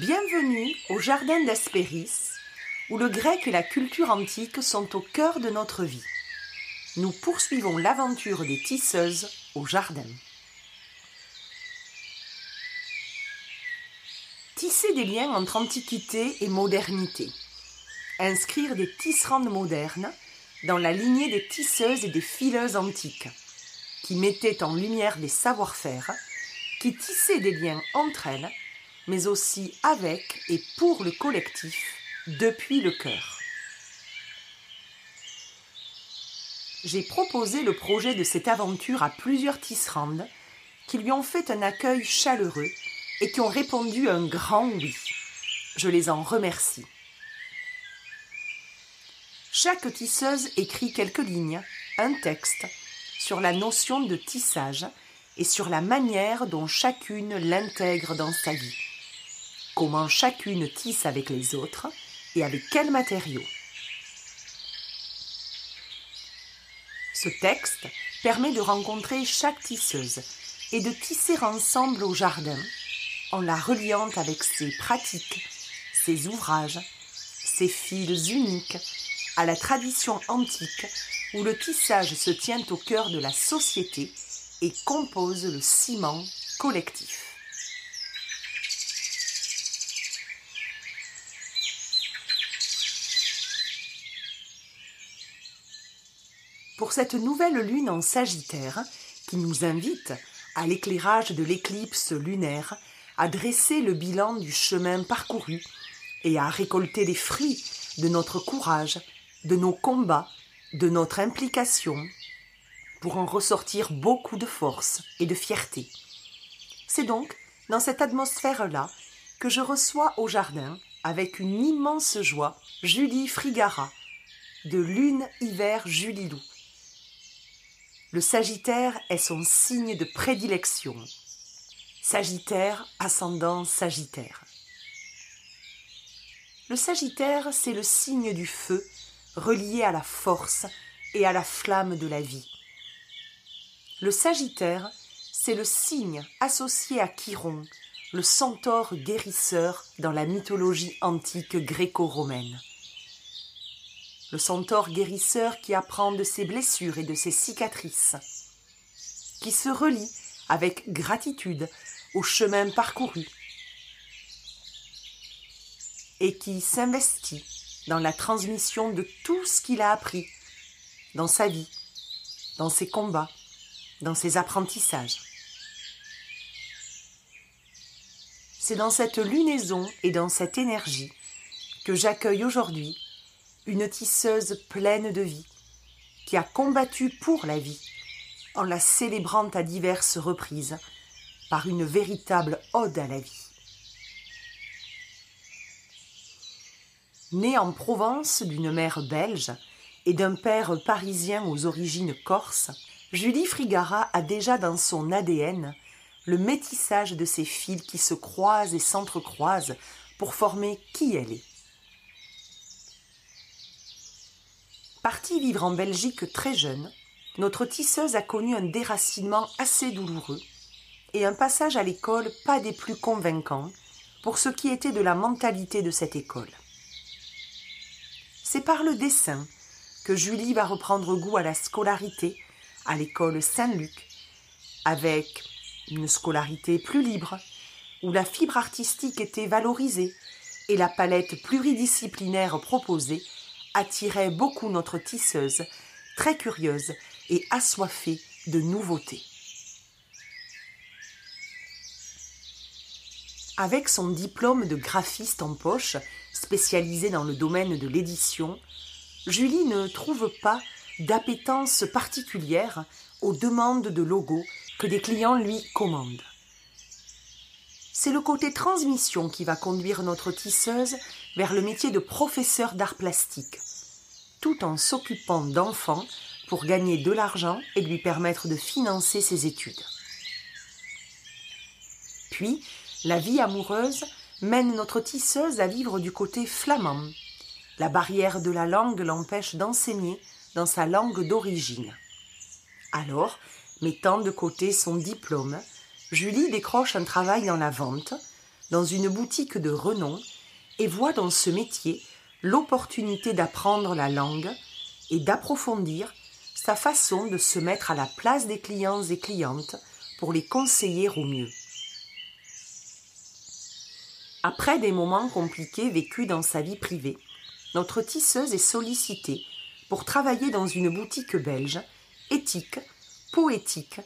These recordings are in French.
Bienvenue au Jardin d'Hespéris, où le grec et la culture antique sont au cœur de notre vie. Nous poursuivons l'aventure des tisseuses au jardin. Tisser des liens entre antiquité et modernité. Inscrire des tisserandes modernes dans la lignée des tisseuses et des fileuses antiques, qui mettaient en lumière des savoir-faire, qui tissaient des liens entre elles mais aussi avec et pour le collectif, depuis le cœur. J'ai proposé le projet de cette aventure à plusieurs tisserandes qui lui ont fait un accueil chaleureux et qui ont répondu un grand oui. Je les en remercie. Chaque tisseuse écrit quelques lignes, un texte, sur la notion de tissage et sur la manière dont chacune l'intègre dans sa vie comment chacune tisse avec les autres et avec quels matériaux. Ce texte permet de rencontrer chaque tisseuse et de tisser ensemble au jardin en la reliant avec ses pratiques, ses ouvrages, ses fils uniques à la tradition antique où le tissage se tient au cœur de la société et compose le ciment collectif. Pour cette nouvelle lune en Sagittaire qui nous invite, à l'éclairage de l'éclipse lunaire, à dresser le bilan du chemin parcouru et à récolter les fruits de notre courage, de nos combats, de notre implication, pour en ressortir beaucoup de force et de fierté. C'est donc dans cette atmosphère-là que je reçois au jardin, avec une immense joie, Julie Frigara, de Lune Hiver Julilou, le Sagittaire est son signe de prédilection. Sagittaire, ascendant Sagittaire. Le Sagittaire, c'est le signe du feu, relié à la force et à la flamme de la vie. Le Sagittaire, c'est le signe associé à Chiron, le centaure guérisseur dans la mythologie antique gréco-romaine le centaure guérisseur qui apprend de ses blessures et de ses cicatrices, qui se relie avec gratitude au chemin parcouru et qui s'investit dans la transmission de tout ce qu'il a appris dans sa vie, dans ses combats, dans ses apprentissages. C'est dans cette lunaison et dans cette énergie que j'accueille aujourd'hui une tisseuse pleine de vie, qui a combattu pour la vie, en la célébrant à diverses reprises, par une véritable ode à la vie. Née en Provence d'une mère belge et d'un père parisien aux origines corses, Julie Frigara a déjà dans son ADN le métissage de ces fils qui se croisent et s'entrecroisent pour former qui elle est. Partie vivre en Belgique très jeune, notre tisseuse a connu un déracinement assez douloureux et un passage à l'école pas des plus convaincants pour ce qui était de la mentalité de cette école. C'est par le dessin que Julie va reprendre goût à la scolarité à l'école Saint-Luc, avec une scolarité plus libre, où la fibre artistique était valorisée et la palette pluridisciplinaire proposée attirait beaucoup notre tisseuse, très curieuse et assoiffée de nouveautés. Avec son diplôme de graphiste en poche, spécialisé dans le domaine de l'édition, Julie ne trouve pas d'appétence particulière aux demandes de logos que des clients lui commandent. C'est le côté transmission qui va conduire notre tisseuse vers le métier de professeur d'art plastique, tout en s'occupant d'enfants pour gagner de l'argent et lui permettre de financer ses études. Puis, la vie amoureuse mène notre tisseuse à vivre du côté flamand. La barrière de la langue l'empêche d'enseigner dans sa langue d'origine. Alors, mettant de côté son diplôme, Julie décroche un travail dans la vente, dans une boutique de renom et voit dans ce métier l'opportunité d'apprendre la langue et d'approfondir sa façon de se mettre à la place des clients et clientes pour les conseiller au mieux. Après des moments compliqués vécus dans sa vie privée, notre tisseuse est sollicitée pour travailler dans une boutique belge, éthique, poétique,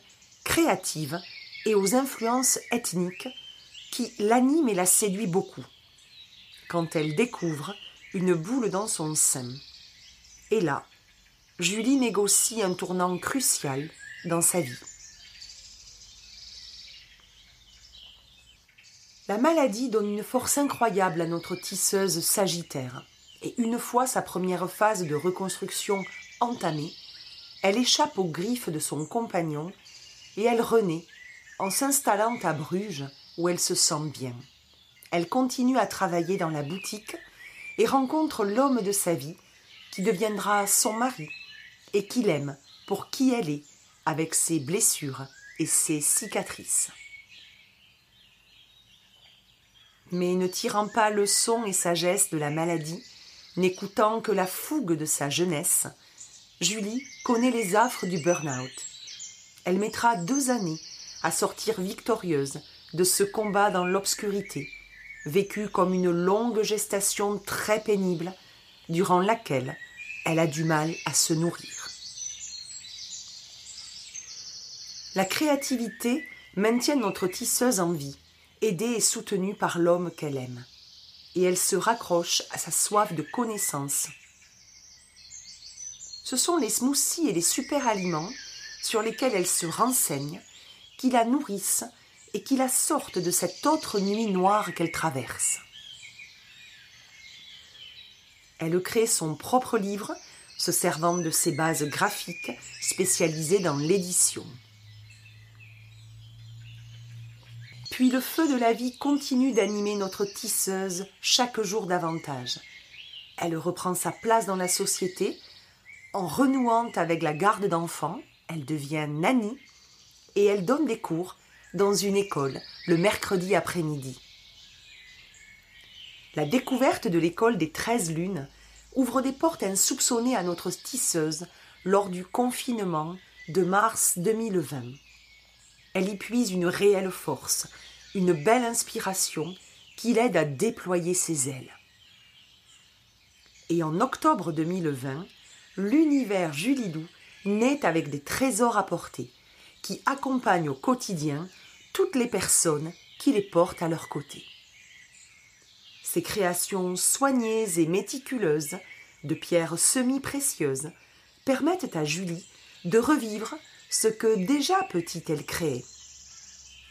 créative et aux influences ethniques qui l'anime et la séduit beaucoup. Quand elle découvre une boule dans son sein. Et là, Julie négocie un tournant crucial dans sa vie. La maladie donne une force incroyable à notre tisseuse sagittaire, et une fois sa première phase de reconstruction entamée, elle échappe aux griffes de son compagnon et elle renaît en s'installant à Bruges où elle se sent bien. Elle continue à travailler dans la boutique et rencontre l'homme de sa vie qui deviendra son mari et qu'il aime pour qui elle est avec ses blessures et ses cicatrices. mais ne tirant pas leçon et sagesse de la maladie, n'écoutant que la fougue de sa jeunesse, Julie connaît les affres du burn-out. Elle mettra deux années à sortir victorieuse de ce combat dans l'obscurité, vécu comme une longue gestation très pénible, durant laquelle elle a du mal à se nourrir. La créativité maintient notre tisseuse en vie aidée et soutenue par l'homme qu'elle aime, et elle se raccroche à sa soif de connaissance. Ce sont les smoothies et les super-aliments sur lesquels elle se renseigne qui la nourrissent et qui la sortent de cette autre nuit noire qu'elle traverse. Elle crée son propre livre, se servant de ses bases graphiques spécialisées dans l'édition. Puis le feu de la vie continue d'animer notre tisseuse chaque jour davantage. Elle reprend sa place dans la société. En renouant avec la garde d'enfants, elle devient nanny et elle donne des cours dans une école le mercredi après-midi. La découverte de l'école des treize lunes ouvre des portes insoupçonnées à notre tisseuse lors du confinement de mars 2020. Elle y puise une réelle force, une belle inspiration qui l'aide à déployer ses ailes. Et en octobre 2020, l'univers Julidou naît avec des trésors apportés qui accompagnent au quotidien toutes les personnes qui les portent à leur côté. Ces créations soignées et méticuleuses de pierres semi-précieuses permettent à Julie de revivre ce que déjà petite elle créait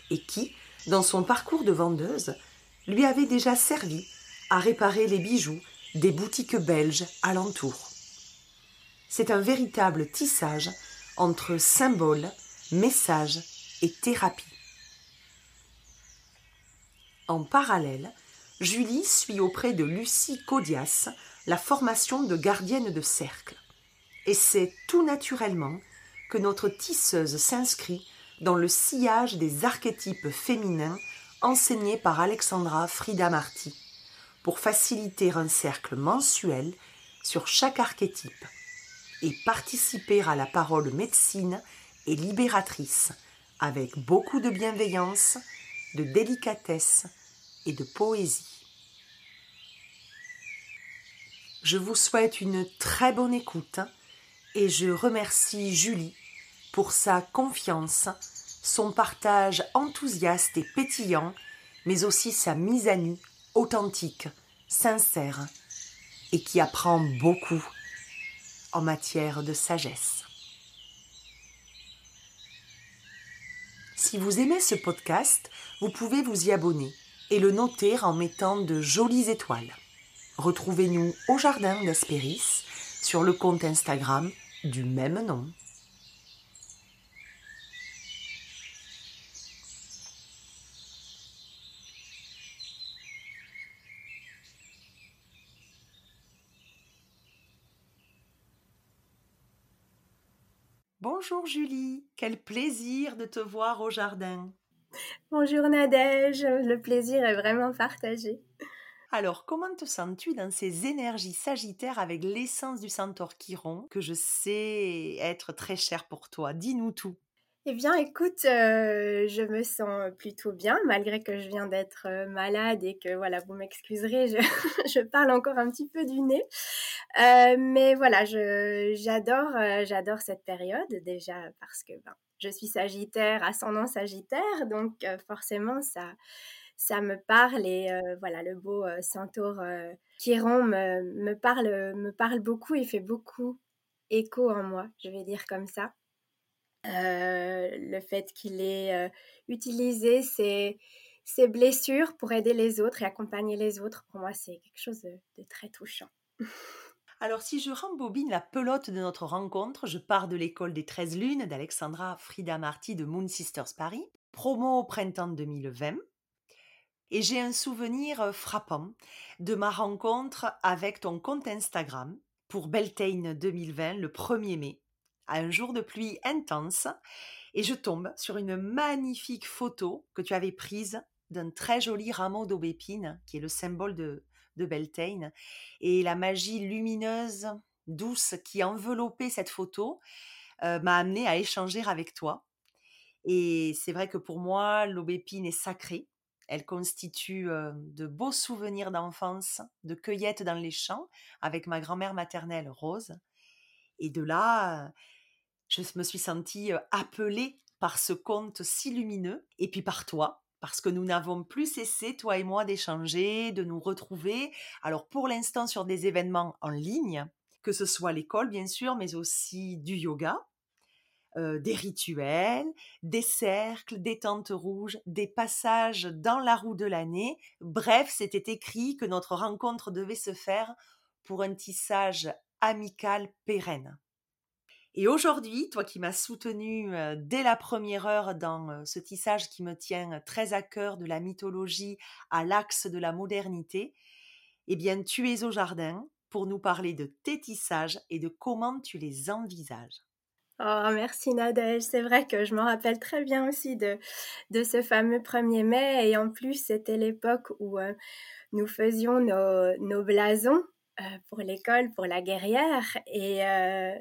et qui, dans son parcours de vendeuse, lui avait déjà servi à réparer les bijoux des boutiques belges alentour. C'est un véritable tissage entre symbole, message et thérapie. En parallèle, Julie suit auprès de Lucie Codias la formation de gardienne de cercle. Et c'est tout naturellement que notre tisseuse s'inscrit dans le sillage des archétypes féminins enseignés par Alexandra Frida Marty, pour faciliter un cercle mensuel sur chaque archétype et participer à la parole médecine et libératrice avec beaucoup de bienveillance, de délicatesse et de poésie. Je vous souhaite une très bonne écoute et je remercie Julie pour sa confiance, son partage enthousiaste et pétillant, mais aussi sa mise à nu authentique, sincère, et qui apprend beaucoup en matière de sagesse. Si vous aimez ce podcast, vous pouvez vous y abonner et le noter en mettant de jolies étoiles. Retrouvez-nous au Jardin d'Aspéris sur le compte Instagram du même nom. Bonjour Julie, quel plaisir de te voir au jardin. Bonjour Nadège, le plaisir est vraiment partagé. Alors, comment te sens-tu dans ces énergies sagittaires avec l'essence du centaure Chiron que je sais être très cher pour toi? Dis-nous tout. Eh bien, écoute, euh, je me sens plutôt bien, malgré que je viens d'être euh, malade et que, voilà, vous m'excuserez, je, parle encore un petit peu du nez. Euh, mais voilà, j'adore, j'adore cette période déjà parce que ben, je suis Sagittaire, ascendant Sagittaire, donc forcément ça, ça me parle et voilà le beau centaure Chiron me, me, parle me parle beaucoup et fait beaucoup écho en moi je vais dire comme ça le fait qu'il ait utilisé ses, blessures pour aider les autres et accompagner les autres pour moi c'est quelque chose de, de très touchant Alors, si je rembobine la pelote de notre rencontre, je pars de l'école des 13 lunes d'Alexandra Frida Marty de Moon Sisters Paris, promo au printemps 2020. Et j'ai un souvenir euh, frappant de ma rencontre avec ton compte Instagram pour Beltane 2020 le 1er mai, à un jour de pluie intense, et je tombe sur une magnifique photo que tu avais prise d'un très joli rameau d'aubépine, qui est le symbole de, de Beltane, et la magie lumineuse, douce qui enveloppait cette photo euh, m'a amené à échanger avec toi. Et c'est vrai que pour moi, l'aubépine est sacrée. Elle constitue de beaux souvenirs d'enfance, de cueillettes dans les champs avec ma grand-mère maternelle Rose. Et de là, je me suis sentie appelée par ce conte si lumineux, et puis par toi, parce que nous n'avons plus cessé, toi et moi, d'échanger, de nous retrouver. Alors pour l'instant sur des événements en ligne, que ce soit l'école bien sûr, mais aussi du yoga, des rituels, des cercles, des tentes rouges, des passages dans la roue de l'année. Bref, c'était écrit que notre rencontre devait se faire pour un tissage amical pérenne. Et aujourd'hui, toi qui m'as soutenu euh, dès la première heure dans euh, ce tissage qui me tient très à cœur de la mythologie à l'axe de la modernité, eh bien, tu es au jardin pour nous parler de tes tissages et de comment tu les envisages. Oh, merci Nadège. C'est vrai que je m'en rappelle très bien aussi de, de ce fameux 1er mai. Et en plus, c'était l'époque où euh, nous faisions nos, nos blasons euh, pour l'école, pour la guerrière. Et euh,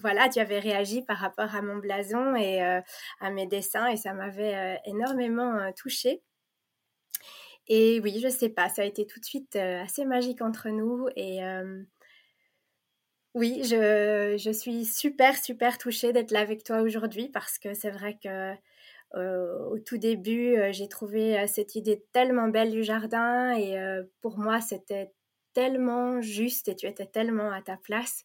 voilà, tu avais réagi par rapport à mon blason et à mes dessins. Et ça m'avait énormément touchée. Et oui, je sais pas, ça a été tout de suite assez magique entre nous. Et oui, je, suis super, super touchée d'être là avec toi aujourd'hui parce que c'est vrai que euh, au tout début, euh, j'ai trouvé euh, cette idée tellement belle du jardin et pour moi, c'était tellement juste et tu étais tellement à ta place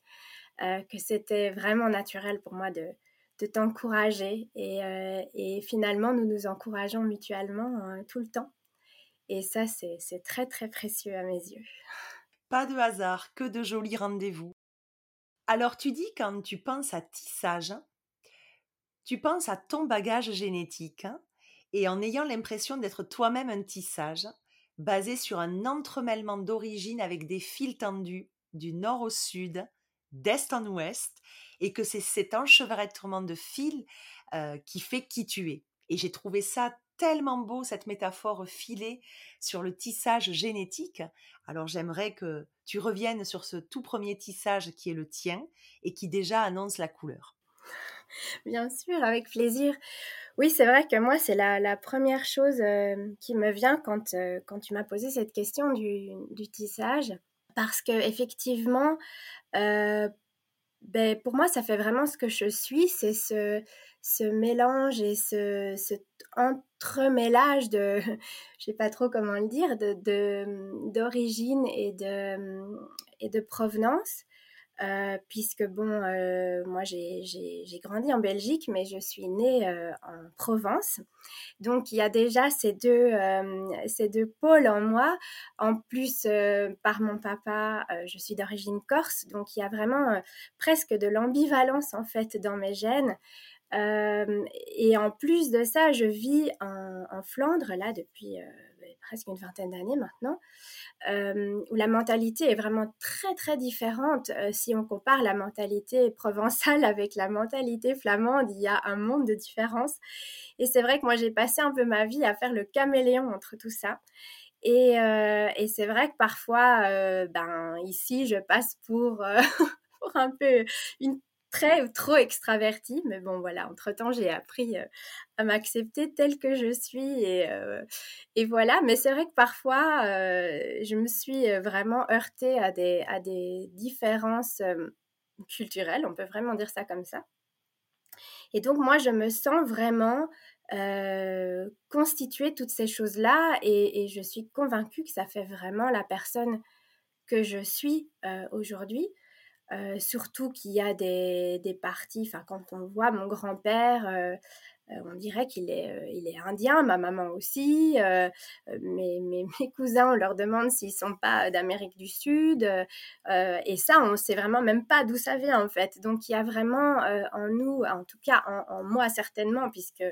que c'était vraiment naturel pour moi de, t'encourager et, et, finalement, nous nous encourageons mutuellement tout le temps. Et ça, c'est très, très précieux à mes yeux. Pas de hasard, que de jolis rendez-vous. Alors tu dis quand tu penses à tissage, tu penses à ton bagage génétique hein, et en ayant l'impression d'être toi-même un tissage basé sur un entremêlement d'origine avec des fils tendus du nord au sud, d'est en ouest, et que c'est cet enchevêtrement de fils qui fait qui tu es. Et j'ai trouvé ça tellement beau, cette métaphore filée sur le tissage génétique. Alors j'aimerais que tu reviennes sur ce tout premier tissage qui est le tien et qui déjà annonce la couleur. Bien sûr, avec plaisir. Oui, c'est vrai que moi, c'est la, première chose qui me vient quand, quand tu m'as posé cette question du, tissage. Parce que effectivement, euh, ben, pour moi, ça fait vraiment ce que je suis, c'est ce, ce mélange et ce, ce entremêlage de, je sais pas trop comment le dire, de, d'origine et de, et de provenance. Euh, puisque bon, euh, moi j'ai, grandi en Belgique, mais je suis née euh, en Provence. Donc il y a déjà ces deux, ces deux pôles en moi. En plus, par mon papa, je suis d'origine corse, donc il y a vraiment presque de l'ambivalence en fait dans mes gènes. Et en plus de ça, je vis en, Flandre, là, depuis presque une vingtaine d'années maintenant. où la mentalité est vraiment très très différente. si on compare la mentalité provençale avec la mentalité flamande, il y a un monde de différence. Et c'est vrai que moi j'ai passé un peu ma vie à faire le caméléon entre tout ça. Et, et c'est vrai que parfois, ben ici, je passe pour, pour un peu une très ou trop extravertie, mais bon voilà, entre-temps j'ai appris euh, à m'accepter telle que je suis et, euh, voilà, mais c'est vrai que parfois euh, je me suis vraiment heurtée à des, à des différences culturelles, on peut vraiment dire ça comme ça. Et donc moi je me sens vraiment constituer toutes ces choses-là et, je suis convaincue que ça fait vraiment la personne que je suis aujourd'hui. Euh, surtout qu'il y a des, des parties, enfin quand on voit mon grand-père, euh, euh, on dirait qu'il est, il est indien, ma maman aussi, mes, mes, cousins, on leur demande s'ils sont pas d'Amérique du Sud, et ça, on sait vraiment même pas d'où ça vient en fait. Donc il y a vraiment en nous, en tout cas en, moi certainement, puisque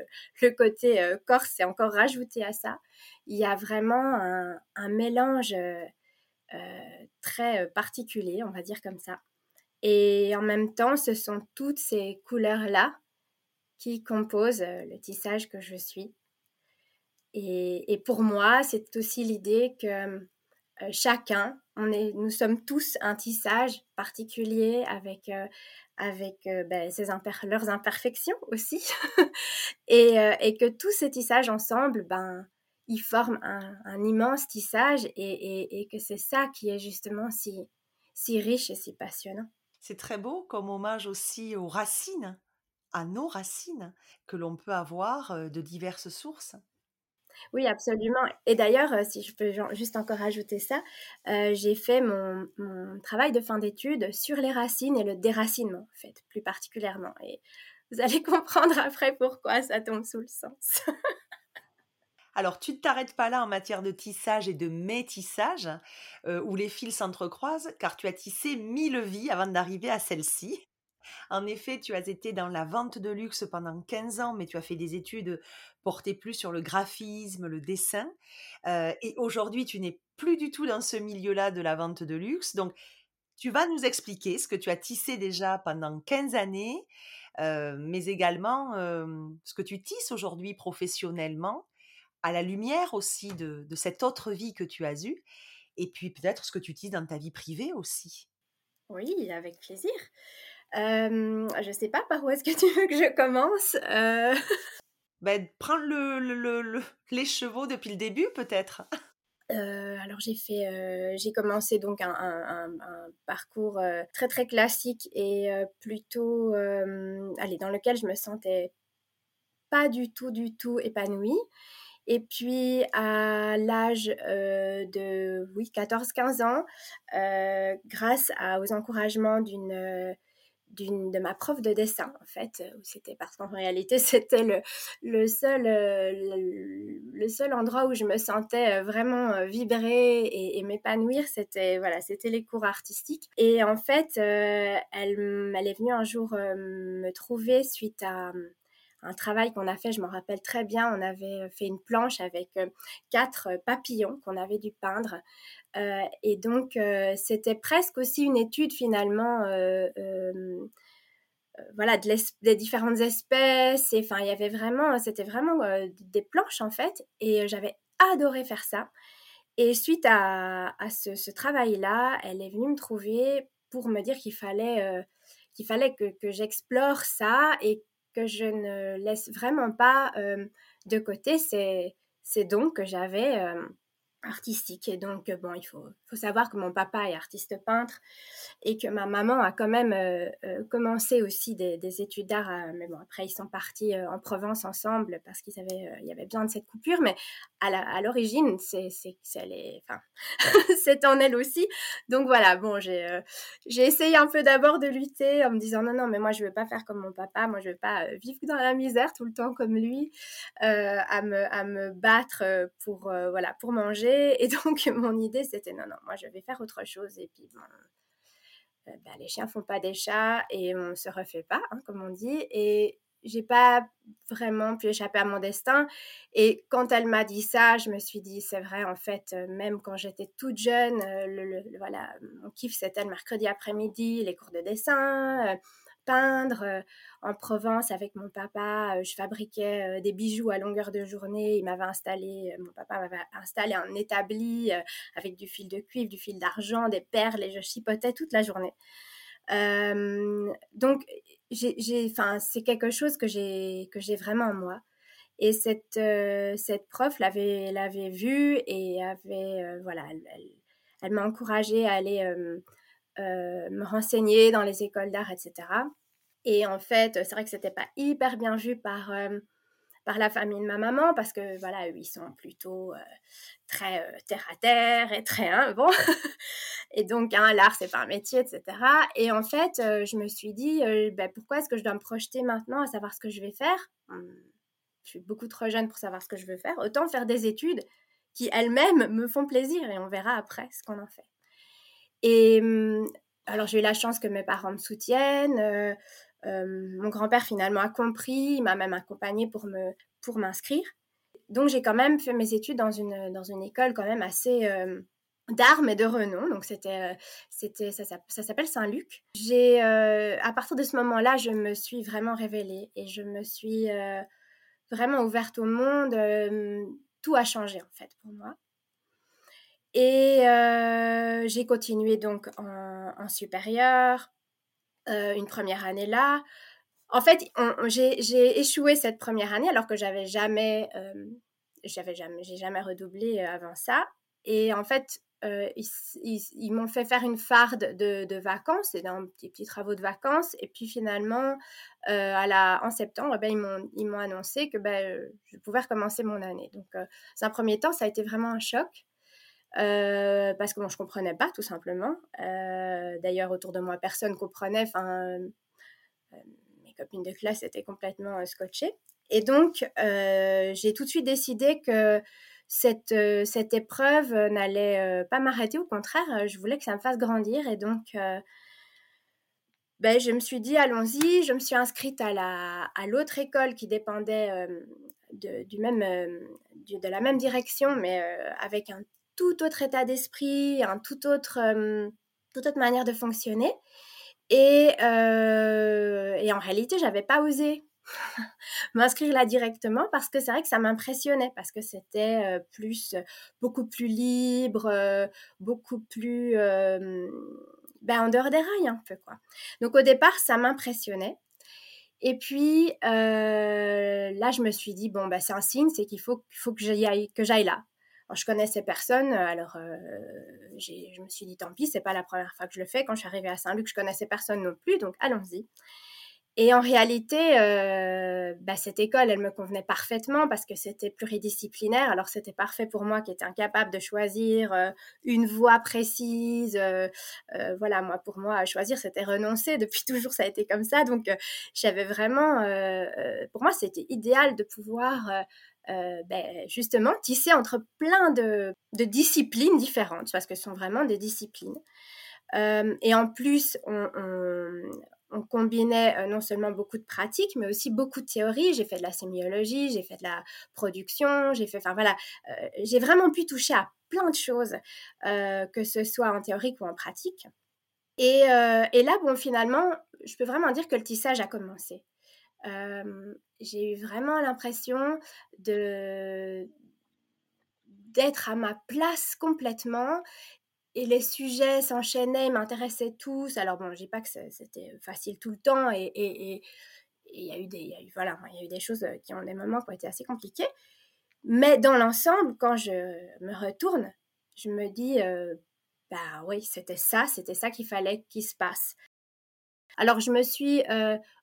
le côté corse est encore rajouté à ça, il y a vraiment un, un mélange très particulier, on va dire comme ça. Et en même temps, ce sont toutes ces couleurs-là qui composent euh, le tissage que je suis. Et, pour moi, c'est aussi l'idée que euh, chacun, on est, nous sommes tous un tissage particulier avec, euh, avec ben, leurs imperfections aussi. et, et, que tous ces tissages ensemble, ben, ils forment un, un immense tissage et, et, que c'est ça qui est justement si, si riche et si passionnant. C'est très beau comme hommage aussi aux racines, à nos racines que l'on peut avoir de diverses sources. Oui, absolument. Et d'ailleurs, si je peux juste encore ajouter ça, j'ai fait mon, travail de fin d'études sur les racines et le déracinement, en fait, plus particulièrement. Et vous allez comprendre après pourquoi ça tombe sous le sens. Alors, tu ne t'arrêtes pas là en matière de tissage et de métissage, euh, où les fils s'entrecroisent, car tu as tissé mille vies avant d'arriver à celle-ci. En effet, tu as été dans la vente de luxe pendant 15 ans, mais tu as fait des études portées plus sur le graphisme, le dessin. Euh, et aujourd'hui, tu n'es plus du tout dans ce milieu-là de la vente de luxe. Donc, tu vas nous expliquer ce que tu as tissé déjà pendant 15 années, euh, mais également ce que tu tisses aujourd'hui professionnellement à la lumière aussi de, cette autre vie que tu as eue, et puis peut-être ce que tu utilises dans ta vie privée aussi. Oui, avec plaisir. je ne sais pas par où est-ce que tu veux que je commence. Euh... Ben, prends le, les chevaux depuis le début peut-être. Euh, alors j'ai fait, euh, j'ai commencé donc un, parcours euh, très très classique et plutôt, allez, dans lequel je me sentais pas du tout du tout épanouie. Et puis, à l'âge euh, de oui, 14-15 ans, euh, grâce aux encouragements d'une d'une de ma prof de dessin en fait c'était parce qu'en réalité c'était le, le seul le, seul endroit où je me sentais vraiment vibrer et, m'épanouir c'était voilà c'était les cours artistiques. Et en fait euh, elle, elle est venue un jour me trouver suite à un travail qu'on a fait, je m'en rappelle très bien, on avait fait une planche avec euh, quatre euh, papillons qu'on avait dû peindre. Euh, et donc, c'était presque aussi une étude finalement. voilà des différentes espèces et enfin il y avait vraiment c'était vraiment des planches en fait et j'avais adoré faire ça et suite à, ce, ce travail là elle est venue me trouver pour me dire qu'il fallait qu'il fallait que, que j'explore ça et que je ne laisse vraiment pas euh, de côté ces, ces dons que j'avais euh, artistique. Et donc, euh, bon, il faut, faut, savoir que mon papa est artiste peintre et que ma maman a quand même euh, euh, commencé aussi des, des études d'art. mais bon, après, ils sont partis en Provence ensemble parce qu'ils avaient, il y avait besoin de cette coupure. Mais à l'origine, c'est, c'est, c'est, en elle aussi. Donc voilà, bon, j'ai, j'ai essayé un peu d'abord de lutter en me disant non, non, mais moi, je veux pas faire comme mon papa. Moi, je veux pas vivre dans la misère tout le temps comme lui, à me, à me battre pour, voilà, pour manger et donc, mon idée, c'était non, non, moi, je vais faire autre chose. Et puis, euh, bah, les chiens font pas des chats et on se refait pas, hein, comme on dit. Et j'ai pas vraiment pu échapper à mon destin. Et quand elle m'a dit ça, je me suis dit, c'est vrai, en fait, euh, même quand j'étais toute jeune, euh, le, voilà, mon kiff, c'était le mercredi après-midi, les cours de dessin, peindre. en Provence, avec mon papa, je fabriquais des bijoux à longueur de journée. Il m'avait installé, mon papa m'avait installé un établi avec du fil de cuivre, du fil d'argent, des perles, et je chipotais toute la journée. donc, c'est quelque chose que j'ai vraiment en moi. Et cette, prof l'avait l'avait vu et avait voilà, elle, m'a encouragée à aller me renseigner dans les écoles d'art, etc. Et en fait, c'est vrai que c'était pas hyper bien vu par par la famille de ma maman parce que voilà, eux, ils sont plutôt très terre à terre et très hein, bon. et donc hein, l'art c'est pas un métier, etc. Et en fait, je me suis dit ben, pourquoi est-ce que je dois me projeter maintenant à savoir ce que je vais faire? Mmh, Je suis beaucoup trop jeune pour savoir ce que je veux faire. Autant faire des études qui elles-mêmes me font plaisir et on verra après ce qu'on en fait. Et mmh, alors j'ai eu la chance que mes parents me soutiennent. Euh, mon grand-père finalement a compris, il m'a même accompagné pour me pour m'inscrire. Donc j'ai quand même fait mes études dans une dans une école quand même assez euh, d'armes et de renom. Donc c'était euh, c'était ça, ça, s'appelle Saint-Luc. J'ai à partir de ce moment-là, je me suis vraiment révélée et je me suis vraiment ouverte au monde. tout a changé en fait pour moi. Et j'ai continué donc en, supérieur, une première année là. En fait, j'ai échoué cette première année alors que j'avais jamais, j'avais jamais, j'ai jamais redoublé avant ça. Et en fait, ils, m'ont fait faire une farde de, de vacances, et dans des petits travaux de vacances. Et puis finalement, à la, en septembre, ben, ils m'ont annoncé que ben, je pouvais recommencer mon année. Donc, c'est un premier temps, ça a été vraiment un choc. Euh, parce que moi je comprenais pas tout simplement. Euh, d'ailleurs autour de moi personne comprenait. Enfin, euh, mes copines de classe étaient complètement scotchées. Et donc j'ai tout de suite décidé que cette, cette épreuve n'allait pas m'arrêter. Au contraire, je voulais que ça me fasse grandir. Et donc ben, je me suis dit allons-y. Je me suis inscrite à la à l'autre école qui dépendait de, du même de la même direction, mais avec un tout autre état d'esprit, un tout autre, toute autre manière de fonctionner. Et, en réalité, j'avais pas osé m'inscrire là directement parce que c'est vrai que ça m'impressionnait parce que c'était plus beaucoup plus libre beaucoup plus ben, en dehors des rails un peu quoi. Donc au départ ça m'impressionnait. Et puis là je me suis dit bon ben c'est un signe c'est qu'il faut, faut que j'aille que j'aille là je connaissais personne, alors euh, je me suis dit tant pis, c'est pas la première fois que je le fais. Quand je suis arrivée à Saint-Luc, je connaissais personne non plus, donc allons-y. Et en réalité, euh, bah, cette école, elle me convenait parfaitement parce que c'était pluridisciplinaire. Alors c'était parfait pour moi qui étais incapable de choisir euh, une voie précise. voilà, moi pour moi, choisir c'était renoncer. Depuis toujours, ça a été comme ça. Donc j'avais vraiment, pour moi, c'était idéal de pouvoir euh, ben, justement tisser entre plein de, disciplines différentes, parce que ce sont vraiment des disciplines. Euh, et en plus, on, combinait euh, non seulement beaucoup de pratiques, mais aussi beaucoup de théories. J'ai fait de la sémiologie, j'ai fait de la production, j'ai fait, voilà, j'ai vraiment pu toucher à plein de choses, que ce soit en théorique ou en pratique. Et, et, là, bon, finalement, je peux vraiment dire que le tissage a commencé j'ai eu vraiment l'impression de d'être à ma place complètement et les sujets s'enchaînaient, m'intéressaient tous. Alors bon, je dis pas que c'était facile tout le temps et et il y a eu des y voilà, il y a eu des choses qui ont des moments qui ont été assez compliqués. Mais dans l'ensemble, quand je me retourne, je me dis bah oui, c'était ça, c'était ça qu'il fallait qu'il se passe. Alors je me suis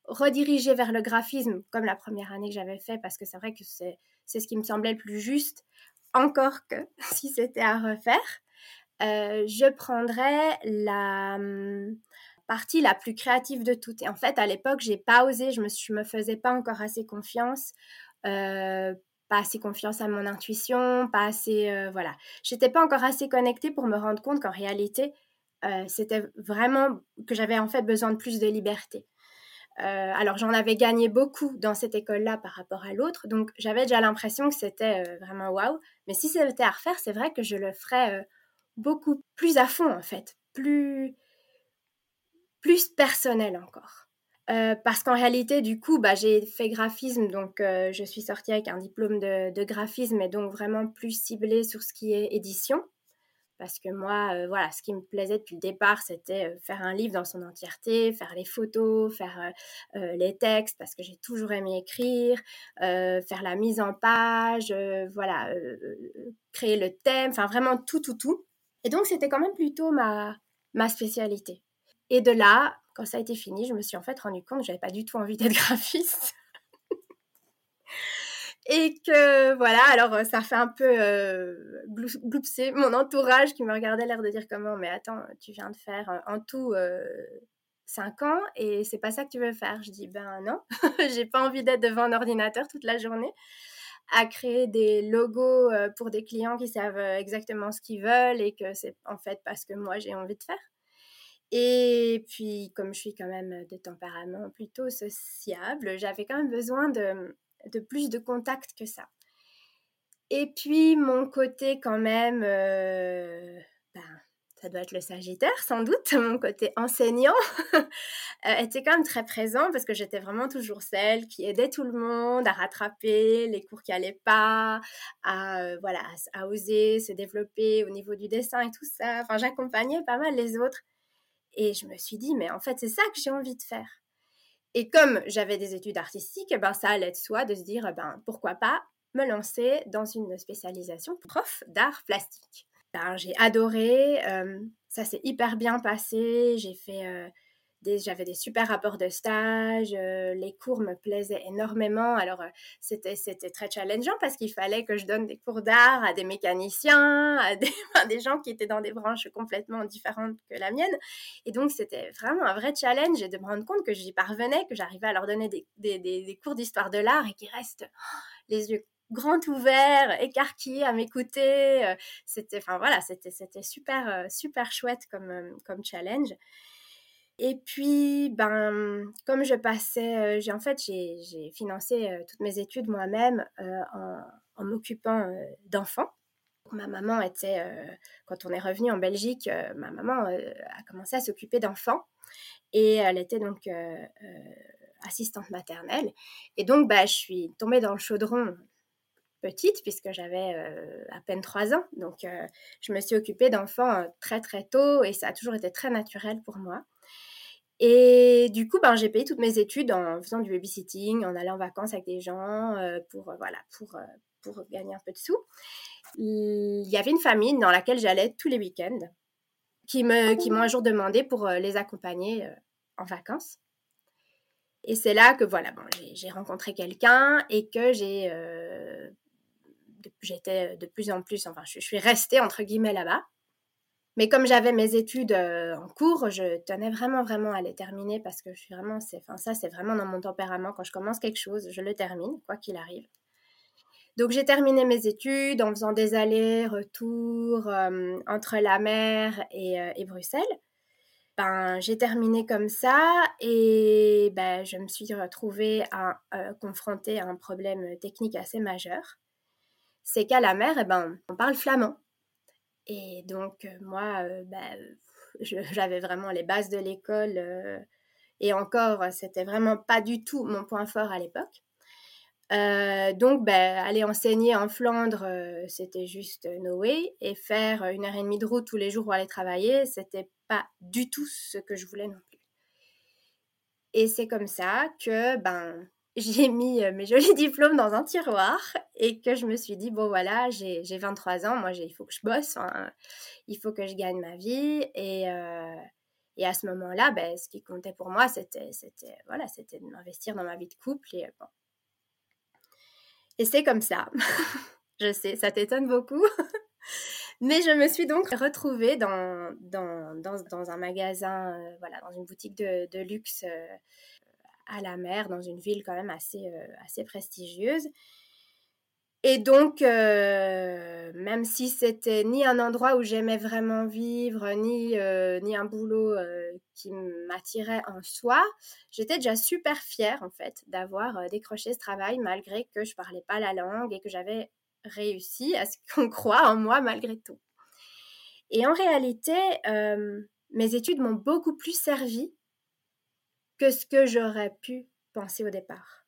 redirigée vers le graphisme comme la première année que j'avais fait parce que c'est vrai que c'est, ce qui me semblait le plus juste, encore que si c'était à refaire. je prendrais la hum, partie la plus créative de toutes. Et en fait, à l'époque, j'ai pas osé, je me, je me faisais pas encore assez confiance, pas assez confiance à mon intuition, pas assez, voilà, j'étais pas encore assez connectée pour me rendre compte qu'en réalité, c'était vraiment que j'avais en fait besoin de plus de liberté. alors j'en avais gagné beaucoup dans cette école-là par rapport à l'autre, donc j'avais déjà l'impression que c'était vraiment waouh. Mais si c'était à refaire, c'est vrai que je le ferais beaucoup plus à fond en fait, plus plus personnel encore. Euh, parce qu'en réalité, du coup, bah, j'ai fait graphisme, donc euh, je suis sortie avec un diplôme de, graphisme et donc vraiment plus ciblé sur ce qui est édition. Parce que moi, euh, voilà, ce qui me plaisait depuis le départ, c'était faire un livre dans son entièreté, faire les photos, faire les textes, parce que j'ai toujours aimé écrire, faire la mise en page, voilà, créer le thème, enfin vraiment tout, tout, tout. Et donc, c'était quand même plutôt ma, ma spécialité. Et de là, quand ça a été fini, je me suis en fait rendu compte que j'avais pas du tout envie d'être graphiste. Et que voilà, alors euh, ça fait un peu euh, gloupser mon entourage qui me regardait l'air de dire comment, mais attends, tu viens de faire euh, en tout euh, 5 ans et c'est pas ça que tu veux faire. Je dis ben non, j'ai pas envie d'être devant un ordinateur toute la journée à créer des logos pour des clients qui savent exactement ce qu'ils veulent et que c'est en fait parce que moi j'ai envie de faire. Et puis, comme je suis quand même de tempérament plutôt sociable, j'avais quand même besoin de, de, plus de contact que ça. Et puis, mon côté quand même, euh, ben, ça doit être le Sagittaire sans doute, mon côté enseignant euh, était quand même très présent parce que j'étais vraiment toujours celle qui aidait tout le monde à rattraper les cours qui n'allaient pas, à, euh, voilà, à oser se développer au niveau du dessin et tout ça. Enfin, j'accompagnais pas mal les autres. Et je me suis dit, mais en fait, c'est ça que j'ai envie de faire. Et comme j'avais des études artistiques, ben, ça allait de soi de se dire, ben, pourquoi pas me lancer dans une spécialisation prof d'art plastique. Ben, j'ai adoré, euh, ça s'est hyper bien passé, j'ai fait euh, j'avais des super rapports de stage, euh, les cours me plaisaient énormément. Alors, euh, c'était, c'était très challengeant parce qu'il fallait que je donne des cours d'art à des mécaniciens, à des, gens qui étaient dans des branches complètement différentes que la mienne. Et donc, c'était vraiment un vrai challenge et de me rendre compte que j'y parvenais, que j'arrivais à leur donner des, des, des cours d'histoire de l'art et qu'ils restent les yeux grands ouverts, écarquillés à m'écouter. Euh, c'était, enfin voilà, c'était, c'était super, super chouette comme, comme challenge. Et puis, ben, comme je passais, euh, j'ai en fait, j'ai financé euh, toutes mes études moi-même euh, en, m'occupant d'enfants. Ma maman était, quand on est revenu en Belgique, ma maman a commencé à s'occuper d'enfants et elle était donc assistante maternelle. Et donc, bah, je suis tombée dans le chaudron petite puisque j'avais à peine trois ans. Donc, je me suis occupée d'enfants très très tôt et ça a toujours été très naturel pour moi. Et du coup, ben, j'ai payé toutes mes études en faisant du babysitting, en allant en vacances avec des gens euh, pour, euh, voilà, pour, euh, pour gagner un peu de sous. Il y avait une famille dans laquelle j'allais tous les week-ends qui m'ont qui un jour demandé pour les accompagner en vacances. Et c'est là que voilà, bon, j'ai rencontré quelqu'un et que j'ai j'étais de plus en plus, enfin, je, je suis restée entre guillemets là-bas. Mais comme j'avais mes études euh, en cours, je tenais vraiment, vraiment à les terminer parce que je suis vraiment, ça, c'est vraiment dans mon tempérament. Quand je commence quelque chose, je le termine, quoi qu'il arrive. Donc, j'ai terminé mes études en faisant des allers-retours euh, entre la mer et, euh, et Bruxelles. Ben, j'ai terminé comme ça et ben, je me suis retrouvée à, confrontée à un problème technique assez majeur. C'est qu'à la mer, eh ben, on parle flamand. Et donc, euh, moi, euh, bah, j'avais vraiment les bases de l'école. Euh, et encore, c'était vraiment pas du tout mon point fort à l'époque. donc, bah, aller enseigner en Flandre, c'était juste no way. Et faire une heure et demie de route tous les jours pour aller travailler, c'était pas du tout ce que je voulais non plus. Et c'est comme ça que, ben, j'ai mis euh, mes jolis diplômes dans un tiroir et que je me suis dit, bon voilà, j'ai 23 ans, moi il faut que je bosse, il faut que je gagne ma vie. Et, euh, et à ce moment-là, ben, ce qui comptait pour moi, c'était voilà, de m'investir dans ma vie de couple. Et, bon. et c'est comme ça. je sais, ça t'étonne beaucoup. Mais je me suis donc retrouvée dans, dans, dans, dans un magasin, euh, voilà, dans une boutique de, luxe à la mer, dans une ville quand même assez, euh, prestigieuse. Et donc, euh, même si c'était ni un endroit où j'aimais vraiment vivre, ni, euh, un boulot qui m'attirait en soi, j'étais déjà super fière en fait d'avoir décroché ce travail malgré que je parlais pas la langue et que j'avais réussi à ce qu'on croit en moi malgré tout. Et en réalité, mes études m'ont beaucoup plus servi que ce que j'aurais pu penser au départ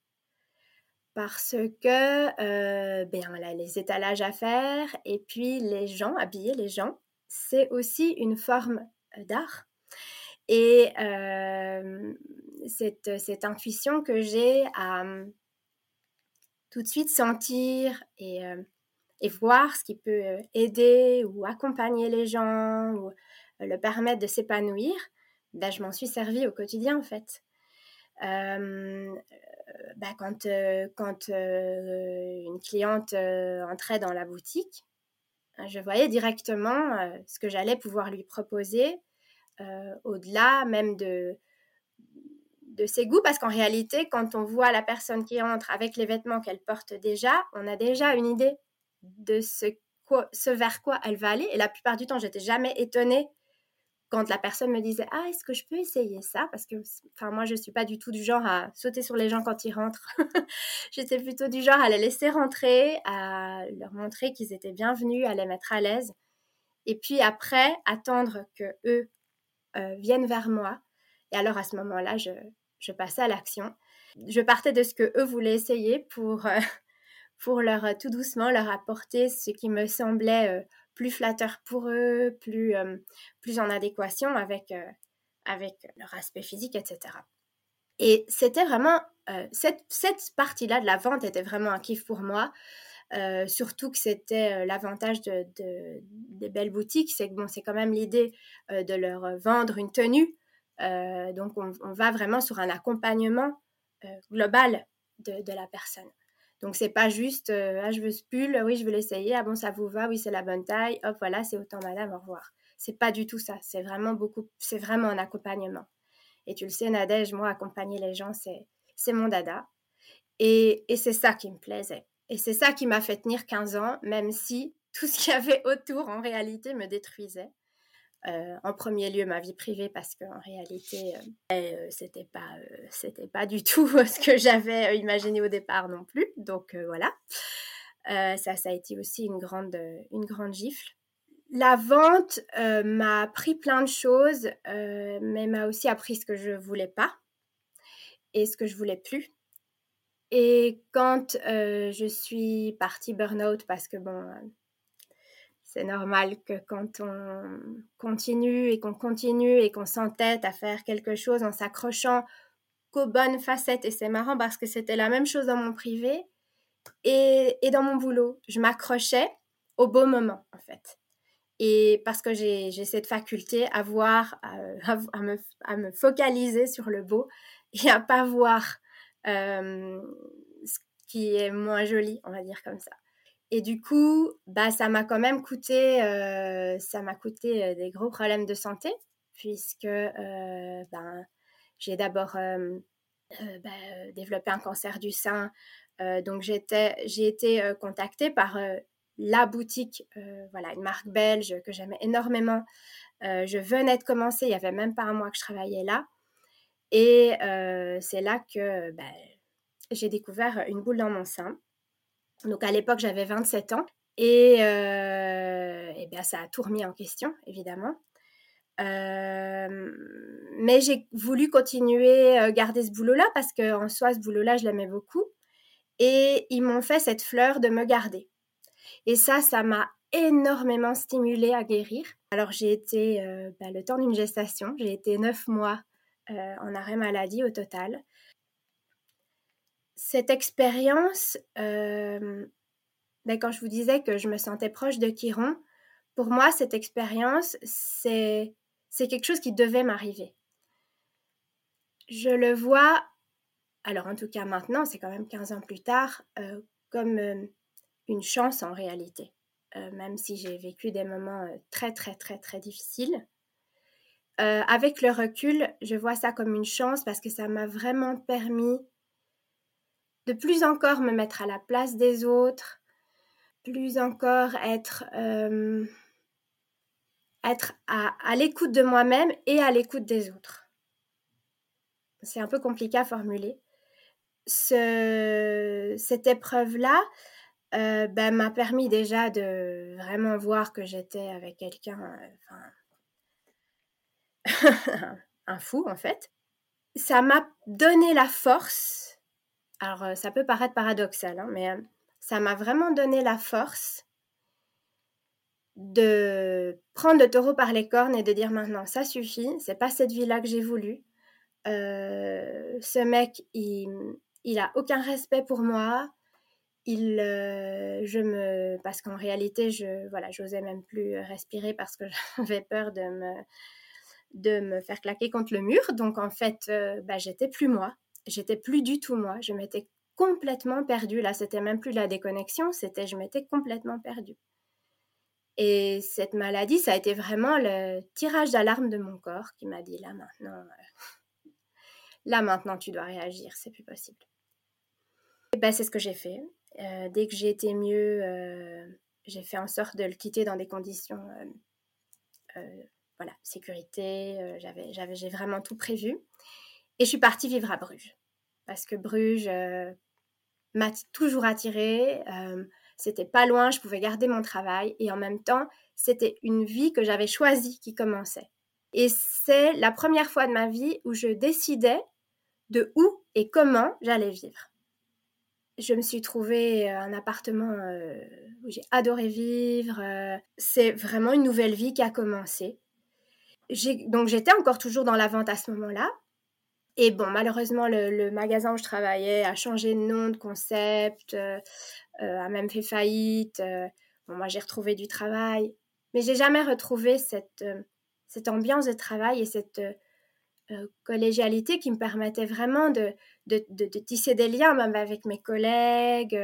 parce que euh, ben, les étalages à faire et puis les gens, habiller les gens, c'est aussi une forme euh, d'art. Et euh, cette, cette, intuition que j'ai à hum, tout de suite sentir et, et, voir ce qui peut aider ou accompagner les gens ou le permettre de s'épanouir, ben, je m'en suis servi au quotidien en fait. Bah, quand, euh, euh, une cliente euh, entrait dans la boutique, je voyais directement ce que j'allais pouvoir lui proposer, au-delà même de, de ses goûts, parce qu'en réalité, quand on voit la personne qui entre avec les vêtements qu'elle porte déjà, on a déjà une idée de ce, ce vers quoi elle va aller. Et la plupart du temps, j'étais jamais étonnée quand la personne me disait ah est-ce que je peux essayer ça? Parce que enfin moi je suis pas du tout du genre à sauter sur les gens quand ils rentrent. J'étais plutôt du genre à les laisser rentrer à leur montrer qu'ils étaient bienvenus à les mettre à l'aise. Et puis après attendre que eux euh, viennent vers moi. Et alors à ce moment-là je, je passais à l'action. Je partais de ce que eux voulaient essayer pour euh, pour leur tout doucement leur apporter ce qui me semblait euh, plus flatteur pour eux, plus, plus en adéquation avec, avec leur aspect physique, etc. Et c'était vraiment, cette, cette partie-là de la vente était vraiment un kiff pour moi. surtout que c'était l'avantage de, des belles boutiques, c'est que bon, c'est quand même l'idée de leur vendre une tenue. donc on, on, va vraiment sur un accompagnement global de, de, la personne. Donc c'est pas juste euh, ah je veux ce pull, oui je veux l'essayer, ah bon ça vous va, oui c'est la bonne taille, hop voilà c'est autant madame, au revoir. C'est pas du tout ça, c'est vraiment beaucoup, c'est vraiment un accompagnement. Et tu le sais Nadège, moi accompagner les gens c'est c'est mon dada. Et, et c'est ça qui me plaisait. Et c'est ça qui m'a fait tenir 15 ans, même si tout ce qu'il y avait autour en réalité me détruisait. Euh, en premier lieu ma vie privée parce qu'en réalité euh, euh c'était pas euh, c'était pas du tout ce que j'avais imaginé au départ non plus. Donc voilà. Ça ça a été aussi une grande une grande gifle. La vente m'a appris plein de choses mais m'a aussi appris ce que je voulais pas et ce que je voulais plus. Et quand je suis partie burn-out parce que bon c'est normal que quand on continue et qu'on continue et qu'on s'entête à faire quelque chose en s'accrochant qu'aux bonnes facettes, et c'est marrant parce que c'était la même chose dans mon privé et, dans mon boulot, je m'accrochais au beau moment en fait. Et parce que j'ai cette faculté à voir, à, me, focaliser sur le beau et à pas voir euh, ce qui est moins joli, on va dire comme ça. Et du coup, bah, ça m'a quand même coûté, euh, euh, des gros problèmes de santé, puisque euh, ben, j'ai d'abord bah, développé un cancer du sein. donc j'ai été contactée par la boutique, voilà, une marque belge que j'aimais énormément. je venais de commencer, il y avait même pas un mois que je travaillais là. Et c'est là que bah, j'ai découvert une boule dans mon sein. Donc à l'époque, j'avais 27 ans et, euh, bien, ça a tout remis en question, évidemment. Euh, mais j'ai voulu continuer à euh, garder ce boulot-là parce qu'en soi, ce boulot-là, je l'aimais beaucoup. Et ils m'ont fait cette fleur de me garder. Et ça, ça m'a énormément stimulée à guérir. Alors j'ai été, ben, le temps d'une gestation, j'ai été neuf mois en arrêt maladie au total cette expérience, euh, ben, quand je vous disais que je me sentais proche de Chiron, pour moi, cette expérience, c'est, quelque chose qui devait m'arriver. Je le vois, alors en tout cas maintenant, c'est quand même 15 ans plus tard, euh, comme euh, une chance en réalité. même si j'ai vécu des moments très très très très difficiles. avec le recul, je vois ça comme une chance parce que ça m'a vraiment permis de plus encore me mettre à la place des autres, plus encore être, être à, l'écoute de moi-même et à l'écoute des autres. C'est un peu compliqué à formuler. Ce, cette épreuve-là ben, m'a permis déjà de vraiment voir que j'étais avec quelqu'un, un fou en fait. Ça m'a donné la force. Alors ça peut paraître paradoxal, hein, mais ça m'a vraiment donné la force de prendre le taureau par les cornes et de dire maintenant ça suffit, c'est pas cette vie-là que j'ai voulu. Euh, ce mec, il, il a aucun respect pour moi. Il, euh, je me, parce qu'en réalité, je, voilà, j'osais même plus respirer parce que j'avais peur de me, faire claquer contre le mur. Donc en fait, euh, bah, j'étais plus moi. J'étais plus du tout moi. Je m'étais complètement perdue. Là, c'était même plus la déconnexion, c'était je m'étais complètement perdue. Et cette maladie, ça a été vraiment le tirage d'alarme de mon corps qui m'a dit là maintenant, euh, là maintenant tu dois réagir, c'est plus possible. Et ben, c'est ce que j'ai fait. Euh, dès que j'ai été mieux, euh, j'ai fait en sorte de le quitter dans des conditions, voilà, sécurité. j'avais, j'ai vraiment tout prévu. Et je suis partie vivre à Bruges parce que Bruges m'a toujours attirée. Euh, c'était pas loin, je pouvais garder mon travail et en même temps, c'était une vie que j'avais choisie qui commençait. Et c'est la première fois de ma vie où je décidais de où et comment j'allais vivre. Je me suis trouvé un appartement euh, où j'ai adoré vivre. Euh, c'est vraiment une nouvelle vie qui a commencé. Donc j'étais encore toujours dans la vente à ce moment-là, et bon, malheureusement, le, magasin où je travaillais a changé de nom, de concept, euh, euh, a même fait faillite. Euh. bon, moi, j'ai retrouvé du travail, mais j'ai jamais retrouvé cette, cette ambiance de travail et cette collégialité qui me permettait vraiment de, de, tisser des liens, même avec mes collègues.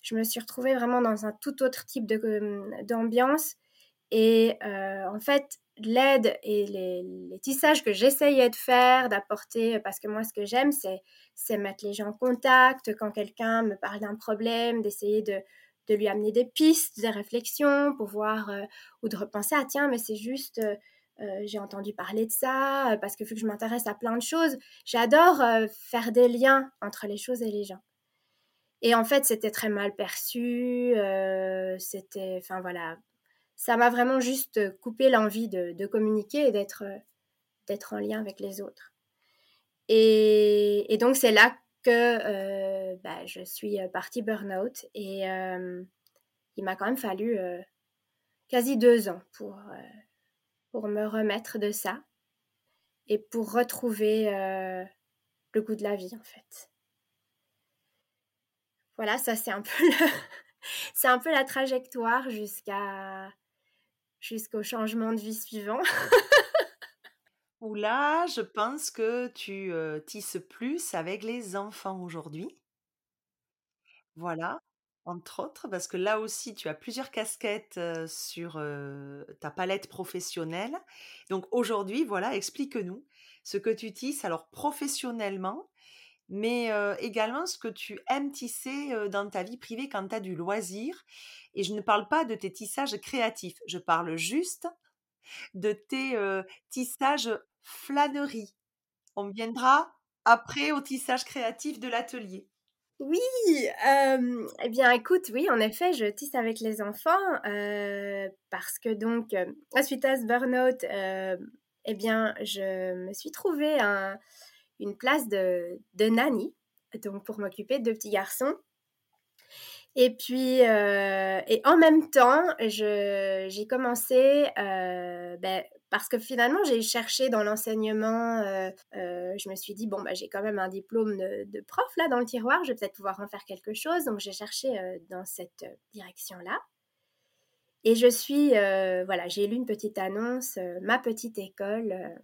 Je me suis retrouvée vraiment dans un tout autre type d'ambiance. Et en fait, l'aide et les, tissages que j'essayais de faire, d'apporter, parce que moi, ce que j'aime, c'est mettre les gens en contact, quand quelqu'un me parle d'un problème, d'essayer de, lui amener des pistes, des réflexions pour voir, euh, ou de repenser, à tiens, mais c'est juste, euh, euh, j'ai entendu parler de ça, parce que vu que je m'intéresse à plein de choses, j'adore faire des liens entre les choses et les gens. Et en fait, c'était très mal perçu, c'était, enfin voilà, ça m'a vraiment juste euh, coupé l'envie de, communiquer et d'être euh, d'être en lien avec les autres. Et, donc c'est là que euh, bah, je suis partie burn-out et il m'a quand même fallu quasi deux ans pour, pour me remettre de ça et pour retrouver le goût de la vie en fait. Voilà, ça c'est un peu c'est un peu la trajectoire jusqu'à jusqu'au changement de vie suivant. Où là, je pense que tu tisses plus avec les enfants aujourd'hui. Voilà, entre autres, parce que là aussi, tu as plusieurs casquettes sur ta palette professionnelle. Donc aujourd'hui, voilà, explique-nous ce que tu tisses, alors professionnellement, mais également ce que tu aimes tisser dans ta vie privée quand tu as du loisir. Et je ne parle pas de tes tissages créatifs, je parle juste de tes tissages flânerie. On viendra après au tissage créatif de l'atelier. Oui, eh bien écoute, oui, en effet, je tisse avec les enfants parce que donc, suite à ce burn-out, eh bien, je me suis trouvé un, une place de, de nanny, donc pour m'occuper de petits garçons. Et puis, euh, et en même temps, j'ai commencé, euh, ben, parce que finalement, j'ai cherché dans l'enseignement, euh, je me suis dit, bon, ben, j'ai quand même un diplôme de, de, prof là dans le tiroir, je vais peut-être pouvoir en faire quelque chose. Donc, j'ai cherché dans cette direction-là. Et je suis, voilà, j'ai lu une petite annonce, ma petite école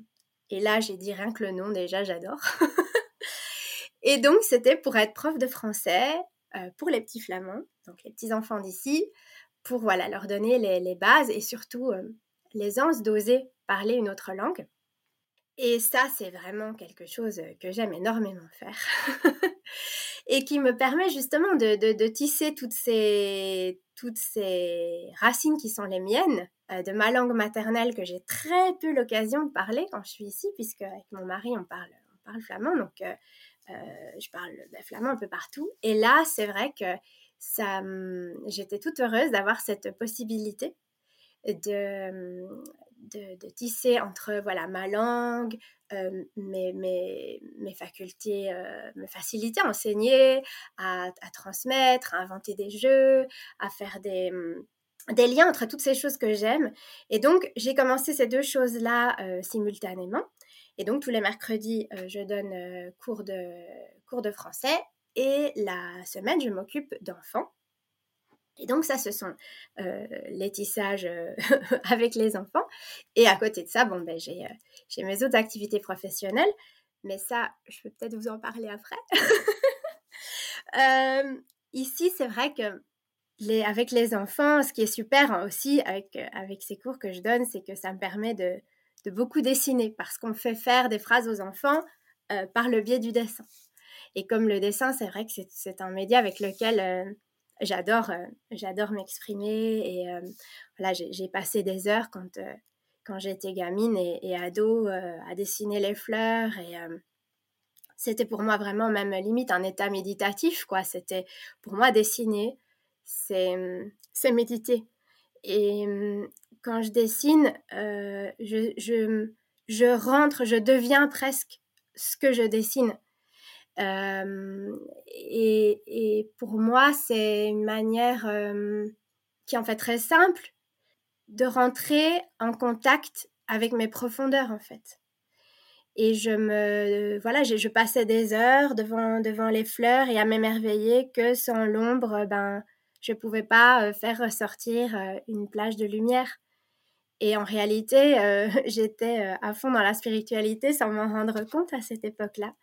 et là, j'ai dit rien que le nom, déjà, j'adore. et donc, c'était pour être prof de français euh, pour les petits flamands, donc les petits enfants d'ici, pour voilà, leur donner les, bases et surtout euh, l'aisance d'oser parler une autre langue. Et ça, c'est vraiment quelque chose que j'aime énormément faire. et qui me permet justement de, tisser toutes ces, toutes ces racines qui sont les miennes, euh, de ma langue maternelle que j'ai très peu l'occasion de parler quand je suis ici, puisque avec mon mari, on parle, on parle flamand, donc euh, euh, je parle ben, flamand un peu partout. Et là, c'est vrai que ça, j'étais toute heureuse d'avoir cette possibilité de, de, tisser entre voilà ma langue, euh, mes, mes, mes, facultés, euh, mes facilités à enseigner, à, transmettre, à inventer des jeux, à faire des, hum, des liens entre toutes ces choses que j'aime. Et donc, j'ai commencé ces deux choses-là euh, simultanément. Et donc, tous les mercredis, je donne cours, de, cours de français. Et la semaine, je m'occupe d'enfants. Et donc ça, ce sont euh, les tissages euh, avec les enfants. Et à côté de ça, bon, ben, j'ai, euh, j'ai mes autres activités professionnelles. Mais ça, je peux peut-être vous en parler après. ici, c'est vrai que les, avec les enfants, ce qui est super aussi avec, avec ces cours que je donne, c'est que ça me permet de, de beaucoup dessiner parce qu'on fait faire des phrases aux enfants par le biais du dessin. Et comme le dessin, c'est vrai que c'est, c'est un média avec lequel j'adore euh, j'adore m'exprimer et euh, voilà j'ai passé des heures quand euh, quand j'étais gamine et, ado à dessiner les fleurs et c'était pour moi vraiment même limite un état méditatif quoi. C'était pour moi dessiner c'est c'est méditer. Et quand je dessine je, je rentre je deviens presque ce que je dessine et, pour moi, c'est une manière qui est en fait très simple de rentrer en contact avec mes profondeurs en fait. Et je me voilà, je, passais des heures devant devant les fleurs et à m'émerveiller que sans l'ombre, ben je pouvais pas faire ressortir une plage de lumière. Et en réalité, j'étais à fond dans la spiritualité sans m'en rendre compte à cette époque-là.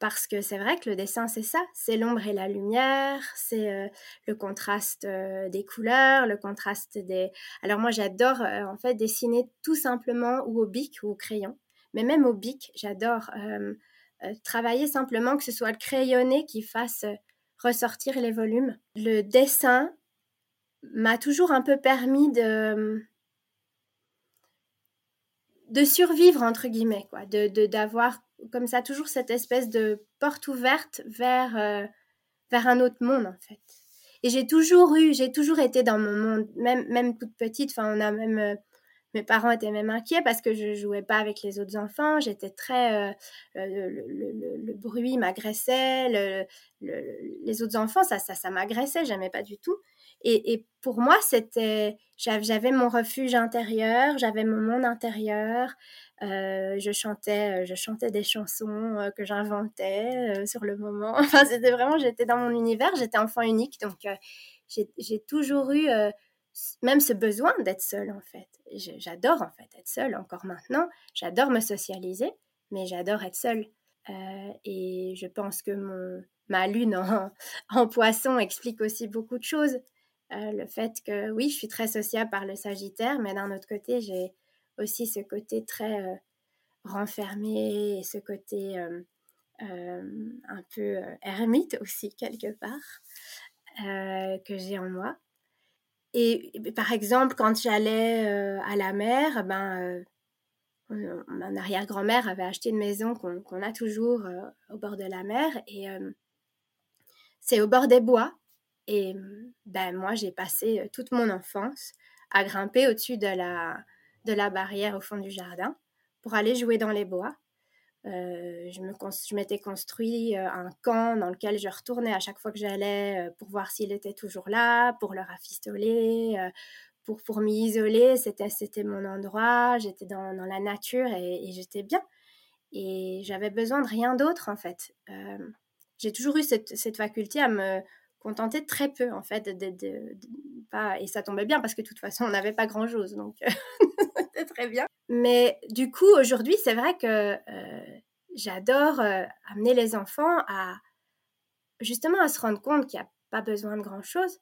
Parce que c'est vrai que le dessin, c'est ça, c'est l'ombre et la lumière, c'est euh, le contraste euh, des couleurs, le contraste des... Alors moi, j'adore euh, en fait dessiner tout simplement ou au bic ou au crayon. Mais même au bic, j'adore travailler simplement que ce soit le crayonné qui fasse ressortir les volumes. Le dessin m'a toujours un peu permis de de survivre entre guillemets quoi de d'avoir comme ça toujours cette espèce de porte ouverte vers, euh, vers un autre monde en fait. Et j'ai toujours eu, j'ai toujours été dans mon monde, même, même toute petite, enfin on a même, euh, mes parents étaient même inquiets parce que je jouais pas avec les autres enfants, j'étais très, euh, le, le, bruit m'agressait, les autres enfants ça, ça, ça m'agressait, j'aimais pas du tout. Et, pour moi, c'était, j'avais mon refuge intérieur, j'avais mon monde intérieur, euh, je chantais, euh, je chantais des chansons euh, que j'inventais sur le moment. Enfin, c'était vraiment, j'étais dans mon univers, j'étais enfant unique, donc j'ai toujours eu même ce besoin d'être seule en fait. J'adore en fait être seule encore maintenant. J'adore me socialiser, mais j'adore être seule. et je pense que mon, ma lune en, poisson explique aussi beaucoup de choses. Le fait que oui, je suis très sociable par le Sagittaire, mais d'un autre côté, j'ai aussi ce côté très euh, renfermé et ce côté euh, euh, un peu ermite aussi quelque part que j'ai en moi. Et, par exemple, quand j'allais à la mer, ben, mon arrière-grand-mère avait acheté une maison qu'on a toujours au bord de la mer et c'est au bord des bois. Et ben, moi, j'ai passé toute mon enfance à grimper au-dessus de la, de la barrière au fond du jardin pour aller jouer dans les bois. Je, me, je m'étais construit un camp dans lequel je retournais à chaque fois que j'allais pour voir s'il était toujours là, pour le rafistoler, pour, pour m'y isoler. C'était, c'était mon endroit, j'étais dans, la nature et, j'étais bien. Et j'avais besoin de rien d'autre en fait. j'ai toujours eu cette, cette, faculté à me contenter de très peu en fait. De, pas, et ça tombait bien parce que de toute façon on n'avait pas grand chose. Donc très bien. Mais du coup, aujourd'hui, c'est vrai que euh, j'adore euh, amener les enfants à justement à se rendre compte qu'il n'y a pas besoin de grand-chose.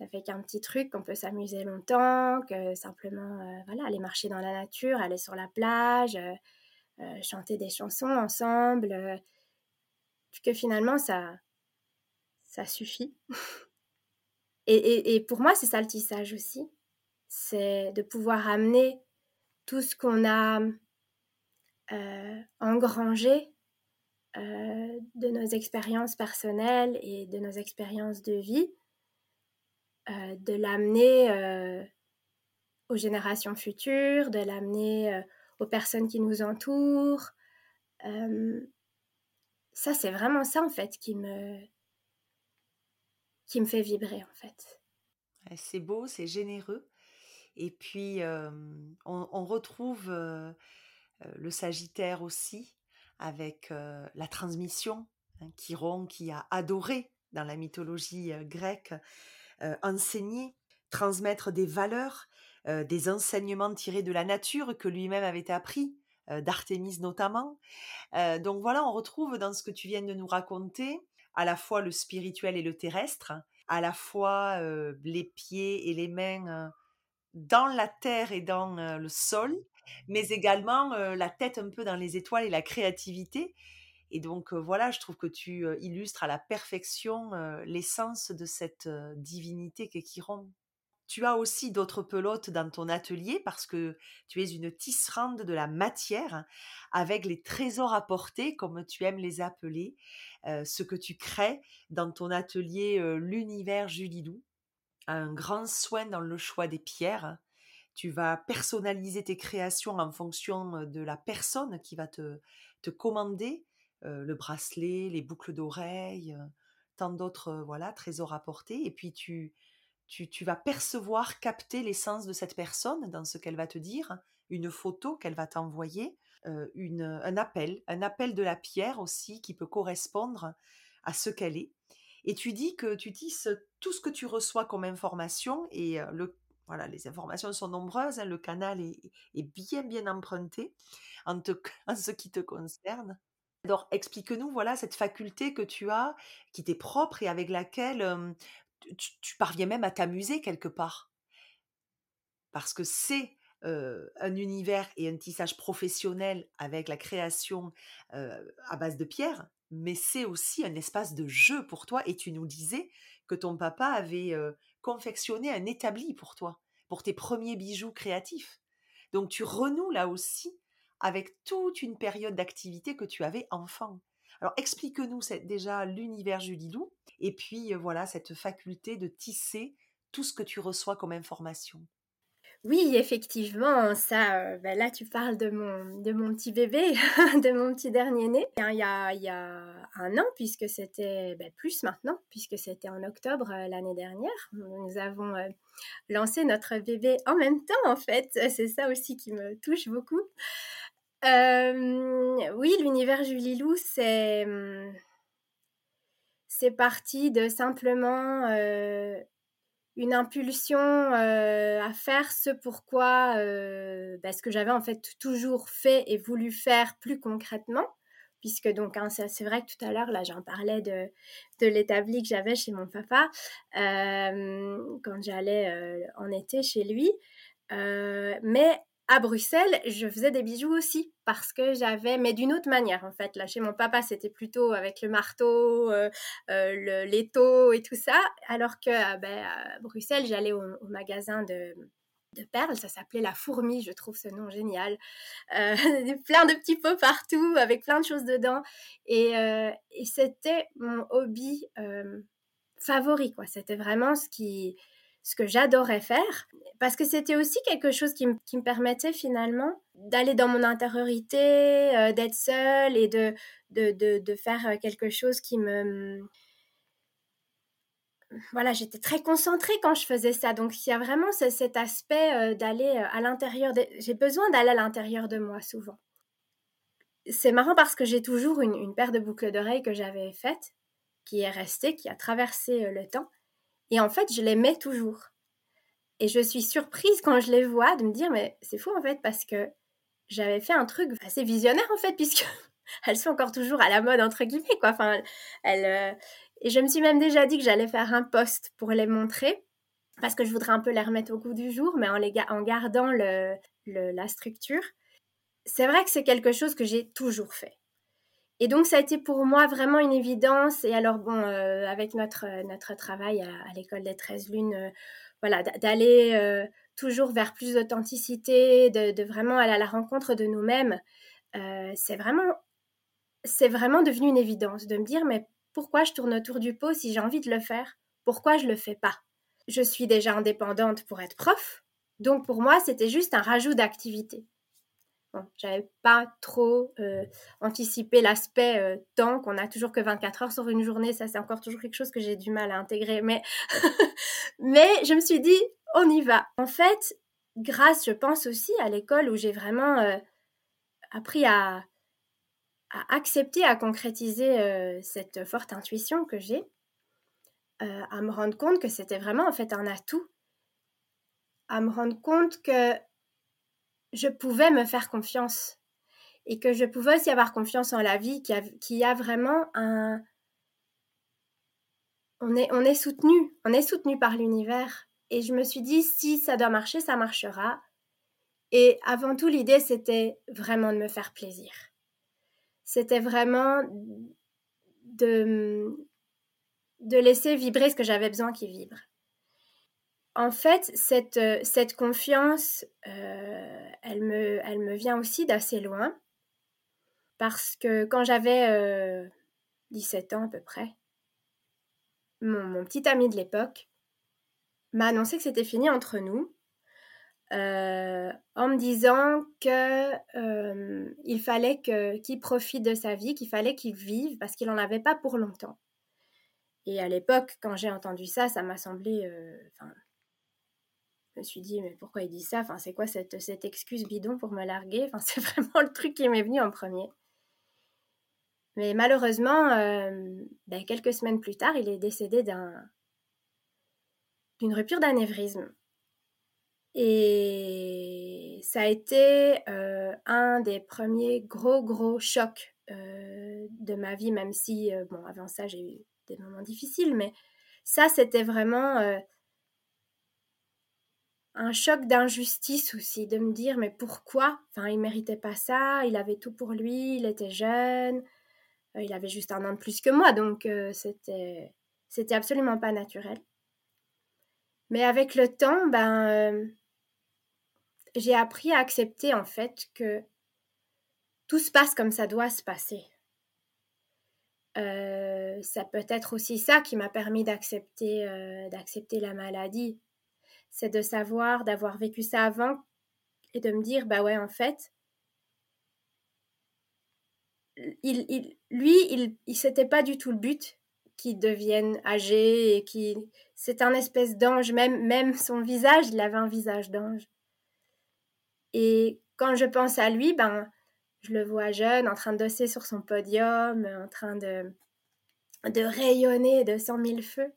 Avec un petit truc qu'on peut s'amuser longtemps, que simplement euh, voilà, aller marcher dans la nature, aller sur la plage, chanter des chansons ensemble, que finalement ça ça suffit. et, pour moi, c'est ça le tissage aussi. C'est de pouvoir amener tout ce qu'on a euh, engrangé euh, de nos expériences personnelles et de nos expériences de vie, euh, de l'amener aux générations futures, de l'amener aux personnes qui nous entourent. ça, c'est vraiment ça, en fait, qui me, qui me fait vibrer, en fait. C'est beau, c'est généreux. Et puis, on, retrouve le Sagittaire aussi, avec la transmission. Hein, Chiron qui a adoré dans la mythologie grecque enseigner, transmettre des valeurs, des enseignements tirés de la nature que lui-même avait appris, d'Artémis notamment. donc voilà, on retrouve dans ce que tu viens de nous raconter à la fois le spirituel et le terrestre, à la fois les pieds et les mains dans la terre et dans le sol, mais également la tête un peu dans les étoiles et la créativité. Et donc voilà, je trouve que tu illustres à la perfection l'essence de cette divinité qu'est Chiron. Tu as aussi d'autres pelotes dans ton atelier parce que tu es une tisserande de la matière avec les trésors apportés, comme tu aimes les appeler, ce que tu crées dans ton atelier L'univers Julilou. Un grand soin dans le choix des pierres. Tu vas personnaliser tes créations en fonction de la personne qui va te, te commander le bracelet, les boucles d'oreilles, tant d'autres voilà trésors apportés. Et puis tu, tu, vas percevoir, capter l'essence de cette personne dans ce qu'elle va te dire, une photo qu'elle va t'envoyer, euh, un appel, un appel de la pierre aussi qui peut correspondre à ce qu'elle est. Et tu dis que tu tisses tout ce que tu reçois comme information et euh, le, voilà, les informations sont nombreuses, hein, le canal est, bien bien emprunté en, ce qui te concerne. Alors, explique-nous, voilà, cette faculté que tu as, qui t'est propre et avec laquelle tu, parviens même à t'amuser quelque part. Parce que c'est un univers et un tissage professionnel avec la création à base de pierre, mais c'est aussi un espace de jeu pour toi. Et tu nous disais que ton papa avait confectionné un établi pour toi, pour tes premiers bijoux créatifs. Donc tu renoues là aussi avec toute une période d'activité que tu avais enfant. Alors explique-nous déjà l'univers Julilou et puis voilà cette faculté de tisser tout ce que tu reçois comme information. Oui, effectivement, ça, ben là tu parles de mon, de mon petit bébé, de mon petit dernier né. Il y a, il y a un an, puisque c'était ben, plus maintenant, puisque c'était en octobre l'année dernière. Nous avons lancé notre bébé en même temps, en fait. C'est ça aussi qui me touche beaucoup oui, l'univers Julilou, c'est mmh, c'est parti de simplement une impulsion à faire ce pourquoi, bah, ce que j'avais en fait toujours fait et voulu faire plus concrètement. Puisque donc, hein, c'est vrai que tout à l'heure, là, j'en parlais de, de l'établi que j'avais chez mon papa quand j'allais en été chez lui. mais à Bruxelles, je faisais des bijoux aussi parce que j'avais, mais d'une autre manière en fait. Là, chez mon papa, c'était plutôt avec le marteau, euh, euh, l'étau et tout ça, alors que euh, ben, à Bruxelles, j'allais au, magasin de, de perles, ça s'appelait la fourmi, je trouve ce nom génial. plein de petits pots partout, avec plein de choses dedans. Et, et c'était mon hobby favori, quoi. C'était vraiment ce qui, ce que j'adorais faire, parce que c'était aussi quelque chose qui, me permettait finalement d'aller dans mon intériorité, euh, d'être seule et de, de, faire euh, quelque chose qui me... Voilà, j'étais très concentrée quand je faisais ça. Donc, il y a vraiment cet aspect euh, d'aller à l'intérieur. J'ai besoin d'aller à l'intérieur de moi souvent. C'est marrant parce que j'ai toujours une, paire de boucles d'oreilles que j'avais faite, qui est restée, qui a traversé le temps. Et en fait, je les mets toujours. Et je suis surprise quand je les vois de me dire, mais c'est fou en fait, parce que j'avais fait un truc assez visionnaire en fait, puisque elles sont encore toujours à la mode, entre guillemets, quoi. Enfin, elles, euh, Et je me suis même déjà dit que j'allais faire un post pour les montrer, parce que je voudrais un peu les remettre au goût du jour, mais en, gardant la structure. C'est vrai que c'est quelque chose que j'ai toujours fait. Et donc, ça a été pour moi vraiment une évidence. Et alors, bon, euh, avec notre, notre travail à, l'école des 13 lunes, euh, voilà, d'aller euh, toujours vers plus d'authenticité, de, vraiment aller à la rencontre de nous-mêmes, c'est vraiment, c'est vraiment devenu une évidence de me dire, mais pourquoi je tourne autour du pot si j'ai envie de le faire? Pourquoi je le fais pas? Je suis déjà indépendante pour être prof, donc pour moi, c'était juste un rajout d'activité. J'avais pas trop euh, anticipé l'aspect euh, temps, qu'on a toujours que 24 heures sur une journée. Ça, c'est encore toujours quelque chose que j'ai du mal à intégrer. Mais, mais je me suis dit, on y va. En fait, grâce, je pense aussi à l'école où j'ai vraiment euh, appris à, à, accepter, à concrétiser cette forte intuition que j'ai, à me rendre compte que c'était vraiment en fait un atout, à me rendre compte que je pouvais me faire confiance et que je pouvais aussi avoir confiance en la vie, qui y a, vraiment un... On est, on est soutenu, on est soutenu par l'univers. Et je me suis dit, si ça doit marcher, ça marchera. Et avant tout, l'idée, c'était vraiment de me faire plaisir. C'était vraiment de, de laisser vibrer ce que j'avais besoin qu'il vibre en fait, cette, euh, cette confiance, euh, elle, me, elle me vient aussi d'assez loin. Parce que quand j'avais 17 euh, ans à peu près, mon, petit ami de l'époque m'a annoncé que c'était fini entre nous, en me disant que il fallait qu'il profite de sa vie, qu'il fallait qu'il vive, parce qu'il n'en avait pas pour longtemps. Et à l'époque, quand j'ai entendu ça, ça m'a semblé, je me suis dit, mais pourquoi il dit ça? Enfin, C'est quoi cette, cette excuse bidon pour me larguer? Enfin, C'est vraiment le truc qui m'est venu en premier. Mais malheureusement, euh, ben, quelques semaines plus tard, il est décédé d'un, d'une rupture d'anévrisme. Et ça a été euh, un des premiers gros, gros chocs euh, de ma vie, même si, bon, avant ça, j'ai eu des moments difficiles, mais ça, c'était vraiment un choc d'injustice aussi, de me dire mais pourquoi? Enfin, il méritait pas ça, il avait tout pour lui, il était jeune, euh, il avait juste un an de plus que moi, donc euh, c'était c'était absolument pas naturel. Mais avec le temps, ben euh, j'ai appris à accepter en fait que tout se passe comme ça doit se passer. ça peut être aussi ça qui m'a permis d'accepter d'accepter la maladie c'est de savoir, d'avoir vécu ça avant et de me dire, bah ouais, en fait, il, lui, il, il c'était pas du tout le but qu'il devienne âgé et qui c'est un espèce d'ange même même son visage il avait un visage d'ange. Et quand je pense à lui ben je le vois jeune en train de dosser sur son podium en train de de rayonner de cent mille feux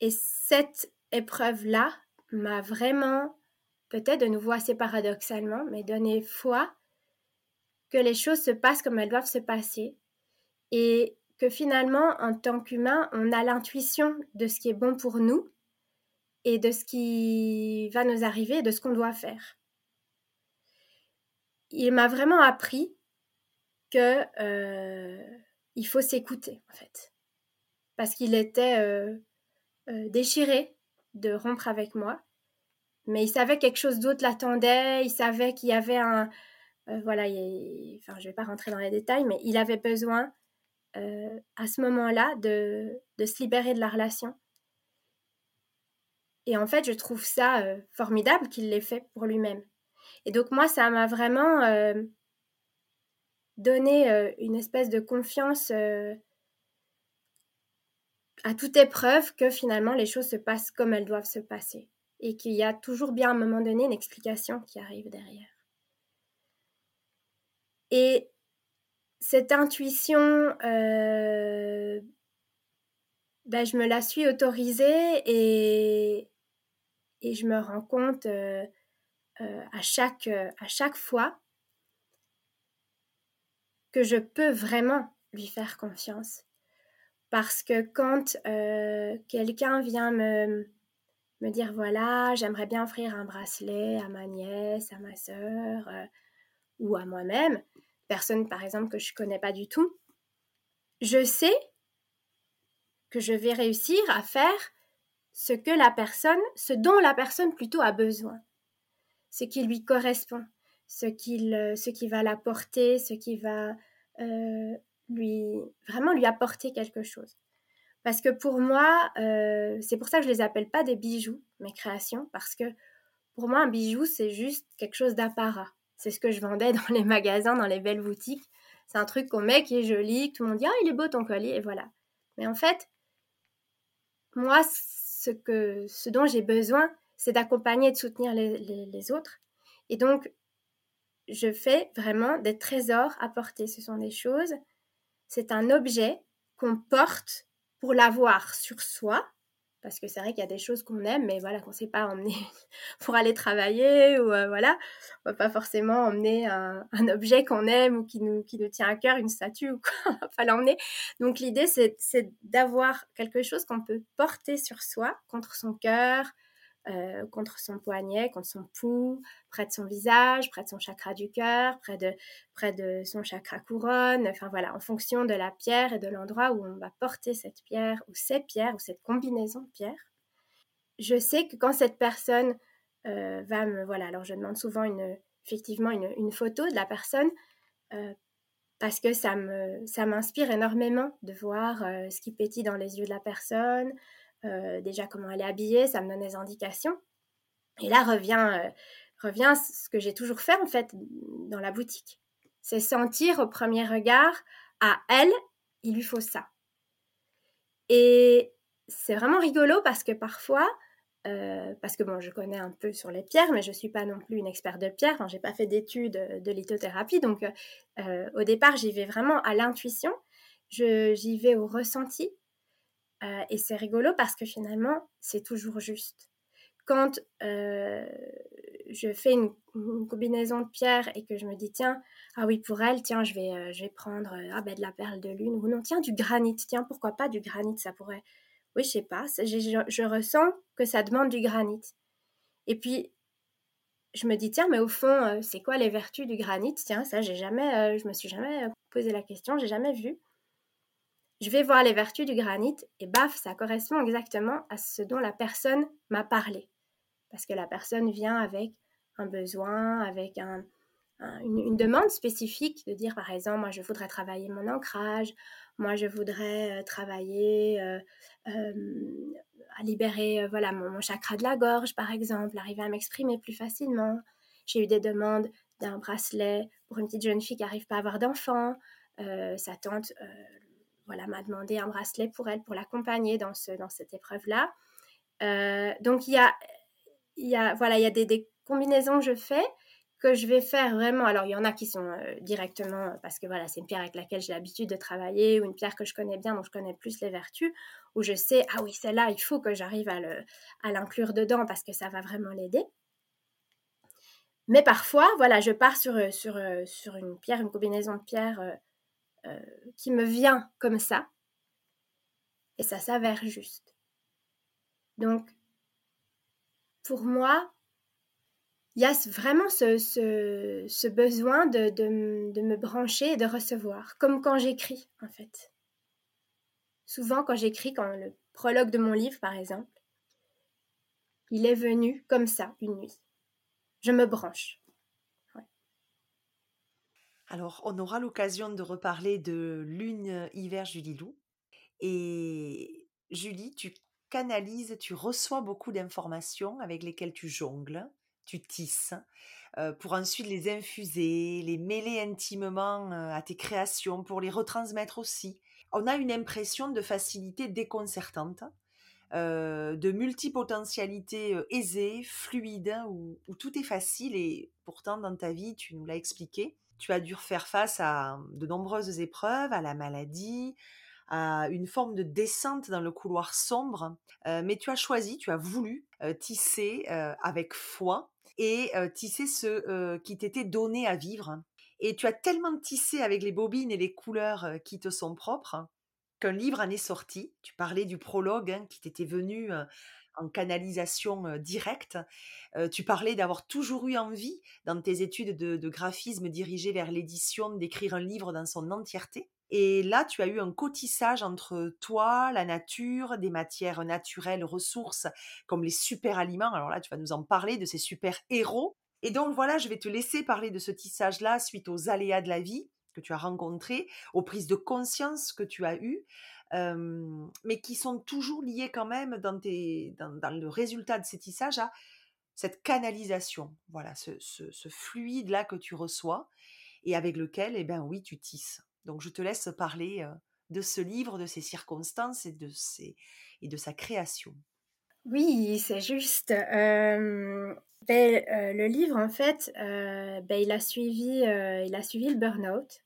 et cette épreuve-là m'a vraiment, peut-être de nouveau assez paradoxalement, mais donné foi que les choses se passent comme elles doivent se passer et que finalement, en tant qu'humain, on a l'intuition de ce qui est bon pour nous et de ce qui va nous arriver et de ce qu'on doit faire. Il m'a vraiment appris que euh, il faut s'écouter en fait, parce qu'il était euh, euh, déchiré de rompre avec moi. Mais il savait quelque chose d'autre l'attendait, il savait qu'il y avait un... Euh, voilà, enfin, je ne vais pas rentrer dans les détails, mais il avait besoin euh, à ce moment-là de, se libérer de la relation. Et en fait, je trouve ça formidable qu'il l'ait fait pour lui-même. Et donc moi, ça m'a vraiment donné une espèce de confiance à toute épreuve que finalement les choses se passent comme elles doivent se passer et qu'il y a toujours bien à un moment donné une explication qui arrive derrière. Et cette intuition, euh, ben, je me la suis autorisée et, je me rends compte euh, euh, à chaque fois que je peux vraiment lui faire confiance parce que quand euh, quelqu'un vient me, me dire voilà, j'aimerais bien offrir un bracelet à ma nièce, à ma sœur euh, ou à moi-même, personne par exemple que je connais pas du tout, je sais que je vais réussir à faire ce que la personne, ce dont la personne plutôt a besoin, ce qui lui correspond, ce, euh, qui va l'apporter, ce qui va euh, lui vraiment lui apporter quelque chose. Parce que pour moi, euh, c'est pour ça que je les appelle pas des bijoux, mes créations, parce que pour moi, un bijou, c'est juste quelque chose d'apparat. C'est ce que je vendais dans les magasins, dans les belles boutiques. C'est un truc qu'on met qui est joli, tout le monde dit Ah, il est beau ton collier, et voilà. Mais en fait, moi, ce, que, ce dont j'ai besoin, c'est d'accompagner et de soutenir les, autres. Et donc, je fais vraiment des trésors à porter. Ce sont des choses, c'est un objet qu'on porte pour l'avoir sur soi, parce que c'est vrai qu'il y a des choses qu'on aime, mais voilà, qu'on ne sait pas emmener pour aller travailler, ou euh, voilà, on va pas forcément emmener un, objet qu'on aime ou qui nous, qui nous tient à cœur, une statue ou quoi, on va pas l'emmener. Donc l'idée, c'est d'avoir quelque chose qu'on peut porter sur soi, contre son cœur, euh, contre son poignet, contre son pouls, près de son visage, près de son chakra du cœur, près de, près de son chakra couronne, enfin voilà, en fonction de la pierre et de l'endroit où on va porter cette pierre ou ces pierres ou cette combinaison de pierres. Je sais que quand cette personne euh, va me... Voilà, alors je demande souvent une, effectivement une, photo de la personne euh, parce que ça me ça m'inspire énormément de voir ce qui pétille dans les yeux de la personne, déjà comment elle est habillée, ça me donne des indications. Et là revient, euh, revient ce que j'ai toujours fait en fait dans la boutique. C'est sentir au premier regard, à elle, il lui faut ça. Et c'est vraiment rigolo parce que parfois, euh, parce que bon, je connais un peu sur les pierres, mais je ne suis pas non plus une experte de pierre. Enfin, j'ai pas fait d'études de lithothérapie, donc au départ, j'y vais vraiment à l'intuition. J'y vais au ressenti. Euh, et c'est rigolo parce que finalement, c'est toujours juste. Quand euh, je fais une, combinaison de pierres et que je me dis, tiens, ah oui, pour elle, tiens, je vais, euh, je vais prendre ah ben, de la perle de lune, ou non, tiens, du granit, tiens, pourquoi pas du granit, ça pourrait... Oui, je sais pas, je, ressens que ça demande du granit. Et puis, je me dis, tiens, mais au fond, c'est quoi les vertus du granit? Tiens, ça, j'ai jamais, je me suis jamais posé la question, j'ai jamais vu je vais voir les vertus du granit et baf, ça correspond exactement à ce dont la personne m'a parlé. Parce que la personne vient avec un besoin, avec une, demande spécifique de dire par exemple, moi je voudrais travailler mon ancrage, moi je voudrais euh, travailler euh, euh, à libérer voilà mon, mon, chakra de la gorge par exemple, arriver à m'exprimer plus facilement. J'ai eu des demandes d'un bracelet pour une petite jeune fille qui n'arrive pas à avoir d'enfant. sa tante voilà, m'a demandé un bracelet pour elle, pour l'accompagner dans, ce, dans cette épreuve-là. Euh, donc, il y a, y a, voilà, il y a des, combinaisons que je fais que je vais faire vraiment. Alors, il y en a qui sont euh, directement, parce que voilà, c'est une pierre avec laquelle j'ai l'habitude de travailler, ou une pierre que je connais bien, dont je connais plus les vertus, où je sais, ah oui, celle-là, il faut que j'arrive à l'inclure dedans parce que ça va vraiment l'aider. Mais parfois, voilà, je pars sur, sur, sur une pierre, une combinaison de pierres euh, qui me vient comme ça, et ça s'avère juste. Donc, pour moi, il y a vraiment ce, besoin de, de, me brancher et de recevoir, comme quand j'écris, en fait. Souvent, quand j'écris, quand le prologue de mon livre, par exemple, il est venu comme ça, une nuit. Je me branche. Alors, on aura l'occasion de reparler de Lune Hiver Julie Lou. Et Julie, tu canalises, tu reçois beaucoup d'informations avec lesquelles tu jongles, tu tisses, euh, pour ensuite les infuser, les mêler intimement euh, à tes créations, pour les retransmettre aussi. On a une impression de facilité déconcertante, euh, de multipotentialité aisée, fluide, où, tout est facile et pourtant dans ta vie, tu nous l'as expliqué, tu as dû faire face à de nombreuses épreuves, à la maladie, à une forme de descente dans le couloir sombre, mais tu as choisi, tu as voulu tisser avec foi et tisser ce qui t'était donné à vivre. Et tu as tellement tissé avec les bobines et les couleurs qui te sont propres qu'un livre en est sorti. Tu parlais du prologue hein, qui t'était venu en canalisation directe. tu parlais d'avoir toujours eu envie, dans tes études de, graphisme dirigées vers l'édition, d'écrire un livre dans son entièreté. Et là, tu as eu un cotissage entre toi, la nature, des matières naturelles, ressources, comme les super aliments. Alors là, tu vas nous en parler de ces super héros. Et donc voilà, je vais te laisser parler de ce tissage-là suite aux aléas de la vie que tu as rencontrés, aux prises de conscience que tu as eues mais qui sont toujours liés quand même dans, le résultat de ces tissages à cette canalisation, voilà, ce, fluide-là que tu reçois et avec lequel, eh ben oui, tu tisses. Donc je te laisse parler de ce livre, de ses circonstances et de, ses, et de sa création. Oui, c'est juste. Ben, le livre, en fait, ben, il, a suivi, il a suivi le burn-out.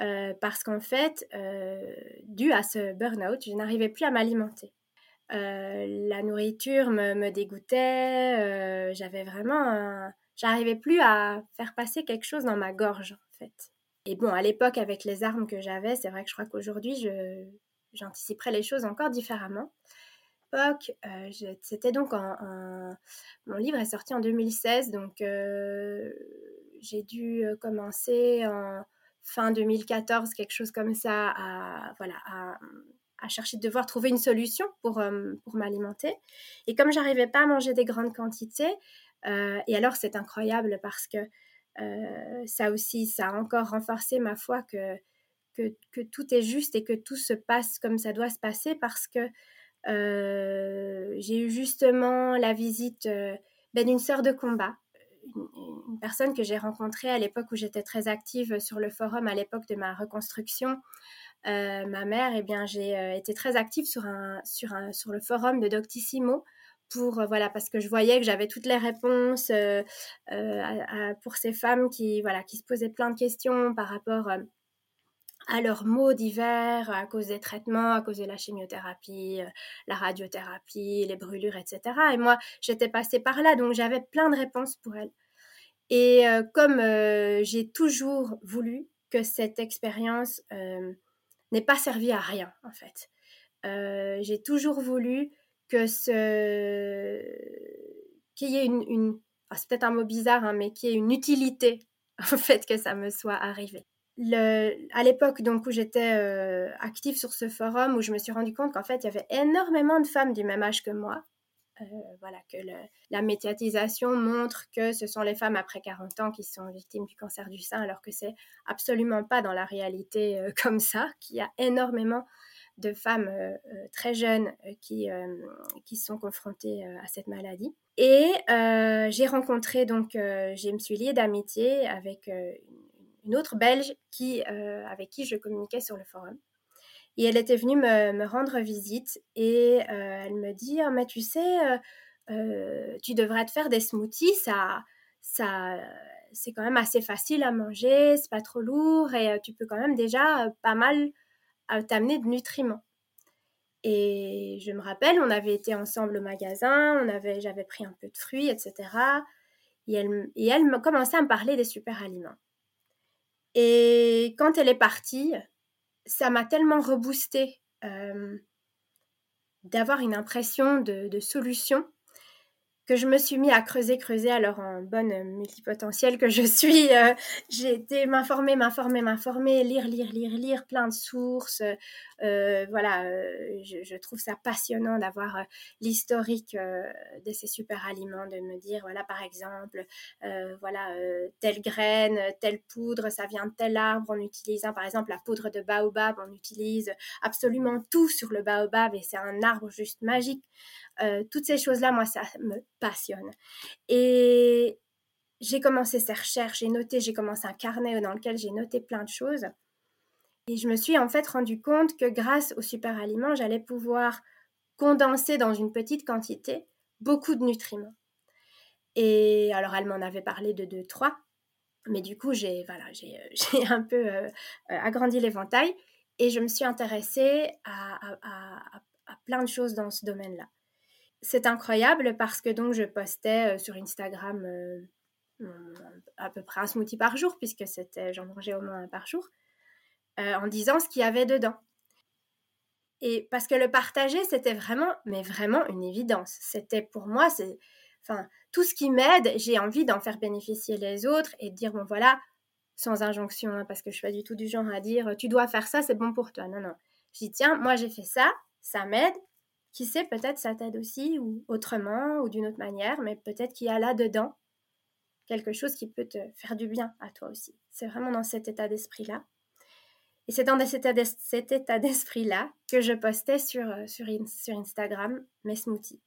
Euh, parce qu'en fait, euh, dû à ce burn-out, je n'arrivais plus à m'alimenter. Euh, la nourriture me, dégoûtait, j'avais vraiment... J'arrivais plus à faire passer quelque chose dans ma gorge, en fait. Et bon, à l'époque, avec les armes que j'avais, c'est vrai que je crois qu'aujourd'hui, je, j'anticiperais les choses encore différemment. L'époque, c'était donc Mon livre est sorti en 2016, donc j'ai dû commencer en fin 2014, quelque chose comme ça, à, voilà, à, chercher de devoir trouver une solution pour, euh, pour m'alimenter. Et comme j'arrivais pas à manger des grandes quantités, euh, et alors c'est incroyable parce que euh, ça aussi, ça a encore renforcé ma foi que, que, tout est juste et que tout se passe comme ça doit se passer parce que j'ai eu justement la visite ben, d'une sœur de combat une, personne que j'ai rencontrée à l'époque où j'étais très active sur le forum, à l'époque de ma reconstruction. Euh, ma mère, eh bien, j'ai euh, été très active sur, un, sur, un, sur le forum de Doctissimo pour euh, voilà parce que je voyais que j'avais toutes les réponses pour ces femmes qui voilà qui se posaient plein de questions par rapport à leurs maux divers à cause des traitements, à cause de la chimiothérapie, la radiothérapie, les brûlures, etc. Et moi, j'étais passée par là, donc j'avais plein de réponses pour elles. Et euh, comme euh, j'ai toujours voulu que cette expérience euh, n'ait pas servi à rien, en fait, j'ai toujours voulu que ce qu'il y ait une, ah, c'est peut-être un mot bizarre, hein, mais qu'il y ait une utilité en fait que ça me soit arrivé. À l'époque donc où j'étais active sur ce forum, où je me suis rendu compte qu'en fait il y avait énormément de femmes du même âge que moi, euh, voilà, que la médiatisation montre que ce sont les femmes après 40 ans qui sont victimes du cancer du sein, alors que c'est absolument pas dans la réalité euh, comme ça, qu'il y a énormément de femmes euh, très jeunes qui, qui sont confrontées à cette maladie. Et j'ai rencontré, donc, je me suis liée d'amitié avec une autre Belge qui, avec qui je communiquais sur le forum. Et elle était venue me, rendre visite et euh, elle me dit «Ah, mais tu sais, euh, euh, tu devrais te faire des smoothies, ça, ça, c'est quand même assez facile à manger, c'est pas trop lourd et tu peux quand même déjà pas mal t'amener de nutriments. Et je me rappelle, on avait été ensemble au magasin, on avait, j'avais pris un peu de fruits, etc. Et elle, et elle commençait à me parler des super aliments. Et quand elle est partie, ça m'a tellement reboosté euh, d'avoir une impression de, solution que je me suis mis à creuser, creuser. Alors, en bonne multipotentielle que je suis, euh, j'ai été m'informer, m'informer, m'informer, lire, lire, lire, lire, plein de sources. Euh, voilà, euh, je, trouve ça passionnant d'avoir l'historique de ces super aliments, de me dire, voilà, par exemple, voilà, telle graine, telle poudre, ça vient de tel arbre. On utilise, par exemple, la poudre de baobab, on utilise absolument tout sur le baobab et c'est un arbre juste magique. Euh, toutes ces choses-là, moi, ça me passionne. Et j'ai commencé ces recherches, j'ai noté, j'ai commencé un carnet dans lequel j'ai noté plein de choses. Et je me suis en fait rendu compte que grâce aux super aliments, j'allais pouvoir condenser dans une petite quantité beaucoup de nutriments. Et alors, elle m'en avait parlé de deux, trois. Mais du coup, j'ai voilà, j'ai, un peu euh, euh, agrandi l'éventail et je me suis intéressée à plein de choses dans ce domaine-là c'est incroyable parce que donc je postais euh, sur Instagram euh, à peu près un smoothie par jour, puisque c'était j'en mangeais au moins un par jour, euh, en disant ce qu'il y avait dedans. Et parce que le partager, c'était vraiment, mais vraiment une évidence. C'était pour moi, c'est, enfin, tout ce qui m'aide, j'ai envie d'en faire bénéficier les autres et de dire, bon voilà, sans injonction, hein, parce que je suis pas du tout du genre à dire, tu dois faire ça, c'est bon pour toi. Non, non. Je dis, tiens, moi j'ai fait ça, ça m'aide. Qui sait, peut-être ça t'aide aussi, ou autrement, ou d'une autre manière, mais peut-être qu'il y a là-dedans quelque chose qui peut te faire du bien à toi aussi. C'est vraiment dans cet état d'esprit-là. Et c'est dans cet état d'esprit-là que je postais sur, euh, Instagram mes smoothies.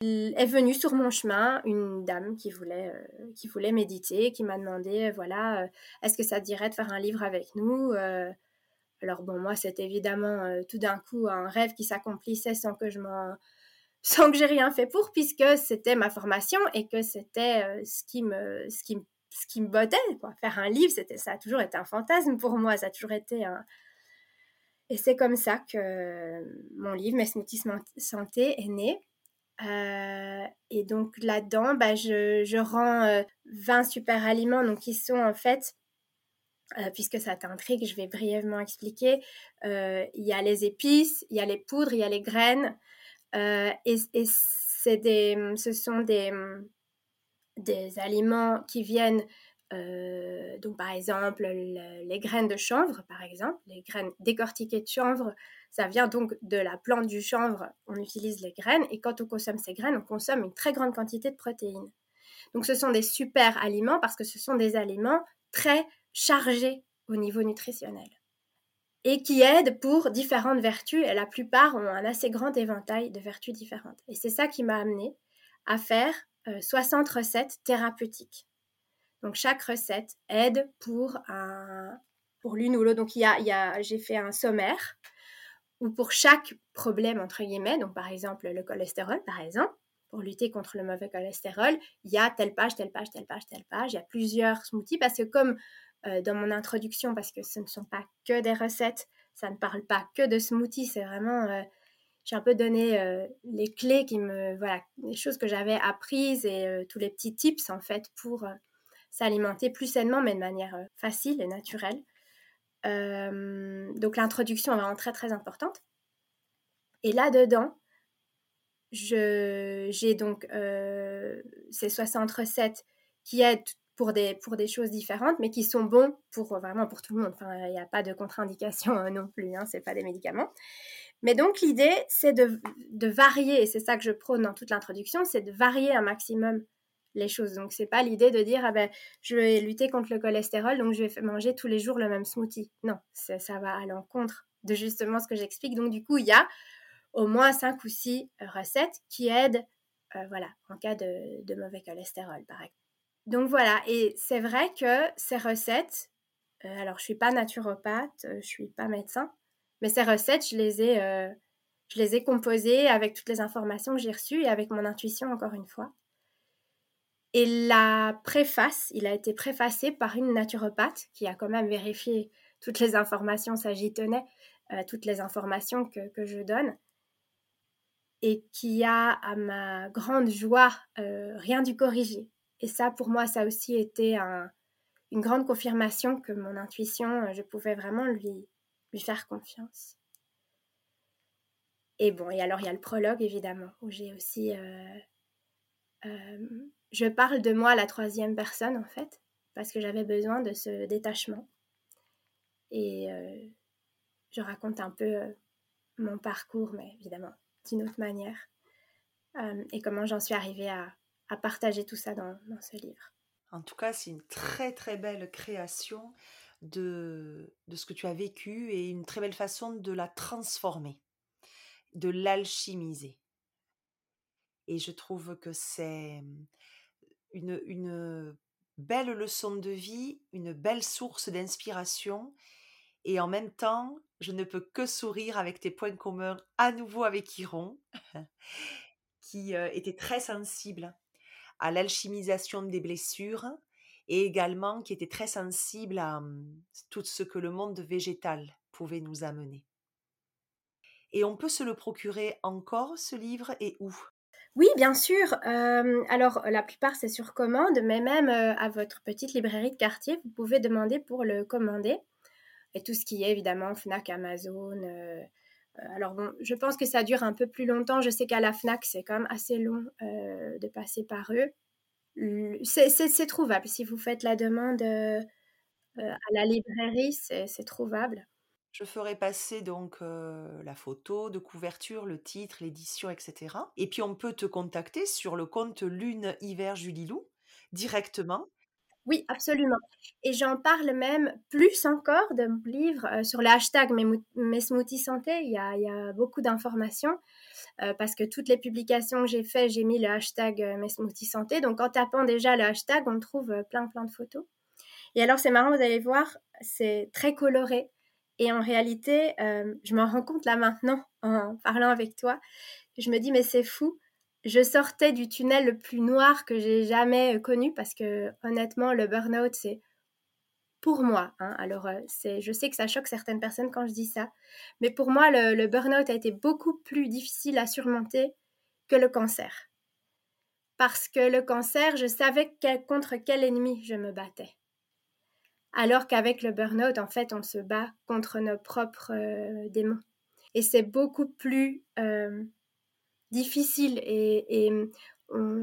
Il est venu sur mon chemin une dame qui voulait, euh, qui voulait méditer, qui m'a demandé, euh, voilà, est-ce que ça te dirait de faire un livre avec nous Alors bon, moi, c'est évidemment tout d'un coup un rêve qui s'accomplissait sans que je m'en sans que j'ai rien fait pour, puisque c'était ma formation et que c'était ce qui me, ce qui ce qui me. Quoi. Faire un livre, c'était, ça a toujours été un fantasme pour moi. Ça a toujours été un. Et c'est comme ça que mon livre, Mes smoothies santé, est né. Euh, et donc là-dedans, bah, je, je, rends 20 euh, super aliments donc, qui sont en fait, euh, puisque ça t'intrigue, je vais brièvement expliquer. Il y a les épices, il y a les poudres, il y a les graines. et, et c'est des, ce sont des, des aliments qui viennent, euh, donc par exemple les graines de chanvre, par exemple, les graines décortiquées de chanvre, ça vient donc de la plante du chanvre, on utilise les graines, et quand on consomme ces graines, on consomme une très grande quantité de protéines. Donc ce sont des super aliments parce que ce sont des aliments très chargés au niveau nutritionnel et qui aident pour différentes vertus, et la plupart ont un assez grand éventail de vertus différentes. Et c'est ça qui m'a amené à faire 60 euh, recettes thérapeutiques. Donc chaque recette aide pour pour l'une ou l'autre. Donc y a, y a j'ai fait un sommaire où pour chaque problème entre guillemets, donc par exemple le cholestérol par exemple, pour lutter contre le mauvais cholestérol, il y a telle page, telle page, telle page, telle page. Il y a plusieurs smoothies parce que comme euh, dans mon introduction, parce que ce ne sont pas que des recettes, ça ne parle pas que de smoothies, c'est vraiment euh, j'ai un peu donné euh, les clés qui me voilà les choses que j'avais apprises et tous les petits tips en fait pour s'alimenter plus sainement mais de manière facile et naturelle. Donc l'introduction est vraiment très très importante. Et là dedans j'ai donc ces 60 recettes qui aident pour des, pour des choses différentes, mais qui sont bons pour vraiment pour tout le monde. Enfin, il n'y a pas de contre-indication non plus, hein, c'est pas des médicaments. Mais donc l'idée, c'est de, varier, et c'est ça que je prône dans toute l'introduction, c'est de varier un maximum les choses. Donc c'est pas l'idée de dire ah ben je vais lutter contre le cholestérol, donc je vais manger tous les jours le même smoothie. Non, ça va à l'encontre de justement ce que j'explique. Donc du coup, il y a au moins cinq ou six recettes qui aident, euh, voilà, en cas de, mauvais cholestérol, par exemple. Donc voilà, et c'est vrai que ces recettes, euh, alors je suis pas naturopathe, euh, je suis pas médecin, mais ces recettes, je les ai, euh, je les ai composées avec toutes les informations que j'ai reçues et avec mon intuition, encore une fois. Et la préface, il a été préfacé par une naturopathe qui a quand même vérifié toutes les informations, ça j'y tenait, euh, toutes les informations que, je donne, et qui a, à ma grande joie, rien dû corriger. Et ça, pour moi, ça aussi un, une grande confirmation que mon intuition, je pouvais vraiment lui, faire confiance. Et bon, et alors il y a le prologue évidemment, où j'ai aussi... Euh, euh, je parle de moi à la troisième personne en fait, parce que j'avais besoin de ce détachement. Et euh, je raconte un peu mon parcours, mais évidemment d'une autre manière. et comment j'en suis arrivée à, partager tout ça dans, ce livre. En tout cas, c'est une très très belle création de, de ce que tu as vécu et une très belle façon de la transformer, de l'alchimiser. Et je trouve que c'est une, une belle leçon de vie, une belle source d'inspiration. Et en même temps, je ne peux que sourire avec tes points communs à nouveau avec Iron, qui euh, était très sensible à l'alchimisation des blessures et également qui était très sensible à mmh, tout ce que le monde végétal pouvait nous amener. Et on peut se le procurer encore, ce livre, et où? Oui, bien sûr. alors, la plupart, c'est sur commande, mais même à votre petite librairie de quartier, vous pouvez demander pour le commander. Et tout ce qui est, évidemment, FNAC, Amazon, alors bon, je pense que ça dure un peu plus longtemps. Je sais qu'à la FNAC, c'est quand même assez long de passer par eux. C'est trouvable. Si vous faites la demande à la librairie, c'est trouvable. Je ferai passer donc la photo de couverture, le titre, l'édition, etc. Et puis on peut te contacter sur le compte Lune Hiver Julilou directement. Oui, absolument. Et j'en parle même plus encore de mon livre sur le hashtag mes, santé. Il y a, beaucoup d'informations parce que toutes les publications que j'ai faites, j'ai mis le hashtag mes smoothies santé. Donc en tapant déjà le hashtag, on trouve plein plein de photos. Et alors c'est marrant, vous allez voir, c'est très coloré. Et en réalité, euh, je m'en rends compte là maintenant en parlant avec toi. Je me dis, mais c'est fou. Je sortais du tunnel le plus noir que j'ai jamais euh, connu parce que honnêtement, le burn-out, c'est pour moi. Hein, alors, euh, c'est, je sais que ça choque certaines personnes quand je dis ça. Mais pour moi, le, le burn-out a été beaucoup plus difficile à surmonter que le cancer. Parce que le cancer, je savais contre quel ennemi je me battais alors qu'avec le burn-out, en fait, on se bat contre nos propres euh, démons. Et c'est beaucoup plus difficile et,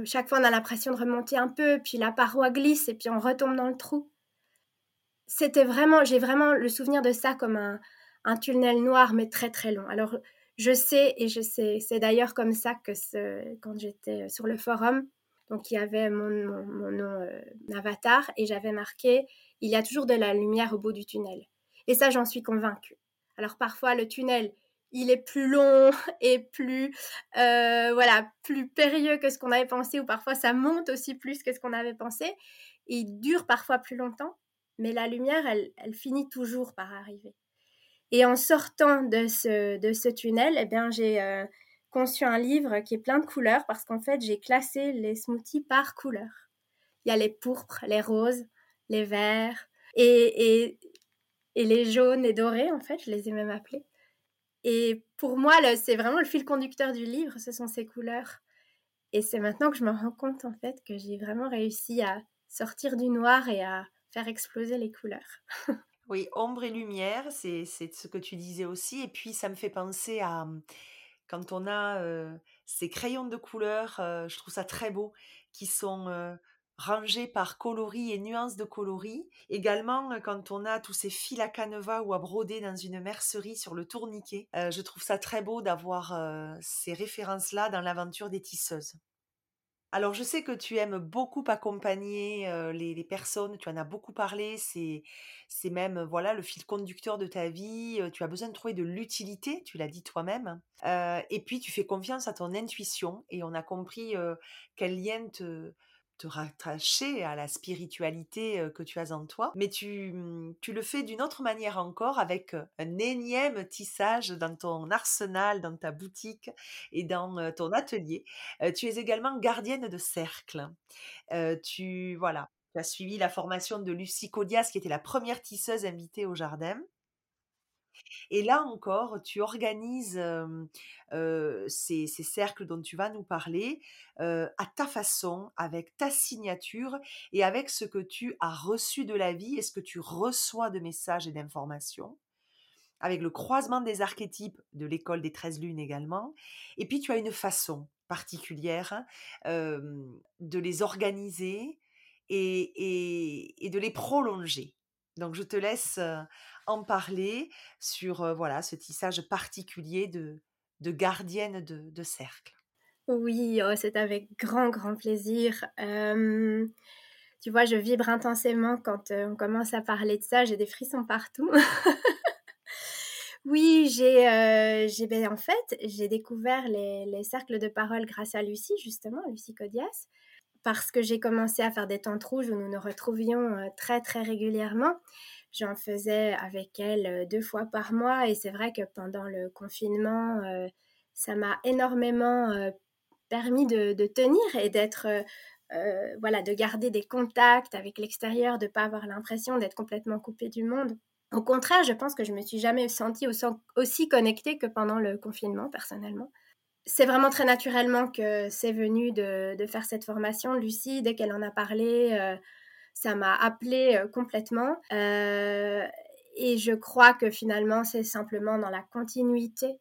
chaque fois on a l'impression de remonter un peu, puis la paroi glisse et puis on retombe dans le trou. C'était vraiment, j'ai vraiment le souvenir de ça comme un, un, tunnel noir, mais très très long. Alors je sais, et je sais, c'est d'ailleurs comme ça que quand j'étais sur le forum, donc il y avait mon, nom euh, avatar et j'avais marqué il y a toujours de la lumière au bout du tunnel. Et ça, j'en suis convaincue. Alors parfois, le tunnel, il est plus long et plus, euh, voilà, plus périlleux que ce qu'on avait pensé, ou parfois ça monte aussi plus que ce qu'on avait pensé. il dure parfois plus longtemps, mais la lumière, elle, elle finit toujours par arriver. Et en sortant de ce, de ce tunnel, eh bien, j'ai euh, conçu un livre qui est plein de couleurs parce qu'en fait, j'ai classé les smoothies par couleur. Il y a les pourpres, les roses, les verts et, et, et, les jaunes et dorés, en fait, je les ai même appelés. Et pour moi, c'est vraiment le fil conducteur du livre, ce sont ces couleurs. Et c'est maintenant que je me rends compte, en fait, que j'ai vraiment réussi à sortir du noir et à faire exploser les couleurs. oui, ombre et lumière, c'est ce que tu disais aussi. Et puis, ça me fait penser à quand on a ces crayons de couleur, je trouve ça très beau, qui sont rangés par coloris et nuances de coloris. Également, quand on a tous ces fils à canevas ou à broder dans une mercerie sur le tourniquet, je trouve ça très beau d'avoir ces références-là dans l'aventure des tisseuses. Alors, je sais que tu aimes beaucoup accompagner les, personnes, tu en as beaucoup parlé, c'est, c'est même voilà le fil conducteur de ta vie, tu as besoin de trouver de l'utilité, tu l'as dit toi-même, et puis tu fais confiance à ton intuition, et on a compris quel lien te, te rattacher à la spiritualité que tu as en toi, mais tu, mmh, tu le fais d'une autre manière encore avec un énième tissage dans ton arsenal, dans ta boutique et dans ton atelier. Tu es également gardienne de cercle. Tu voilà, tu as suivi la formation de Lucie Codias, qui était la première tisseuse invitée au jardin. Et là encore, tu organises ces, cercles dont tu vas nous parler à ta façon, avec ta signature et avec ce que tu as reçu de la vie et ce que tu reçois de messages et d'informations avec le croisement des archétypes de l'école des 13 lunes également. Et puis tu as une façon particulière de les organiser et, de les prolonger. Donc je te laisse en parler sur voilà ce tissage particulier de, de gardienne de, cercle. Oui, oh, c'est avec grand, grand plaisir. tu vois, je vibre intensément quand on commence à parler de ça. J'ai des frissons partout. oui, j'ai, j'ai ben, en fait, j'ai découvert les, les, cercles de parole grâce à Lucie, justement, Lucie Codias, parce que j'ai commencé à faire des tentes rouges où nous nous retrouvions très, très régulièrement. J'en faisais avec elle euh, deux fois par mois et c'est vrai que pendant le confinement, euh, ça m'a énormément euh, permis de, tenir et d'être, voilà, de garder des contacts avec l'extérieur, de ne pas avoir l'impression d'être complètement coupée du monde. Au contraire, je pense que je me suis jamais sentie aussi connectée que pendant le confinement, personnellement. C'est vraiment très naturellement que c'est venu de, de, faire cette formation. Lucie, dès qu'elle en a parlé, ça m'a appelé euh, complètement. Euh, et je crois que finalement, c'est simplement dans la continuité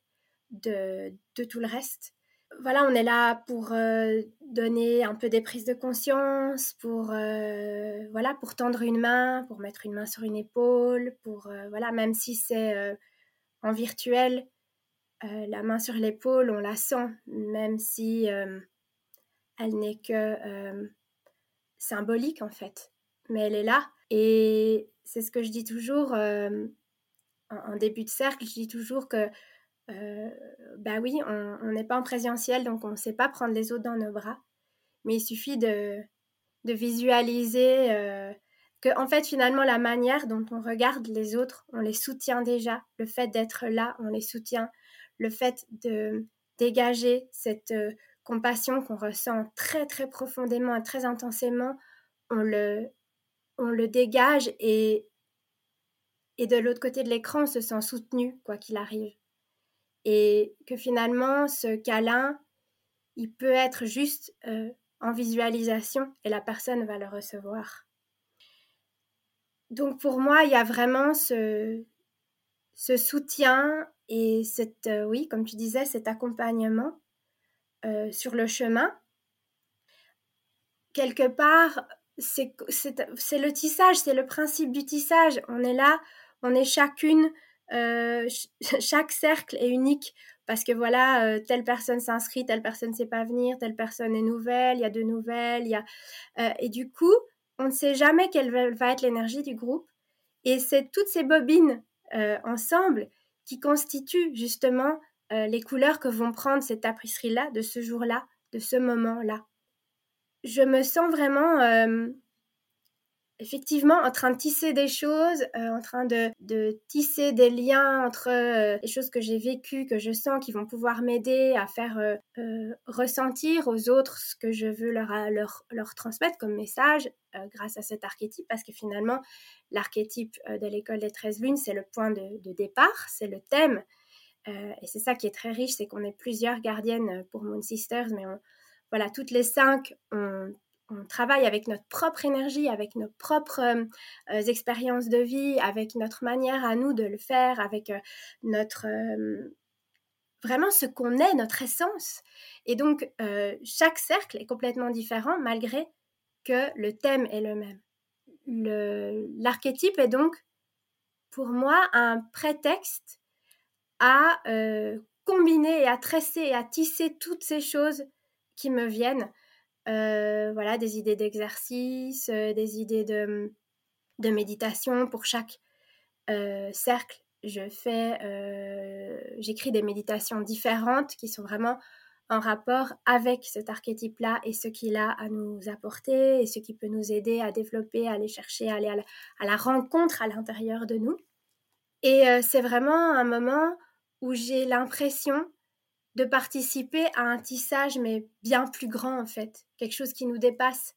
de, tout le reste. Voilà, on est là pour euh, donner un peu des prises de conscience, pour voilà, pour tendre une main, pour mettre une main sur une épaule, pour voilà, même si c'est en virtuel, la main sur l'épaule, on la sent, même si elle n'est que symbolique en fait, mais elle est là. Et c'est ce que je dis toujours en, début de cercle, je dis toujours que euh, bah oui, on n'est pas en présentiel, donc on ne sait pas prendre les autres dans nos bras. Mais il suffit de, de visualiser euh, que, en fait, finalement, la manière dont on regarde les autres, on les soutient déjà. Le fait d'être là, on les soutient. Le fait de dégager cette euh, compassion qu'on ressent très, très profondément et très intensément, on le, on le dégage et, et de l'autre côté de l'écran, on se sent soutenu, quoi qu'il arrive et que finalement ce câlin, il peut être juste euh, en visualisation et la personne va le recevoir. Donc pour moi, il y a vraiment ce, ce soutien et cette, euh, oui, comme tu disais, cet accompagnement euh, sur le chemin. Quelque part, c'est le tissage, c'est le principe du tissage. On est là, on est chacune euh, chaque cercle est unique parce que voilà, euh, telle personne s'inscrit, telle personne ne sait pas venir, telle personne est nouvelle, il y a de nouvelles, il y a... Euh, et du coup, on ne sait jamais quelle va être l'énergie du groupe. Et c'est toutes ces bobines ensemble qui constituent justement les couleurs que vont prendre cette tapisserie-là, de ce jour-là, de ce moment-là. Je me sens vraiment effectivement en train de tisser des choses, euh, en train de, tisser des liens entre euh, les choses que j'ai vécues, que je sens qui vont pouvoir m'aider à faire euh, ressentir aux autres ce que je veux leur transmettre comme message grâce à cet archétype, parce que finalement, l'archétype de l'école des 13 lunes, c'est le point de, départ, c'est le thème. et c'est ça qui est très riche, c'est qu'on est plusieurs gardiennes pour Moon Sisters, mais voilà, toutes les cinq on travaille avec notre propre énergie, avec nos propres euh, euh, expériences de vie, avec notre manière à nous de le faire, avec euh, notre vraiment ce qu'on est, notre essence. Et donc chaque cercle est complètement différent malgré que le thème est le même. L'archétype est donc pour moi un prétexte à combiner et à tresser et à tisser toutes ces choses qui me viennent euh, voilà, des idées d'exercice, euh, des idées de, de, méditation pour chaque euh, cercle. Je fais, j'écris des méditations différentes qui sont vraiment en rapport avec cet archétype-là et ce qu'il a à nous apporter et ce qui peut nous aider à développer, à aller chercher, à aller à la, à la rencontre à l'intérieur de nous. Et c'est vraiment un moment où j'ai l'impression de participer à un tissage, mais bien plus grand en fait, quelque chose qui nous dépasse.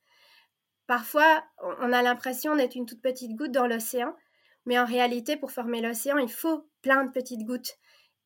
Parfois, on a l'impression d'être une toute petite goutte dans l'océan, mais en réalité, pour former l'océan, il faut plein de petites gouttes.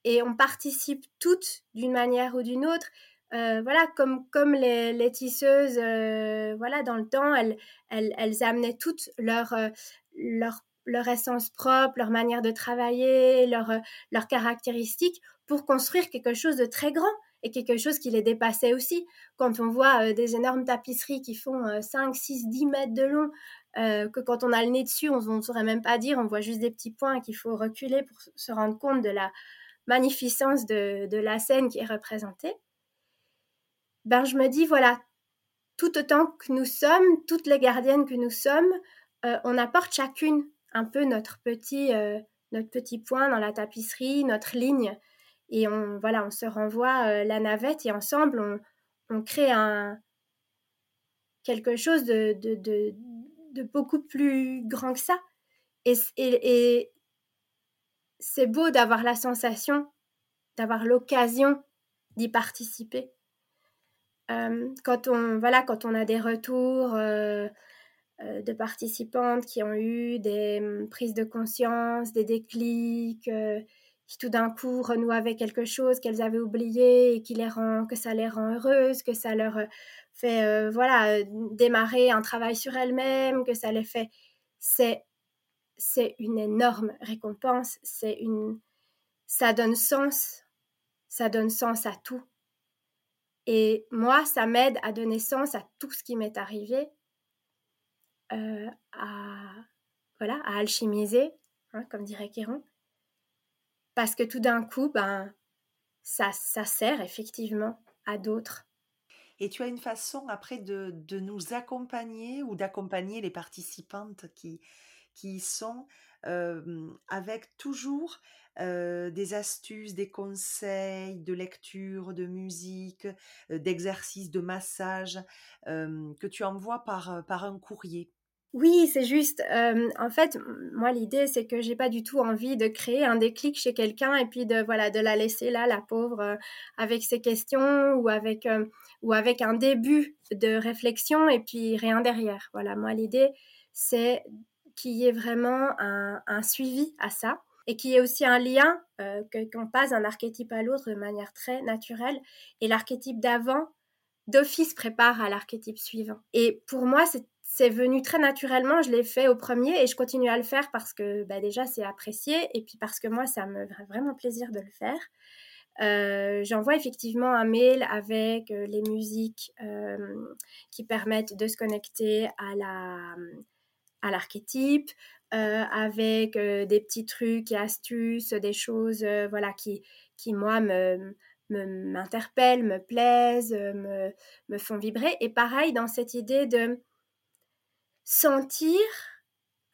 Et on participe toutes d'une manière ou d'une autre. Euh, voilà, comme, comme les, tisseuses, euh, voilà, dans le temps, elles, elles, amenaient toutes leur, euh, leur, leur essence propre, leur manière de travailler, leurs caractéristiques pour construire quelque chose de très grand et quelque chose qui les dépassait aussi. Quand on voit euh, des énormes tapisseries qui font 5, 6, 10 mètres de long, euh, que quand on a le nez dessus, on ne saurait même pas dire, on voit juste des petits points qu'il faut reculer pour se rendre compte de la magnificence de, la scène qui est représentée. Ben, je me dis, voilà, tout autant que nous sommes, toutes les gardiennes que nous sommes, euh, on apporte chacune un peu notre petit, notre petit point dans la tapisserie, notre ligne et on voilà on se renvoie euh, la navette et ensemble on, on crée un quelque chose de, de, de, beaucoup plus grand que ça. Et, et, c'est beau d'avoir la sensation d'avoir l'occasion d'y participer. Euh, quand on voilà quand on a des retours euh, de participantes qui ont eu des hum, prises de conscience des déclics qui tout d'un coup renouent avec quelque chose qu'elles avaient oublié et qui les rend, que ça les rend heureuses, que ça leur euh, fait euh, voilà euh, démarrer un travail sur elles-mêmes, que ça les fait, c'est c'est une énorme récompense, c'est une ça donne sens ça donne sens à tout. Et moi, ça m'aide à donner sens à tout ce qui m'est arrivé, à, voilà, à alchimiser, hein, comme dirait Kéron. Parce que tout d'un coup, ben, ça, ça sert effectivement à d'autres. Et tu as une façon après de, de nous accompagner ou d'accompagner les participantes qui, qui y sont avec toujours des astuces, des conseils de lecture, de musique, d'exercice, de massage que tu envoies par, par un courrier? Oui, c'est juste. en fait, moi, l'idée, c'est que j'ai pas du tout envie de créer un déclic chez quelqu'un et puis de voilà de la laisser là, la pauvre, avec ses questions ou avec ou avec un début de réflexion et puis rien derrière. Voilà, moi, l'idée, c'est qu'il y ait vraiment un, suivi à ça et qu'il y ait aussi un lien, euh, qu'on passe d'un archétype à l'autre de manière très naturelle. Et l'archétype d'avant, d'office, prépare à l'archétype suivant. Et pour moi, c'est venu très naturellement. Je l'ai fait au premier et je continue à le faire parce que bah, déjà, c'est apprécié et puis parce que moi, ça me fait vraiment plaisir de le faire. Euh, j'envoie effectivement un mail avec euh, les musiques qui permettent de se connecter à la à l'archétype, euh, avec euh, des petits trucs et astuces, des choses euh, voilà qui, qui moi me m'interpellent, me, plaisent, me font vibrer. Et pareil dans cette idée de sentir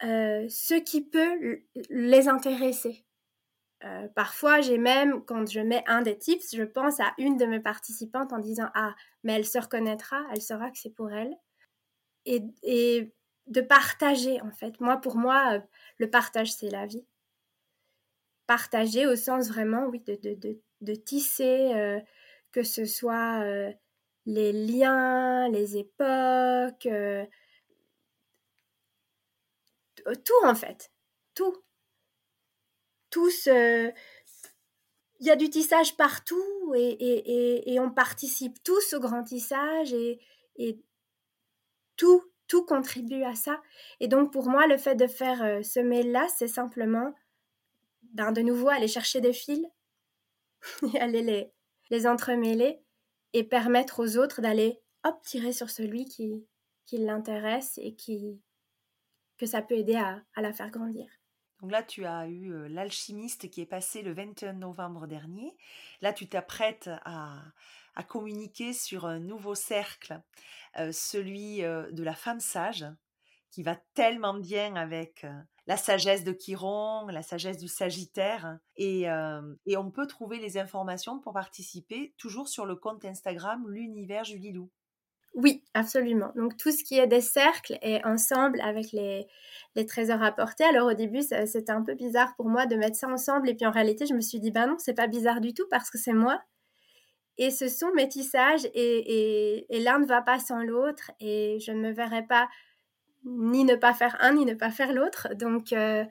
ce qui peut les intéresser. parfois, j'ai même, quand je mets un des tips, je pense à une de mes participantes en disant Ah, mais elle se reconnaîtra, elle saura que c'est pour elle. Et, de partager en fait. Moi, pour moi, euh, le partage, c'est la vie. Partager au sens vraiment, oui, de, de, de, tisser, euh, que ce soit euh, les liens, les époques, tout en fait, tout. Tout ce... Il y a du tissage partout et, et, et, on participe tous au grand tissage et, et tout tout contribue à ça. Et donc pour moi, le fait de faire euh, ce mail-là, c'est simplement ben, de nouveau aller chercher des fils et aller les, les entremêler et permettre aux autres d'aller hop tirer sur celui qui, qui l'intéresse et qui que ça peut aider à, la faire grandir. Donc là, tu as eu euh, l'alchimiste qui est passé le 21 novembre dernier. Là, tu t'apprêtes à, communiquer sur un nouveau cercle, celui de la femme sage, qui va tellement bien avec la sagesse de Chiron, la sagesse du Sagittaire. Et, et, on peut trouver les informations pour participer toujours sur le compte Instagram L'Univers Julilou. Oui, absolument. Donc tout ce qui est des cercles est ensemble avec les, les trésors apportés. Alors au début, c'était un peu bizarre pour moi de mettre ça ensemble. Et puis en réalité, je me suis dit, bah non, c'est pas bizarre du tout parce que c'est moi. Et ce sont métissages et, et, l'un ne va pas sans l'autre et je ne me verrai pas ni ne pas faire un ni ne pas faire l'autre. Donc euh,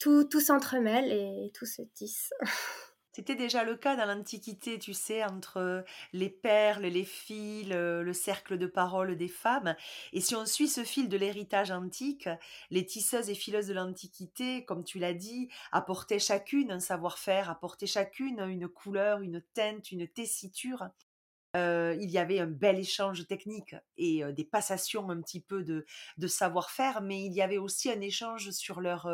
tout, tout s'entremêle et tout se tisse. C'était déjà le cas dans l'Antiquité, tu sais, entre les perles, les fils, le cercle de parole des femmes. Et si on suit ce fil de l'héritage antique, les tisseuses et fileuses de l'Antiquité, comme tu l'as dit, apportaient chacune un savoir-faire, apportaient chacune une couleur, une teinte, une tessiture il y avait un bel échange technique et des passations un petit peu de, savoir-faire, mais il y avait aussi un échange sur leur,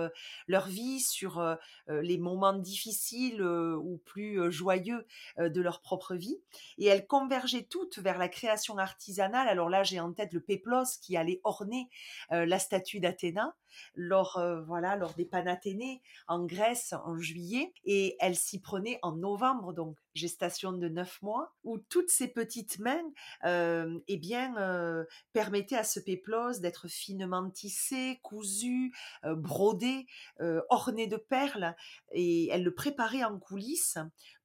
leur vie, sur les moments difficiles ou plus joyeux de leur propre vie. Et elles convergeaient toutes vers la création artisanale. Alors là, j'ai en tête le péplos qui allait orner la statue d'Athéna lors, voilà, lors des Panathénées en Grèce en juillet. Et elle s'y prenait en novembre, donc gestation de neuf mois, où toutes ces petites mains, euh, eh bien, euh, permettaient à ce péplos d'être finement tissé, cousu, euh, brodé, orné de perles, et elle le préparait en coulisses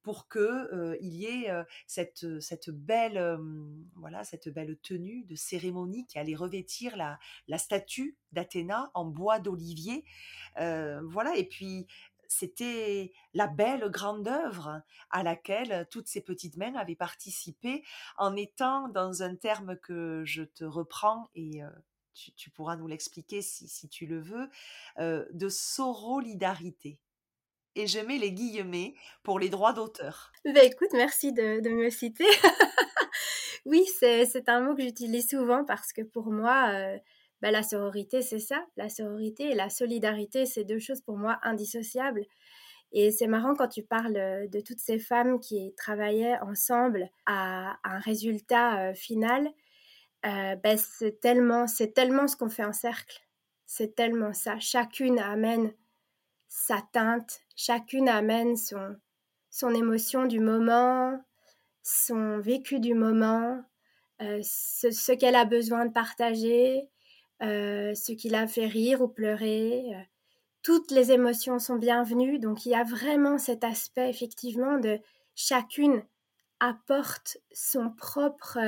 pour que il y ait cette cette belle voilà cette belle tenue de cérémonie qui allait revêtir la la statue d'Athéna en bois d'olivier. Voilà et puis c'était la belle grande œuvre à laquelle toutes ces petites mains avaient participé en étant dans un terme que je te reprends et tu, pourras nous l'expliquer si, tu le veux, de sorolidarité. et je mets les guillemets pour les droits d'auteur. Ben écoute, merci de, me citer. oui, c'est un mot que j'utilise souvent parce que pour moi, euh, ben, la sororité, c'est ça. La sororité et la solidarité, c'est deux choses pour moi indissociables. Et c'est marrant quand tu parles euh, de toutes ces femmes qui travaillaient ensemble à, un résultat euh, final. ben c'est tellement, tellement ce qu'on fait en cercle. C'est tellement ça. Chacune amène sa teinte, chacune amène son, son émotion du moment, son vécu du moment, euh, ce, qu'elle a besoin de partager, euh, ce qui l'a fait rire ou pleurer. Euh, toutes les émotions sont bienvenues, donc il y a vraiment cet aspect effectivement de chacune apporte son propre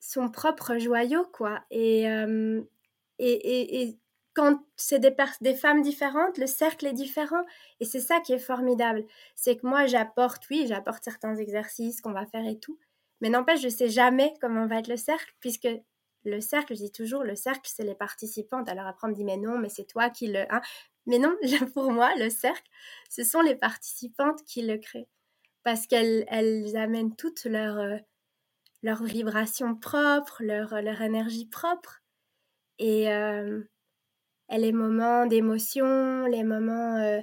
son propre joyau quoi et, et, et, quand c'est des, des femmes différentes, le cercle est différent. Et c'est ça qui est formidable. C'est que moi, j'apporte, oui, j'apporte certains exercices qu'on va faire et tout. Mais n'empêche, je sais jamais comment va être le cercle, puisque le cercle, je dis toujours, le cercle, c'est les participantes. Alors après, on me dit, mais non, mais c'est toi qui le... Hein. Mais non, pour moi, le cercle, ce sont les participantes qui le créent. Parce qu'elles elles amènent toutes leur, euh, leur vibration propre, leur, leur énergie propre. Et, euh, les moments d'émotion, les moments... Euh,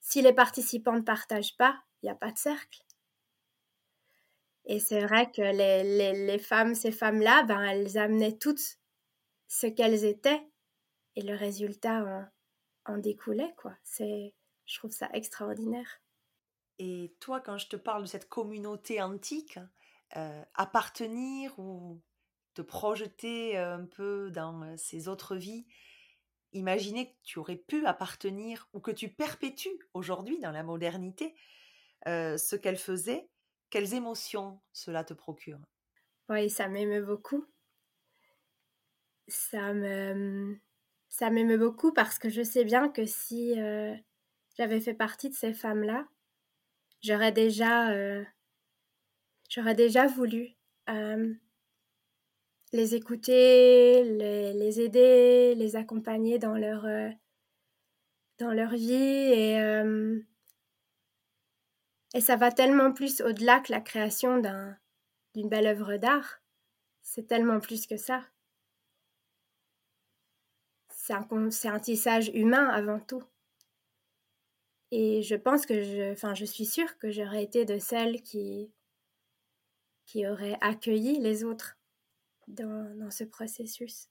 si les participants ne partagent pas, il n'y a pas de cercle. Et c'est vrai que les, femmes, ces femmes-là, ben, elles amenaient toutes ce qu'elles étaient et le résultat en, découlait. Quoi. C'est, je trouve ça extraordinaire. Et toi, quand je te parle de cette communauté antique, euh, appartenir ou te projeter un peu dans euh, ces autres vies, imaginer que tu aurais pu appartenir ou que tu perpétues aujourd'hui dans la modernité euh, ce qu'elle faisait, quelles émotions cela te procure? Oui, ça m'émeut beaucoup. Ça me m'émeut beaucoup parce que je sais bien que si euh, j'avais fait partie de ces femmes-là, j'aurais déjà euh, déjà voulu les écouter, les, aider, les accompagner dans leur, euh, dans leur vie. Euh, et ça va tellement plus au-delà que la création d'une belle œuvre d'art. C'est tellement plus que ça. C'est un, un, tissage humain avant tout. Et je pense que je, enfin, je suis sûre que j'aurais été de celles qui, qui auraient accueilli les autres dans, ce processus.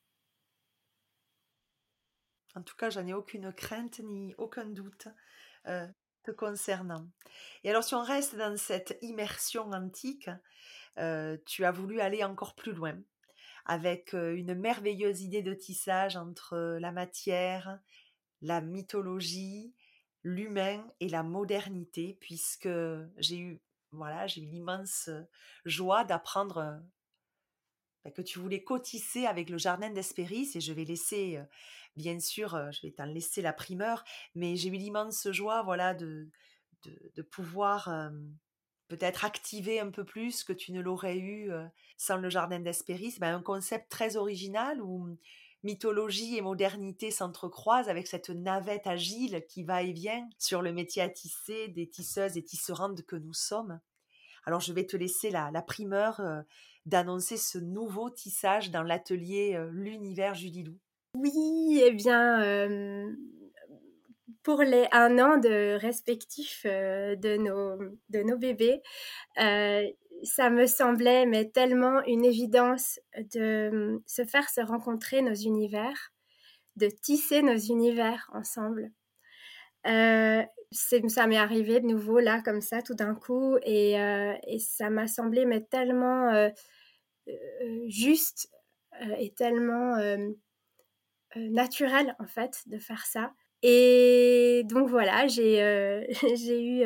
En tout cas, j'en ai aucune crainte ni aucun doute euh, concernant. Et alors, si on reste dans cette immersion antique, euh, tu as voulu aller encore plus loin avec euh, une merveilleuse idée de tissage entre la matière, la mythologie, l'humain et la modernité, puisque j'ai eu voilà, j'ai eu l'immense joie d'apprendre que tu voulais cotisser avec le jardin d'Espéris et je vais laisser, bien sûr, je vais t'en laisser la primeur, mais j'ai eu l'immense joie, voilà, de, de, pouvoir peut-être activer un peu plus que tu ne l'aurais eu sans le jardin d'Espéris. Ben, un concept très original où mmh, mythologie et modernité s'entrecroisent avec cette navette agile qui va et vient sur le métier à tisser des tisseuses et tisserandes que nous sommes. Alors je vais te laisser la, la primeur d'annoncer ce nouveau tissage dans l'atelier euh, L'Univers Julilou Oui, eh bien, euh, pour les un an de respectif euh, de, nos, de nos bébés, ça me semblait mais tellement une évidence de se faire se rencontrer nos univers, de tisser nos univers ensemble. Ça m'est arrivé de nouveau là comme ça tout d'un coup et, et ça m'a semblé mais tellement euh, juste euh, et tellement euh, naturel en fait de faire ça. Et donc voilà, j'ai eu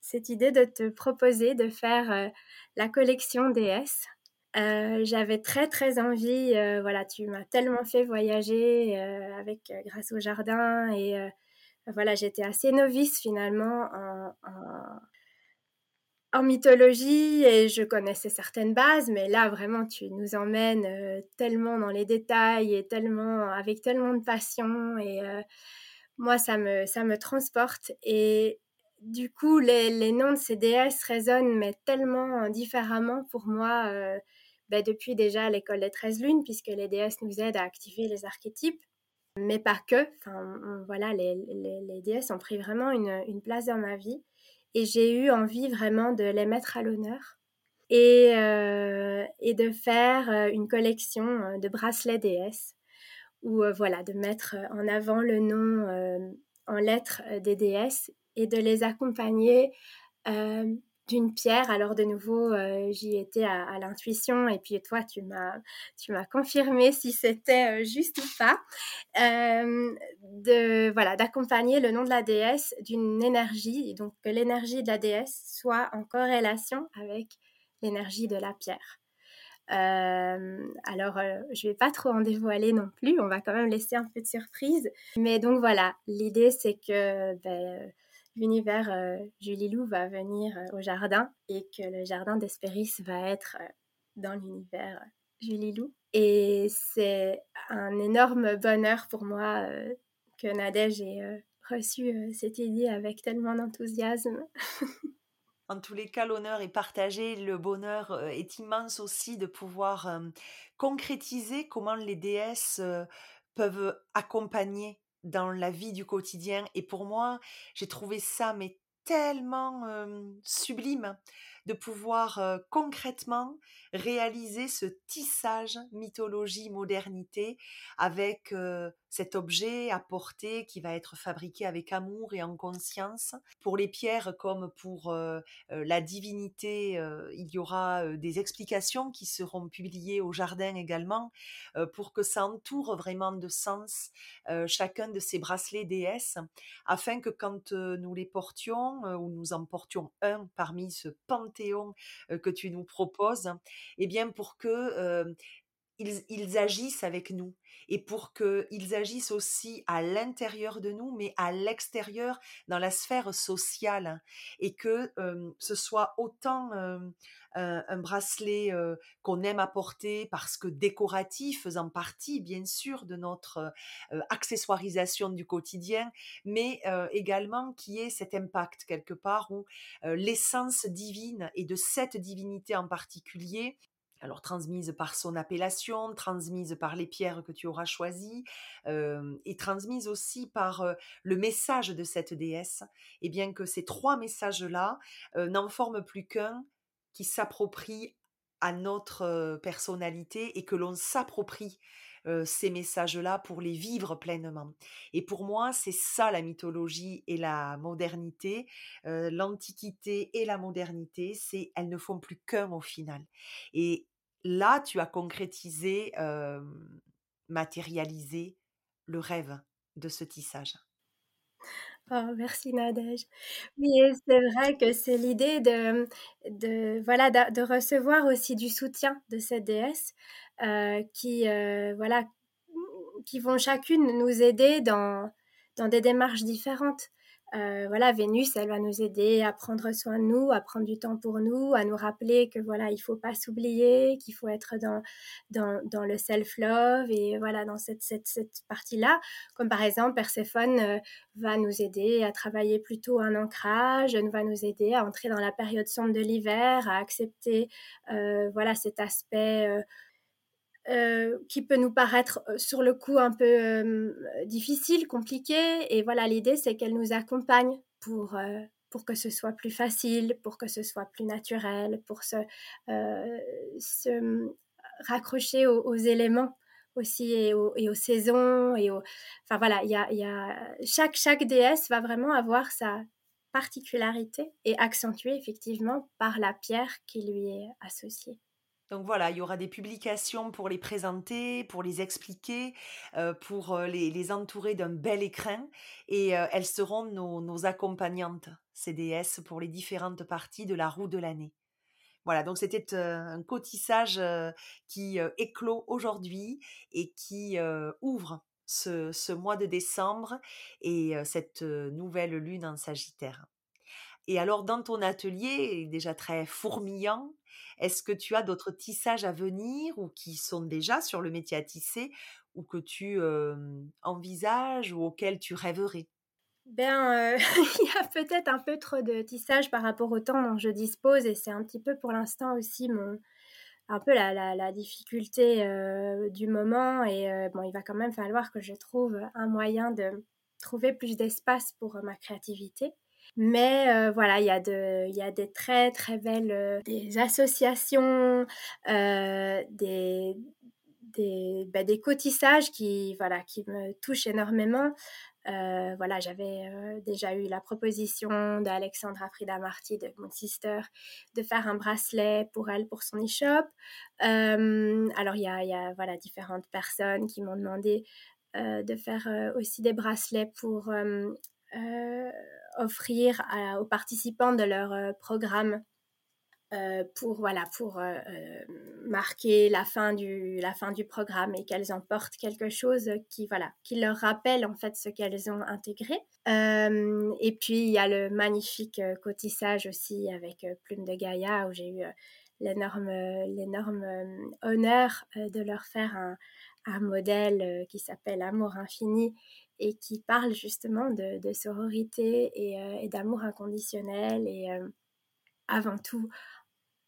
cette idée de te proposer de faire la collection DS. J'avais très très envie, voilà, tu m'as tellement fait voyager avec grâce au jardin et voilà, j'étais assez novice finalement en, en mythologie et je connaissais certaines bases, mais là vraiment tu nous emmènes euh, tellement dans les détails et tellement avec tellement de passion et euh, moi, ça me, ça me transporte. Et du coup, les, les noms de ces déesses résonnent, mais tellement différemment pour moi, euh, ben, depuis déjà l'école des 13 lunes, puisque les déesses nous aident à activer les archétypes, mais pas que. Enfin, voilà, les, déesses ont pris vraiment une, place dans ma vie. Et j'ai eu envie vraiment de les mettre à l'honneur et, euh, de faire euh, une collection euh, de bracelets déesses ou voilà, de mettre en avant le nom en lettres des déesses et de les accompagner d'une pierre. Alors de nouveau, euh, j'y étais à, l'intuition et puis toi, tu m'as, tu m'as confirmé si c'était euh, juste ou pas. Euh, de voilà, d'accompagner le nom de la déesse d'une énergie, donc que l'énergie de la déesse soit en corrélation avec l'énergie de la pierre. Alors, euh, je vais pas trop en dévoiler non plus. On va quand même laisser un peu de surprise. Mais donc voilà, l'idée c'est que ben, l'univers euh, Julie Lou va venir euh, au jardin et que le jardin d'Espéris va être euh, dans l'univers Julie Lou. Et c'est un énorme bonheur pour moi euh, que Nadège ait euh, reçu cette idée avec tellement d'enthousiasme. En tous les cas, l'honneur est partagé, le bonheur euh, est immense aussi de pouvoir euh, concrétiser comment les déesses euh, peuvent accompagner dans la vie du quotidien. Et pour moi, j'ai trouvé ça mais tellement sublime de pouvoir euh, concrètement réaliser ce tissage mythologie modernité avec euh, cet objet à porter qui va être fabriqué avec amour et en conscience. Pour les pierres comme pour euh, la divinité, il y aura des explications qui seront publiées au jardin également pour que ça entoure vraiment de sens chacun de ces bracelets déesses afin que quand nous les portions ou nous en portions un parmi ce panthéon que tu nous proposes, eh bien pour que ils, agissent avec nous. Et pour qu'ils agissent aussi à l'intérieur de nous, mais à l'extérieur, dans la sphère sociale, et que euh, ce soit autant euh, un, un, bracelet euh, qu'on aime apporter parce que décoratif, faisant partie bien sûr de notre accessoirisation du quotidien, mais également qui ait cet impact quelque part où l'essence divine et de cette divinité en particulier alors transmise par son appellation, transmise par les pierres que tu auras choisies, euh, et transmise aussi par euh, le message de cette déesse, et bien que ces trois messages-là euh, n'en forment plus qu'un qui s'approprie à notre personnalité et que l'on s'approprie ces messages-là pour les vivre pleinement. Et pour moi, c'est ça la mythologie et la modernité, euh, l'antiquité et la modernité, c'est elles ne font plus qu'un au final. Et là, tu as concrétisé, euh, matérialisé le rêve de ce tissage. Oh, merci Nadège. Oui, c'est vrai que c'est l'idée de, recevoir aussi du soutien de cette déesse euh, qui, euh, qui vont chacune nous aider dans des démarches différentes. Euh, voilà, Vénus, elle va nous aider à prendre soin de nous, à prendre du temps pour nous, à nous rappeler que voilà, il faut pas s'oublier, qu'il faut être dans, dans, dans le self-love et voilà, dans cette, cette, cette partie-là. Comme par exemple, Perséphone euh, va nous aider à travailler plutôt un ancrage, va nous aider à entrer dans la période sombre de l'hiver, à accepter euh, voilà cet aspect euh, qui peut nous paraître euh, sur le coup un peu euh, difficile, compliqué. Et voilà, l'idée, c'est qu'elle nous accompagne pour, pour que ce soit plus facile, pour que ce soit plus naturel, pour se, raccrocher aux, éléments aussi et aux, saisons. Et. Enfin voilà, il y y a... Chaque, chaque déesse va vraiment avoir sa particularité et accentuée effectivement par la pierre qui lui est associée. Donc voilà, il y aura des publications pour les présenter, pour les expliquer, euh, pour euh, les, entourer d'un bel écrin. Et euh, elles seront nos, accompagnantes, CDS, pour les différentes parties de la roue de l'année. Voilà, donc c'était un cotissage qui éclot aujourd'hui et qui ouvre ce, mois de décembre et cette nouvelle lune en Sagittaire. Et alors, dans ton atelier, déjà très fourmillant, est-ce que tu as d'autres tissages à venir ou qui sont déjà sur le métier à tisser ou que tu envisages ou auquel tu rêverais? Ben, il y a peut-être un peu trop de tissage par rapport au temps dont je dispose et c'est un petit peu pour l'instant aussi mon, un peu la, la, difficulté du moment et bon, il va quand même falloir que je trouve un moyen de trouver plus d'espace pour ma créativité. Mais voilà, il y, a y a des très très belles des associations, des, des, bah, des cotissages qui, voilà, qui me touchent énormément. Euh, voilà, j'avais euh, déjà eu la proposition d'Alexandra Frida Marty de Moon Sister de faire un bracelet pour elle pour son e-shop. Euh, alors il y a, y a, voilà différentes personnes qui m'ont demandé de faire aussi des bracelets pour offrir aux participants de leur programme euh, pour voilà pour euh, euh, marquer la fin du la fin du programme et qu'elles emportent quelque chose qui voilà qui leur rappelle en fait ce qu'elles ont intégré. Et puis il y a le magnifique cotissage aussi avec Plume de Gaïa où j'ai eu l'énorme l'énorme honneur de leur faire un, un modèle qui s'appelle Amour infini et qui parle justement de, sororité et, et d'amour inconditionnel et avant tout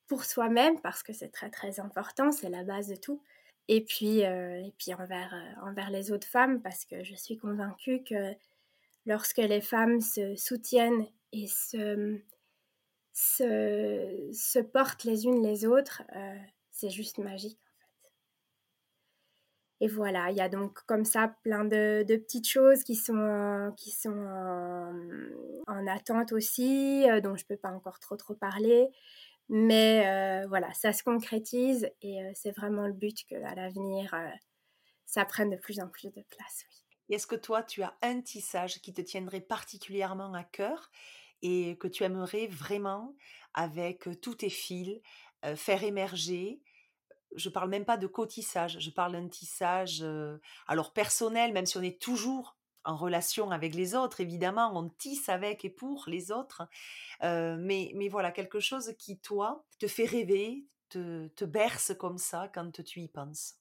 pour soi-même parce que c'est très très important, c'est la base de tout. Et puis, euh, et puis envers, euh, envers les autres femmes parce que je suis convaincue que lorsque les femmes se soutiennent et se, se, portent les unes les autres, euh, c'est juste magique. Et voilà, il y a donc comme ça plein de, petites choses qui sont, qui sont en, en attente aussi, dont je ne peux pas encore trop trop parler. Mais euh, voilà, ça se concrétise et euh, c'est vraiment le but qu'à l'avenir, euh, ça prenne de plus en plus de place. Est-ce que toi, tu as un tissage qui te tiendrait particulièrement à cœur et que tu aimerais vraiment, avec tous tes fils, faire émerger je parle même pas de cotissage, je parle d'un tissage alors personnel, même si on est toujours en relation avec les autres, évidemment, on tisse avec et pour les autres, mais, mais voilà, quelque chose qui, toi, te fait rêver, te, te berce comme ça quand tu y penses.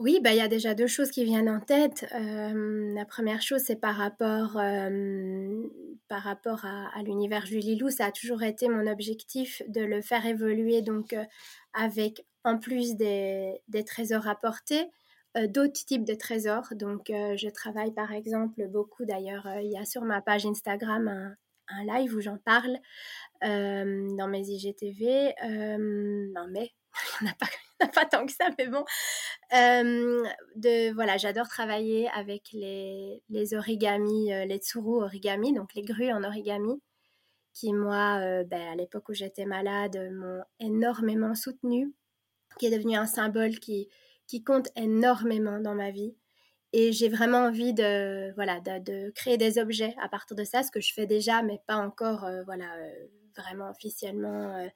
Oui, bah, il y a déjà deux choses qui viennent en tête. Euh, la première chose, c'est par rapport, euh, par rapport à, l'univers Julie Lou. Ça a toujours été mon objectif de le faire évoluer donc avec, en plus des, des trésors apportés, euh, d'autres types de trésors. Donc, euh, je travaille par exemple beaucoup, d'ailleurs, euh, il y a sur ma page Instagram un, un live où j'en parle dans mes IGTV. non, mais il n'y en, a pas tant que ça, mais bon. de, voilà, j'adore travailler avec les, les origamis, les tsuru origami, donc les grues en origami, qui, moi, ben, à l'époque où j'étais malade, m'ont énormément soutenue, qui est devenu un symbole qui, qui compte énormément dans ma vie. Et j'ai vraiment envie de, voilà, de, créer des objets à partir de ça, ce que je fais déjà, mais pas encore euh, voilà, euh, vraiment officiellement.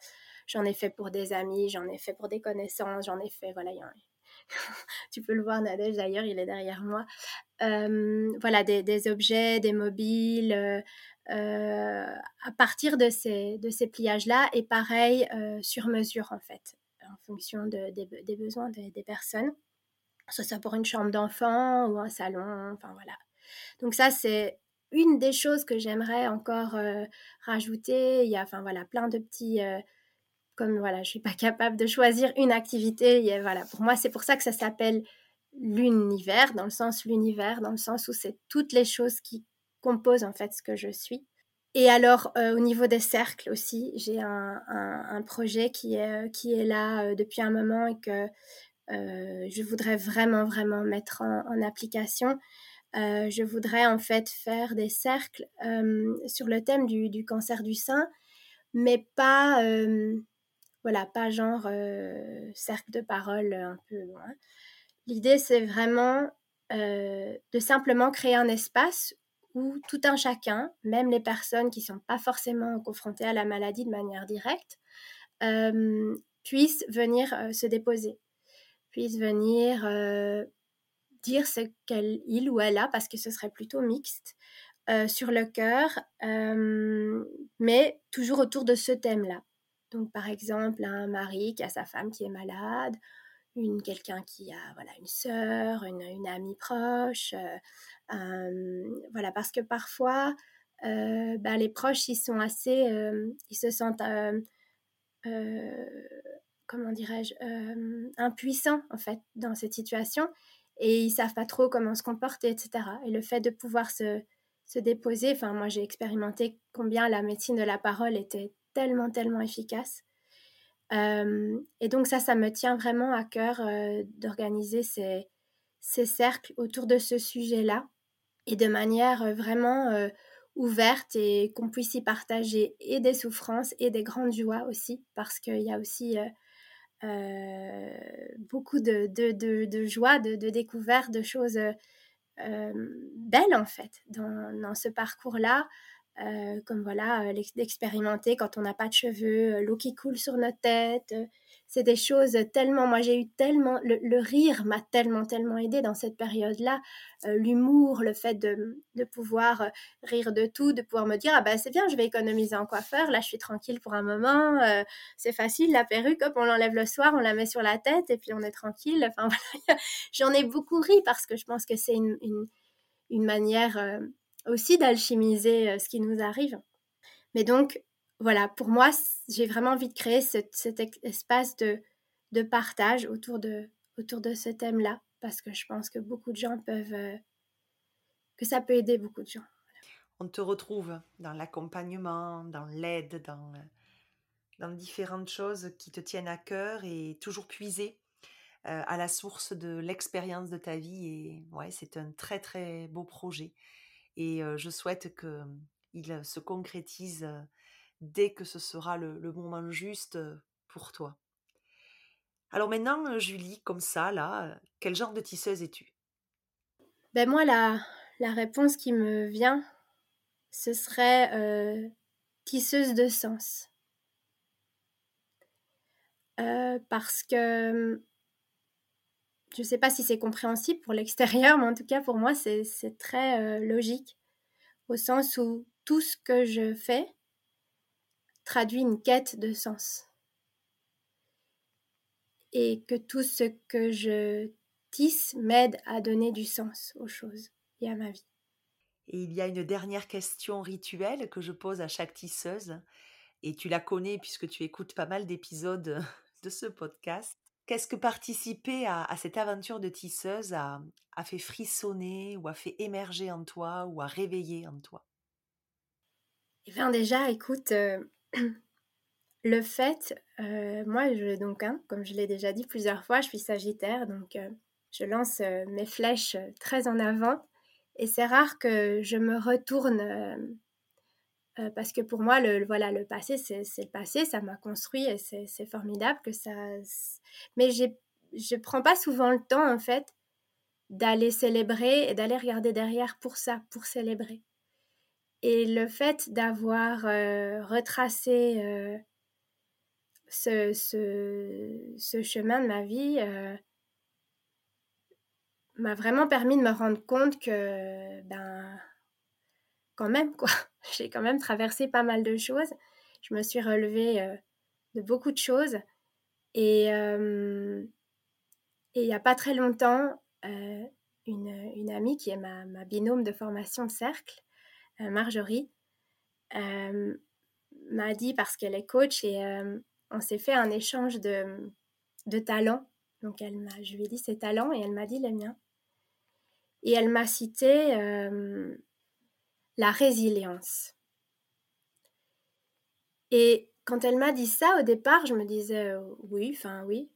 Euh, j'en ai fait pour des amis, j'en ai fait pour des connaissances, j'en ai fait, voilà, tu peux le voir, Nadège d'ailleurs, il est derrière moi. voilà, des, objets, des mobiles, à partir de ces, de ces pliages-là, et pareil, sur mesure en fait en fonction des, besoins des, personnes, soit ça pour une chambre d'enfant ou un salon, enfin voilà. Donc ça, c'est une des choses que j'aimerais encore euh, rajouter. Il y a enfin voilà plein de petits euh, comme voilà, je suis pas capable de choisir une activité. Voilà, pour moi, c'est pour ça que ça s'appelle l'univers, dans le sens l'univers, dans le sens où c'est toutes les choses qui composent en fait ce que je suis. Et alors, euh, au niveau des cercles aussi, j'ai un, un, projet qui est, qui est là euh, depuis un moment et que euh, je voudrais vraiment, vraiment mettre en, application. je voudrais en fait faire des cercles sur le thème du, cancer du sein, mais pas, voilà, pas genre cercle de parole un peu loin. L'idée, c'est vraiment de simplement créer un espace où tout un chacun, même les personnes qui ne sont pas forcément confrontées à la maladie de manière directe, euh, puissent venir euh, se déposer, puissent venir euh, dire ce qu'il ou elle a, parce que ce serait plutôt mixte, sur le cœur, mais toujours autour de ce thème-là. Donc, par exemple, un mari qui a sa femme qui est malade, une quelqu'un qui a voilà une sœur, une, amie proche, voilà parce que parfois bah, les proches ils sont assez, ils se sentent comment dirais-je impuissants en fait dans cette situation et ils savent pas trop comment se comporter etc. Et le fait de pouvoir se se déposer. Enfin, moi, j'ai expérimenté combien la médecine de la parole était tellement, tellement efficace. Euh, et donc ça, ça me tient vraiment à cœur euh, d'organiser ces, ces, cercles autour de ce sujet-là et de manière euh, vraiment ouverte et qu'on puisse y partager et des souffrances et des grandes joies aussi, parce qu'il y a aussi beaucoup de, de, de, joie, de, découvertes, de choses belle en fait dans, ce parcours-là. Comme voilà, d'expérimenter quand on n'a pas de cheveux, l'eau qui coule sur notre tête, c'est des choses tellement, moi j'ai eu tellement, le, rire m'a tellement, tellement aidé dans cette période-là, euh, l'humour, le fait de, de, pouvoir euh, rire de tout, de pouvoir me dire, ah ben c'est bien, je vais économiser en coiffeur, là je suis tranquille pour un moment, euh, c'est facile, la perruque, hop, on l'enlève le soir, on la met sur la tête et puis on est tranquille, enfin voilà, j'en ai beaucoup ri parce que je pense que c'est une, une, manière aussi d'alchimiser ce qui nous arrive. Mais donc, voilà, pour moi, j'ai vraiment envie de créer cet espace de, partage autour de, autour de ce thème-là, parce que je pense que beaucoup de gens peuvent, euh, que ça peut aider beaucoup de gens. On te retrouve dans l'accompagnement, dans l'aide, dans, euh, différentes choses qui te tiennent à cœur et toujours puiser euh, à la source de l'expérience de ta vie. Et ouais, c'est un très très beau projet. Et je souhaite qu'il se concrétise dès que ce sera le, moment juste pour toi. Alors maintenant, Julie, comme ça, là, quel genre de tisseuse es-tu? Ben moi, la, la réponse qui me vient, ce serait tisseuse de sens. parce que je ne sais pas si c'est compréhensible pour l'extérieur, mais en tout cas pour moi, c'est très logique, au sens où tout ce que je fais, traduit une quête de sens. Et que tout ce que je tisse m'aide à donner du sens aux choses et à ma vie. Et il y a une dernière question rituelle que je pose à chaque tisseuse, et tu la connais puisque tu écoutes pas mal d'épisodes de ce podcast. Qu'est-ce que participer à, cette aventure de tisseuse a, fait frissonner ou a fait émerger en toi ou a réveillé en toi? Eh bien déjà, écoute, euh, le fait, euh, moi, je, donc, hein, comme je l'ai déjà dit plusieurs fois, je suis Sagittaire, donc euh, je lance mes flèches très en avant. Et c'est rare que je me retourne parce que pour moi, le, voilà, le passé, c'est le passé, ça m'a construit et c'est formidable que ça. Mais je ne prends pas souvent le temps, en fait, d'aller célébrer et d'aller regarder derrière pour ça, pour célébrer. Et le fait d'avoir euh, retracé euh, ce, ce, chemin de ma vie euh, m'a vraiment permis de me rendre compte que, ben, quand même, quoi, j'ai quand même traversé pas mal de choses. Je me suis relevée de beaucoup de choses. Et il n'y a pas très longtemps, une, une, amie qui est ma, ma binôme de formation de cercle, euh, Marjorie, euh, m'a dit, parce qu'elle est coach, et euh, on s'est fait un échange de, de talents. Donc, elle m'a, je lui ai dit ses talents et elle m'a dit les miens. Et elle m'a cité la résilience. Et quand elle m'a dit ça, au départ, je me disais oui, enfin oui.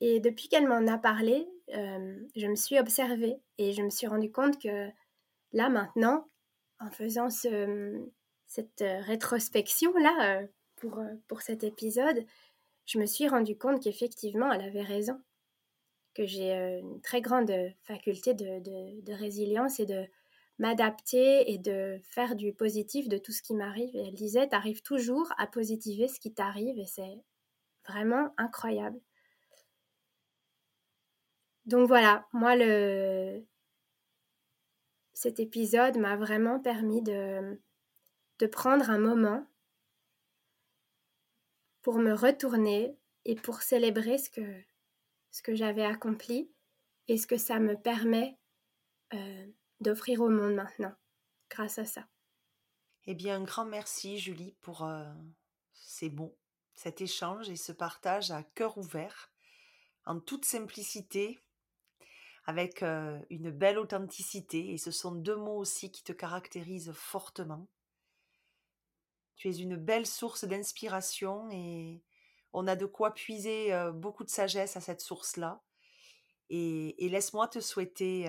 Et depuis qu'elle m'en a parlé, je me suis observée et je me suis rendu compte que là, maintenant, en faisant cette euh, rétrospection-là euh, pour, euh, pour cet épisode, je me suis rendu compte qu'effectivement, elle avait raison, que j'ai une très grande faculté de, de, résilience et de m'adapter et de faire du positif de tout ce qui m'arrive. Et elle disait, tu arrives toujours à positiver ce qui t'arrive et c'est vraiment incroyable. Donc voilà, moi, le, cet épisode m'a vraiment permis de, de prendre un moment pour me retourner et pour célébrer ce que, ce que j'avais accompli et ce que ça me permet euh, d'offrir au monde maintenant grâce à ça. Eh bien, un grand merci, Julie, pour euh, ces mots, cet échange et ce partage à cœur ouvert, en toute simplicité, avec euh, une belle authenticité. Et ce sont deux mots aussi qui te caractérisent fortement. Tu es une belle source d'inspiration et on a de quoi puiser euh, beaucoup de sagesse à cette source-là. Et, laisse-moi te souhaiter,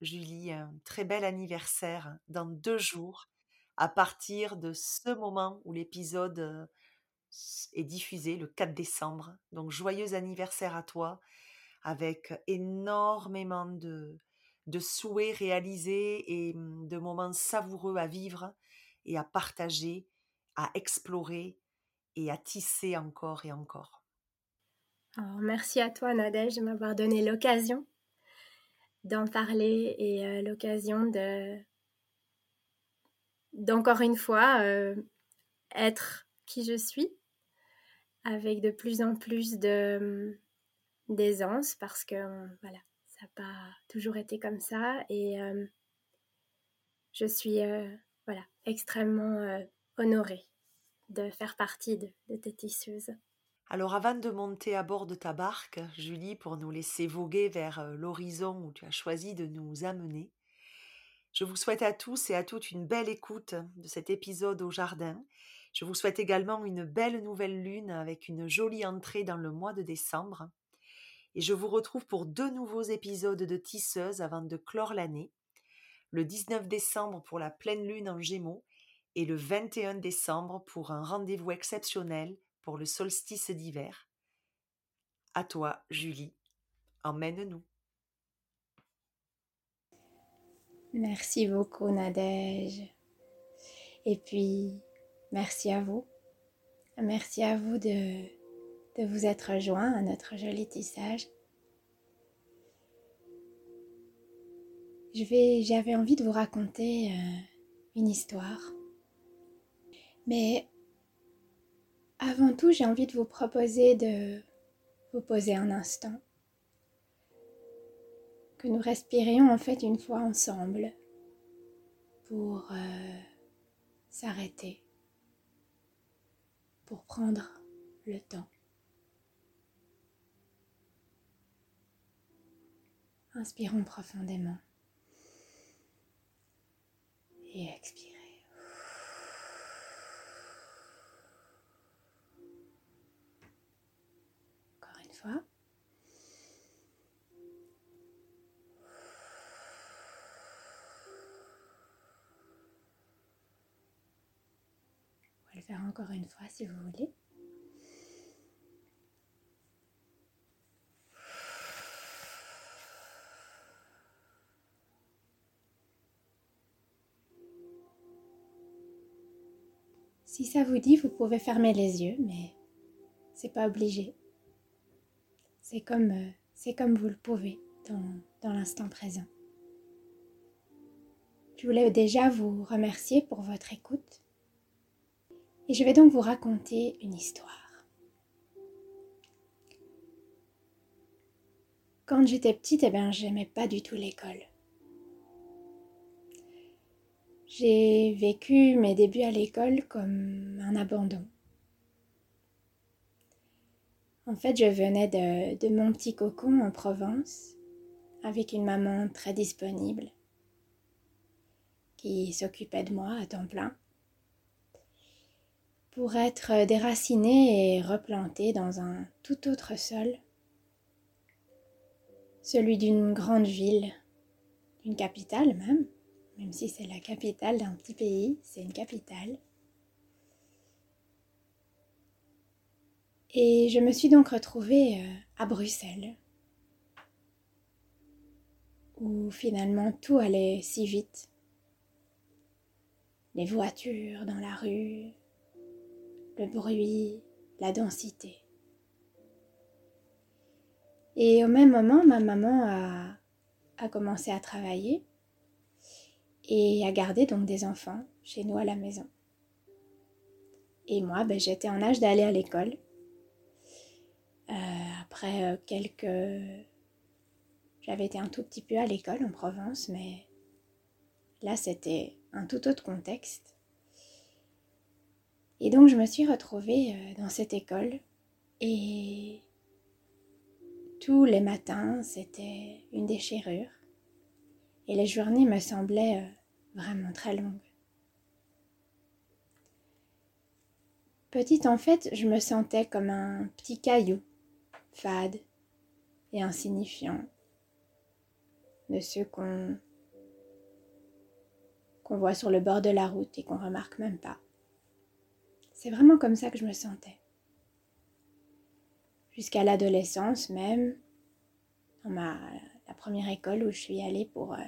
Julie, un très bel anniversaire dans deux jours à partir de ce moment où l'épisode est diffusé, le 4 décembre. Donc joyeux anniversaire à toi, avec énormément de, de souhaits réalisés et mmh, de moments savoureux à vivre et à partager, à explorer et à tisser encore et encore. Merci à toi Nadège de m'avoir donné l'occasion d'en parler et l'occasion de d'encore une fois euh, être qui je suis avec de plus en plus de d'aisance parce que voilà ça n'a pas toujours été comme ça et euh, je suis euh, voilà extrêmement honorée de faire partie de, de tes tisseuses. Alors avant de monter à bord de ta barque, Julie, pour nous laisser voguer vers l'horizon où tu as choisi de nous amener, je vous souhaite à tous et à toutes une belle écoute de cet épisode au jardin. Je vous souhaite également une belle nouvelle lune avec une jolie entrée dans le mois de décembre. Et je vous retrouve pour deux nouveaux épisodes de Tisseuse avant de clore l'année. Le 19 décembre pour la pleine lune en Gémeaux et le 21 décembre pour un rendez-vous exceptionnel pour le solstice d'hiver. À toi, Julie. Emmène-nous. Merci beaucoup Nadège. Et puis, merci à vous. Merci à vous de, de vous être joint à notre joli tissage. J'avais envie de vous raconter euh, une histoire. Mais avant tout, j'ai envie de vous proposer de vous poser un instant. Que nous respirions en fait une fois ensemble pour euh, s'arrêter, pour prendre le temps. Inspirons profondément. Et Encore une fois. faire encore une fois si vous voulez. Si ça vous dit, vous pouvez fermer les yeux, mais c'est pas obligé. C'est comme, euh, c'est comme vous le pouvez dans, l'instant présent. Je voulais déjà vous remercier pour votre écoute et je vais donc vous raconter une histoire. Quand j'étais petite, eh bien, j'aimais pas du tout l'école. J'ai vécu mes débuts à l'école comme un abandon. En fait, je venais de, mon petit cocon en Provence avec une maman très disponible qui s'occupait de moi à temps plein pour être déraciné et replanté dans un tout autre sol, celui d'une grande ville, d'une capitale même, même si c'est la capitale d'un petit pays, c'est une capitale. Et je me suis donc retrouvée euh, à Bruxelles, où finalement tout allait si vite. Les voitures dans la rue, le bruit, la densité. Et au même moment, ma maman a, commencé à travailler et a gardé donc des enfants chez nous à la maison. Et moi, ben, j'étais en âge d'aller à l'école. Euh, après après quelques... J'avais été un tout petit peu à l'école en Provence, mais là c'était un tout autre contexte. Et donc je me suis retrouvée dans cette école et tous les matins c'était une déchirure et les journées me semblaient vraiment très longues. Petite en fait, je me sentais comme un petit caillou, fade et insignifiant, de ceux qu'on qu'on voit sur le bord de la route et qu'on remarque même pas. C'est vraiment comme ça que je me sentais. Jusqu'à l'adolescence même, dans ma, la première école où je suis allée pour euh,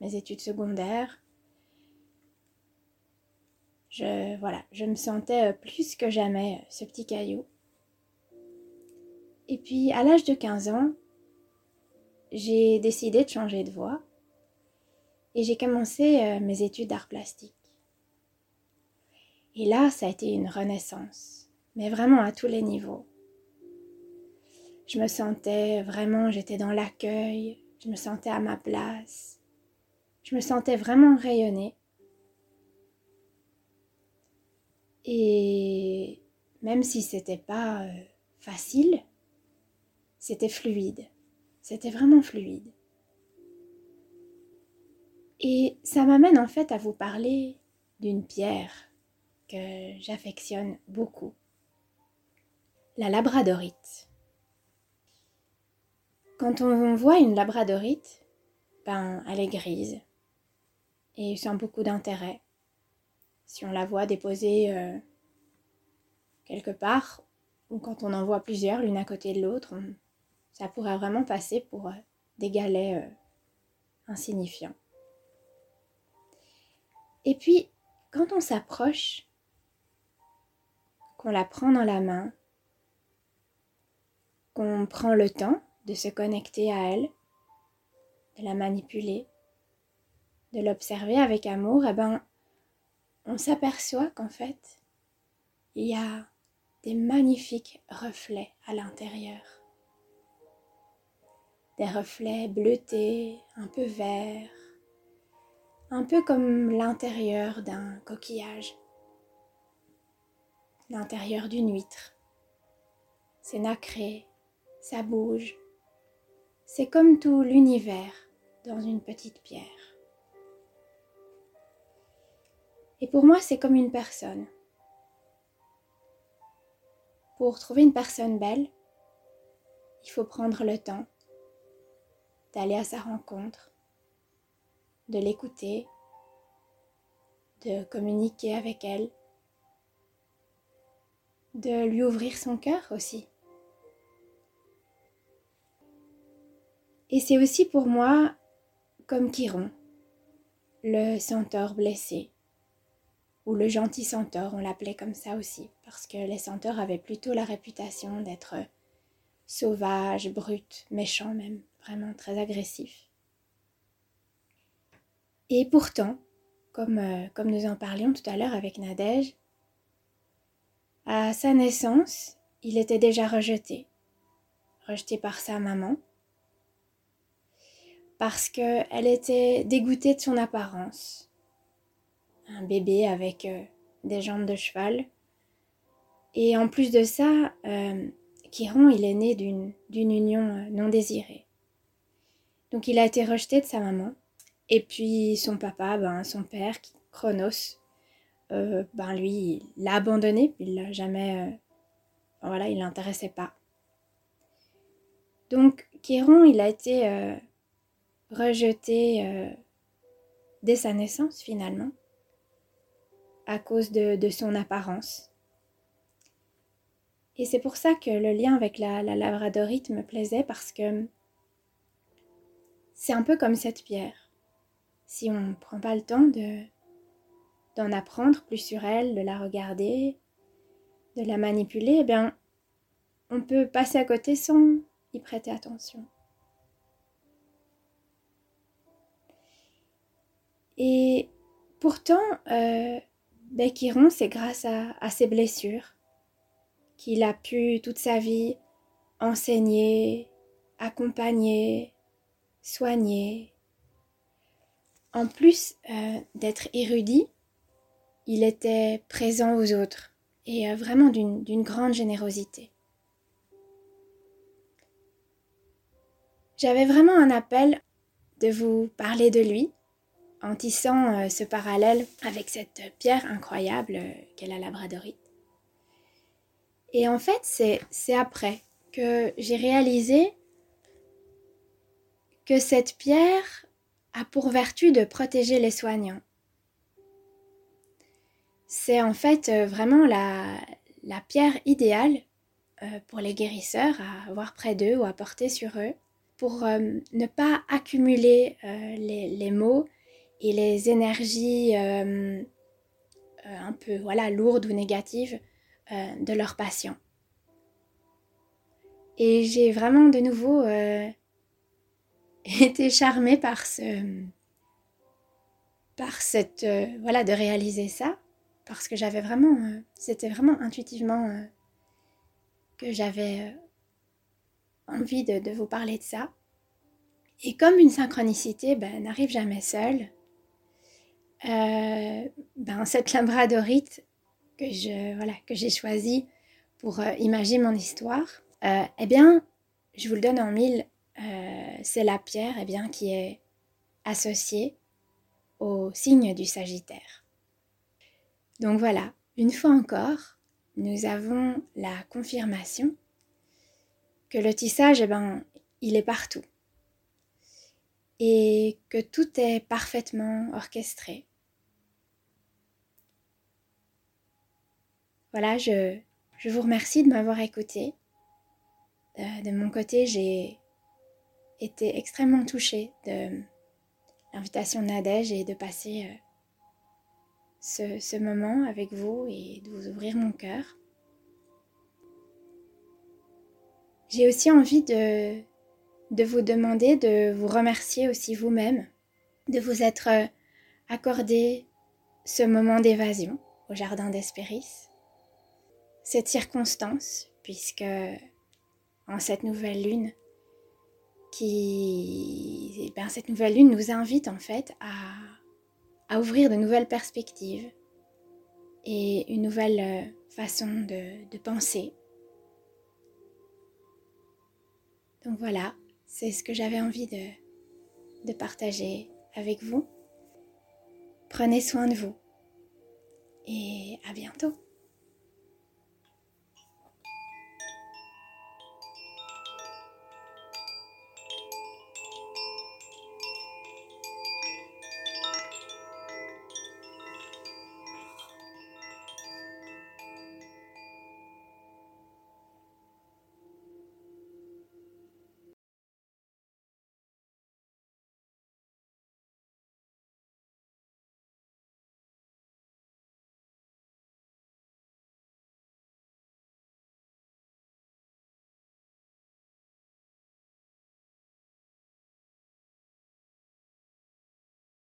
mes études secondaires, je, voilà, je me sentais euh, plus que jamais euh, ce petit caillou. Et puis à l'âge de 15 ans, j'ai décidé de changer de voie et j'ai commencé euh, mes études d'art plastique. Et là, ça a été une renaissance, mais vraiment à tous les niveaux. Je me sentais vraiment, j'étais dans l'accueil, je me sentais à ma place, je me sentais vraiment rayonnée. Et même si c'était pas euh, facile, c'était fluide. C'était vraiment fluide. Et ça m'amène en fait à vous parler d'une pierre que j'affectionne beaucoup. La labradorite. Quand on voit une labradorite, ben elle est grise et sans beaucoup d'intérêt si on la voit déposée euh, quelque part, ou quand on en voit plusieurs l'une à côté de l'autre, ça pourrait vraiment passer pour euh, des galets euh, insignifiants. Et puis, quand on s'approche, qu'on la prend dans la main, qu'on prend le temps de se connecter à elle, de la manipuler, de l'observer avec amour, eh ben, on s'aperçoit qu'en fait, il y a des magnifiques reflets à l'intérieur. Des reflets bleutés, un peu verts, un peu comme l'intérieur d'un coquillage, l'intérieur d'une huître. C'est nacré, ça bouge. C'est comme tout l'univers dans une petite pierre. Et pour moi, c'est comme une personne. Pour trouver une personne belle, il faut prendre le temps d'aller à sa rencontre, de l'écouter, de communiquer avec elle, de lui ouvrir son cœur aussi. Et c'est aussi pour moi comme Chiron, le centaure blessé, ou le gentil centaure, on l'appelait comme ça aussi, parce que les centaures avaient plutôt la réputation d'être sauvages, bruts, méchants même, vraiment très agressifs. Et pourtant, comme, euh, comme nous en parlions tout à l'heure avec Nadège, à sa naissance, il était déjà rejeté, rejeté par sa maman, parce qu'elle était dégoûtée de son apparence, un bébé avec euh, des jambes de cheval. Et en plus de ça, euh, Chiron, il est né d'une union euh, non désirée. Donc il a été rejeté de sa maman. Et puis son papa, ben, son père, Chronos, ben lui, il l'a abandonné. Il l'a jamais... voilà, il l'intéressait pas. Donc Chiron, il a été rejeté dès sa naissance finalement à cause de, son apparence. Et c'est pour ça que le lien avec la labradorite me plaisait parce que c'est un peu comme cette pierre. Si on ne prend pas le temps de d'en apprendre plus sur elle, de la regarder, de la manipuler, eh bien, on peut passer à côté sans y prêter attention. Et pourtant, euh, c'est grâce à, ses blessures qu'il a pu toute sa vie enseigner, accompagner, soigner. En plus euh, d'être érudit, il était présent aux autres et euh, vraiment d'une grande générosité. J'avais vraiment un appel de vous parler de lui en tissant euh, ce parallèle avec cette pierre incroyable qu'est la labradorite. Et en fait, c'est après que j'ai réalisé que cette pierre a pour vertu de protéger les soignants. C'est en fait euh, vraiment la, pierre idéale euh, pour les guérisseurs à avoir près d'eux ou à porter sur eux pour euh, ne pas accumuler les, les, maux et les énergies un peu voilà, lourdes ou négatives de leurs patients. Et j'ai vraiment de nouveau été charmée par ce par cette voilà de réaliser ça parce que j'avais vraiment, euh, c'était vraiment intuitivement euh, que j'avais euh, envie de, vous parler de ça. Et comme une synchronicité ben, n'arrive jamais seule, ben, cette labradorite que je voilà que j'ai choisie pour imaginer mon histoire, eh bien, je vous le donne en mille, c'est la pierre eh bien, qui est associée au signe du Sagittaire. Donc voilà, une fois encore, nous avons la confirmation que le tissage, eh ben, il est partout. Et que tout est parfaitement orchestré. Voilà, je, vous remercie de m'avoir écouté. Euh, de mon côté, j'ai été extrêmement touchée de l'invitation de Nadège et de passer euh, ce, moment avec vous et de vous ouvrir mon cœur. J'ai aussi envie de, de vous demander de vous remercier aussi vous-même, de vous être accordé ce moment d'évasion au Jardin d'Espéris, cette circonstance, puisque en cette nouvelle lune, ben, cette nouvelle lune nous invite en fait à ouvrir de nouvelles perspectives et une nouvelle euh, façon de, penser. Donc voilà, c'est ce que j'avais envie de partager avec vous. Prenez soin de vous et à bientôt.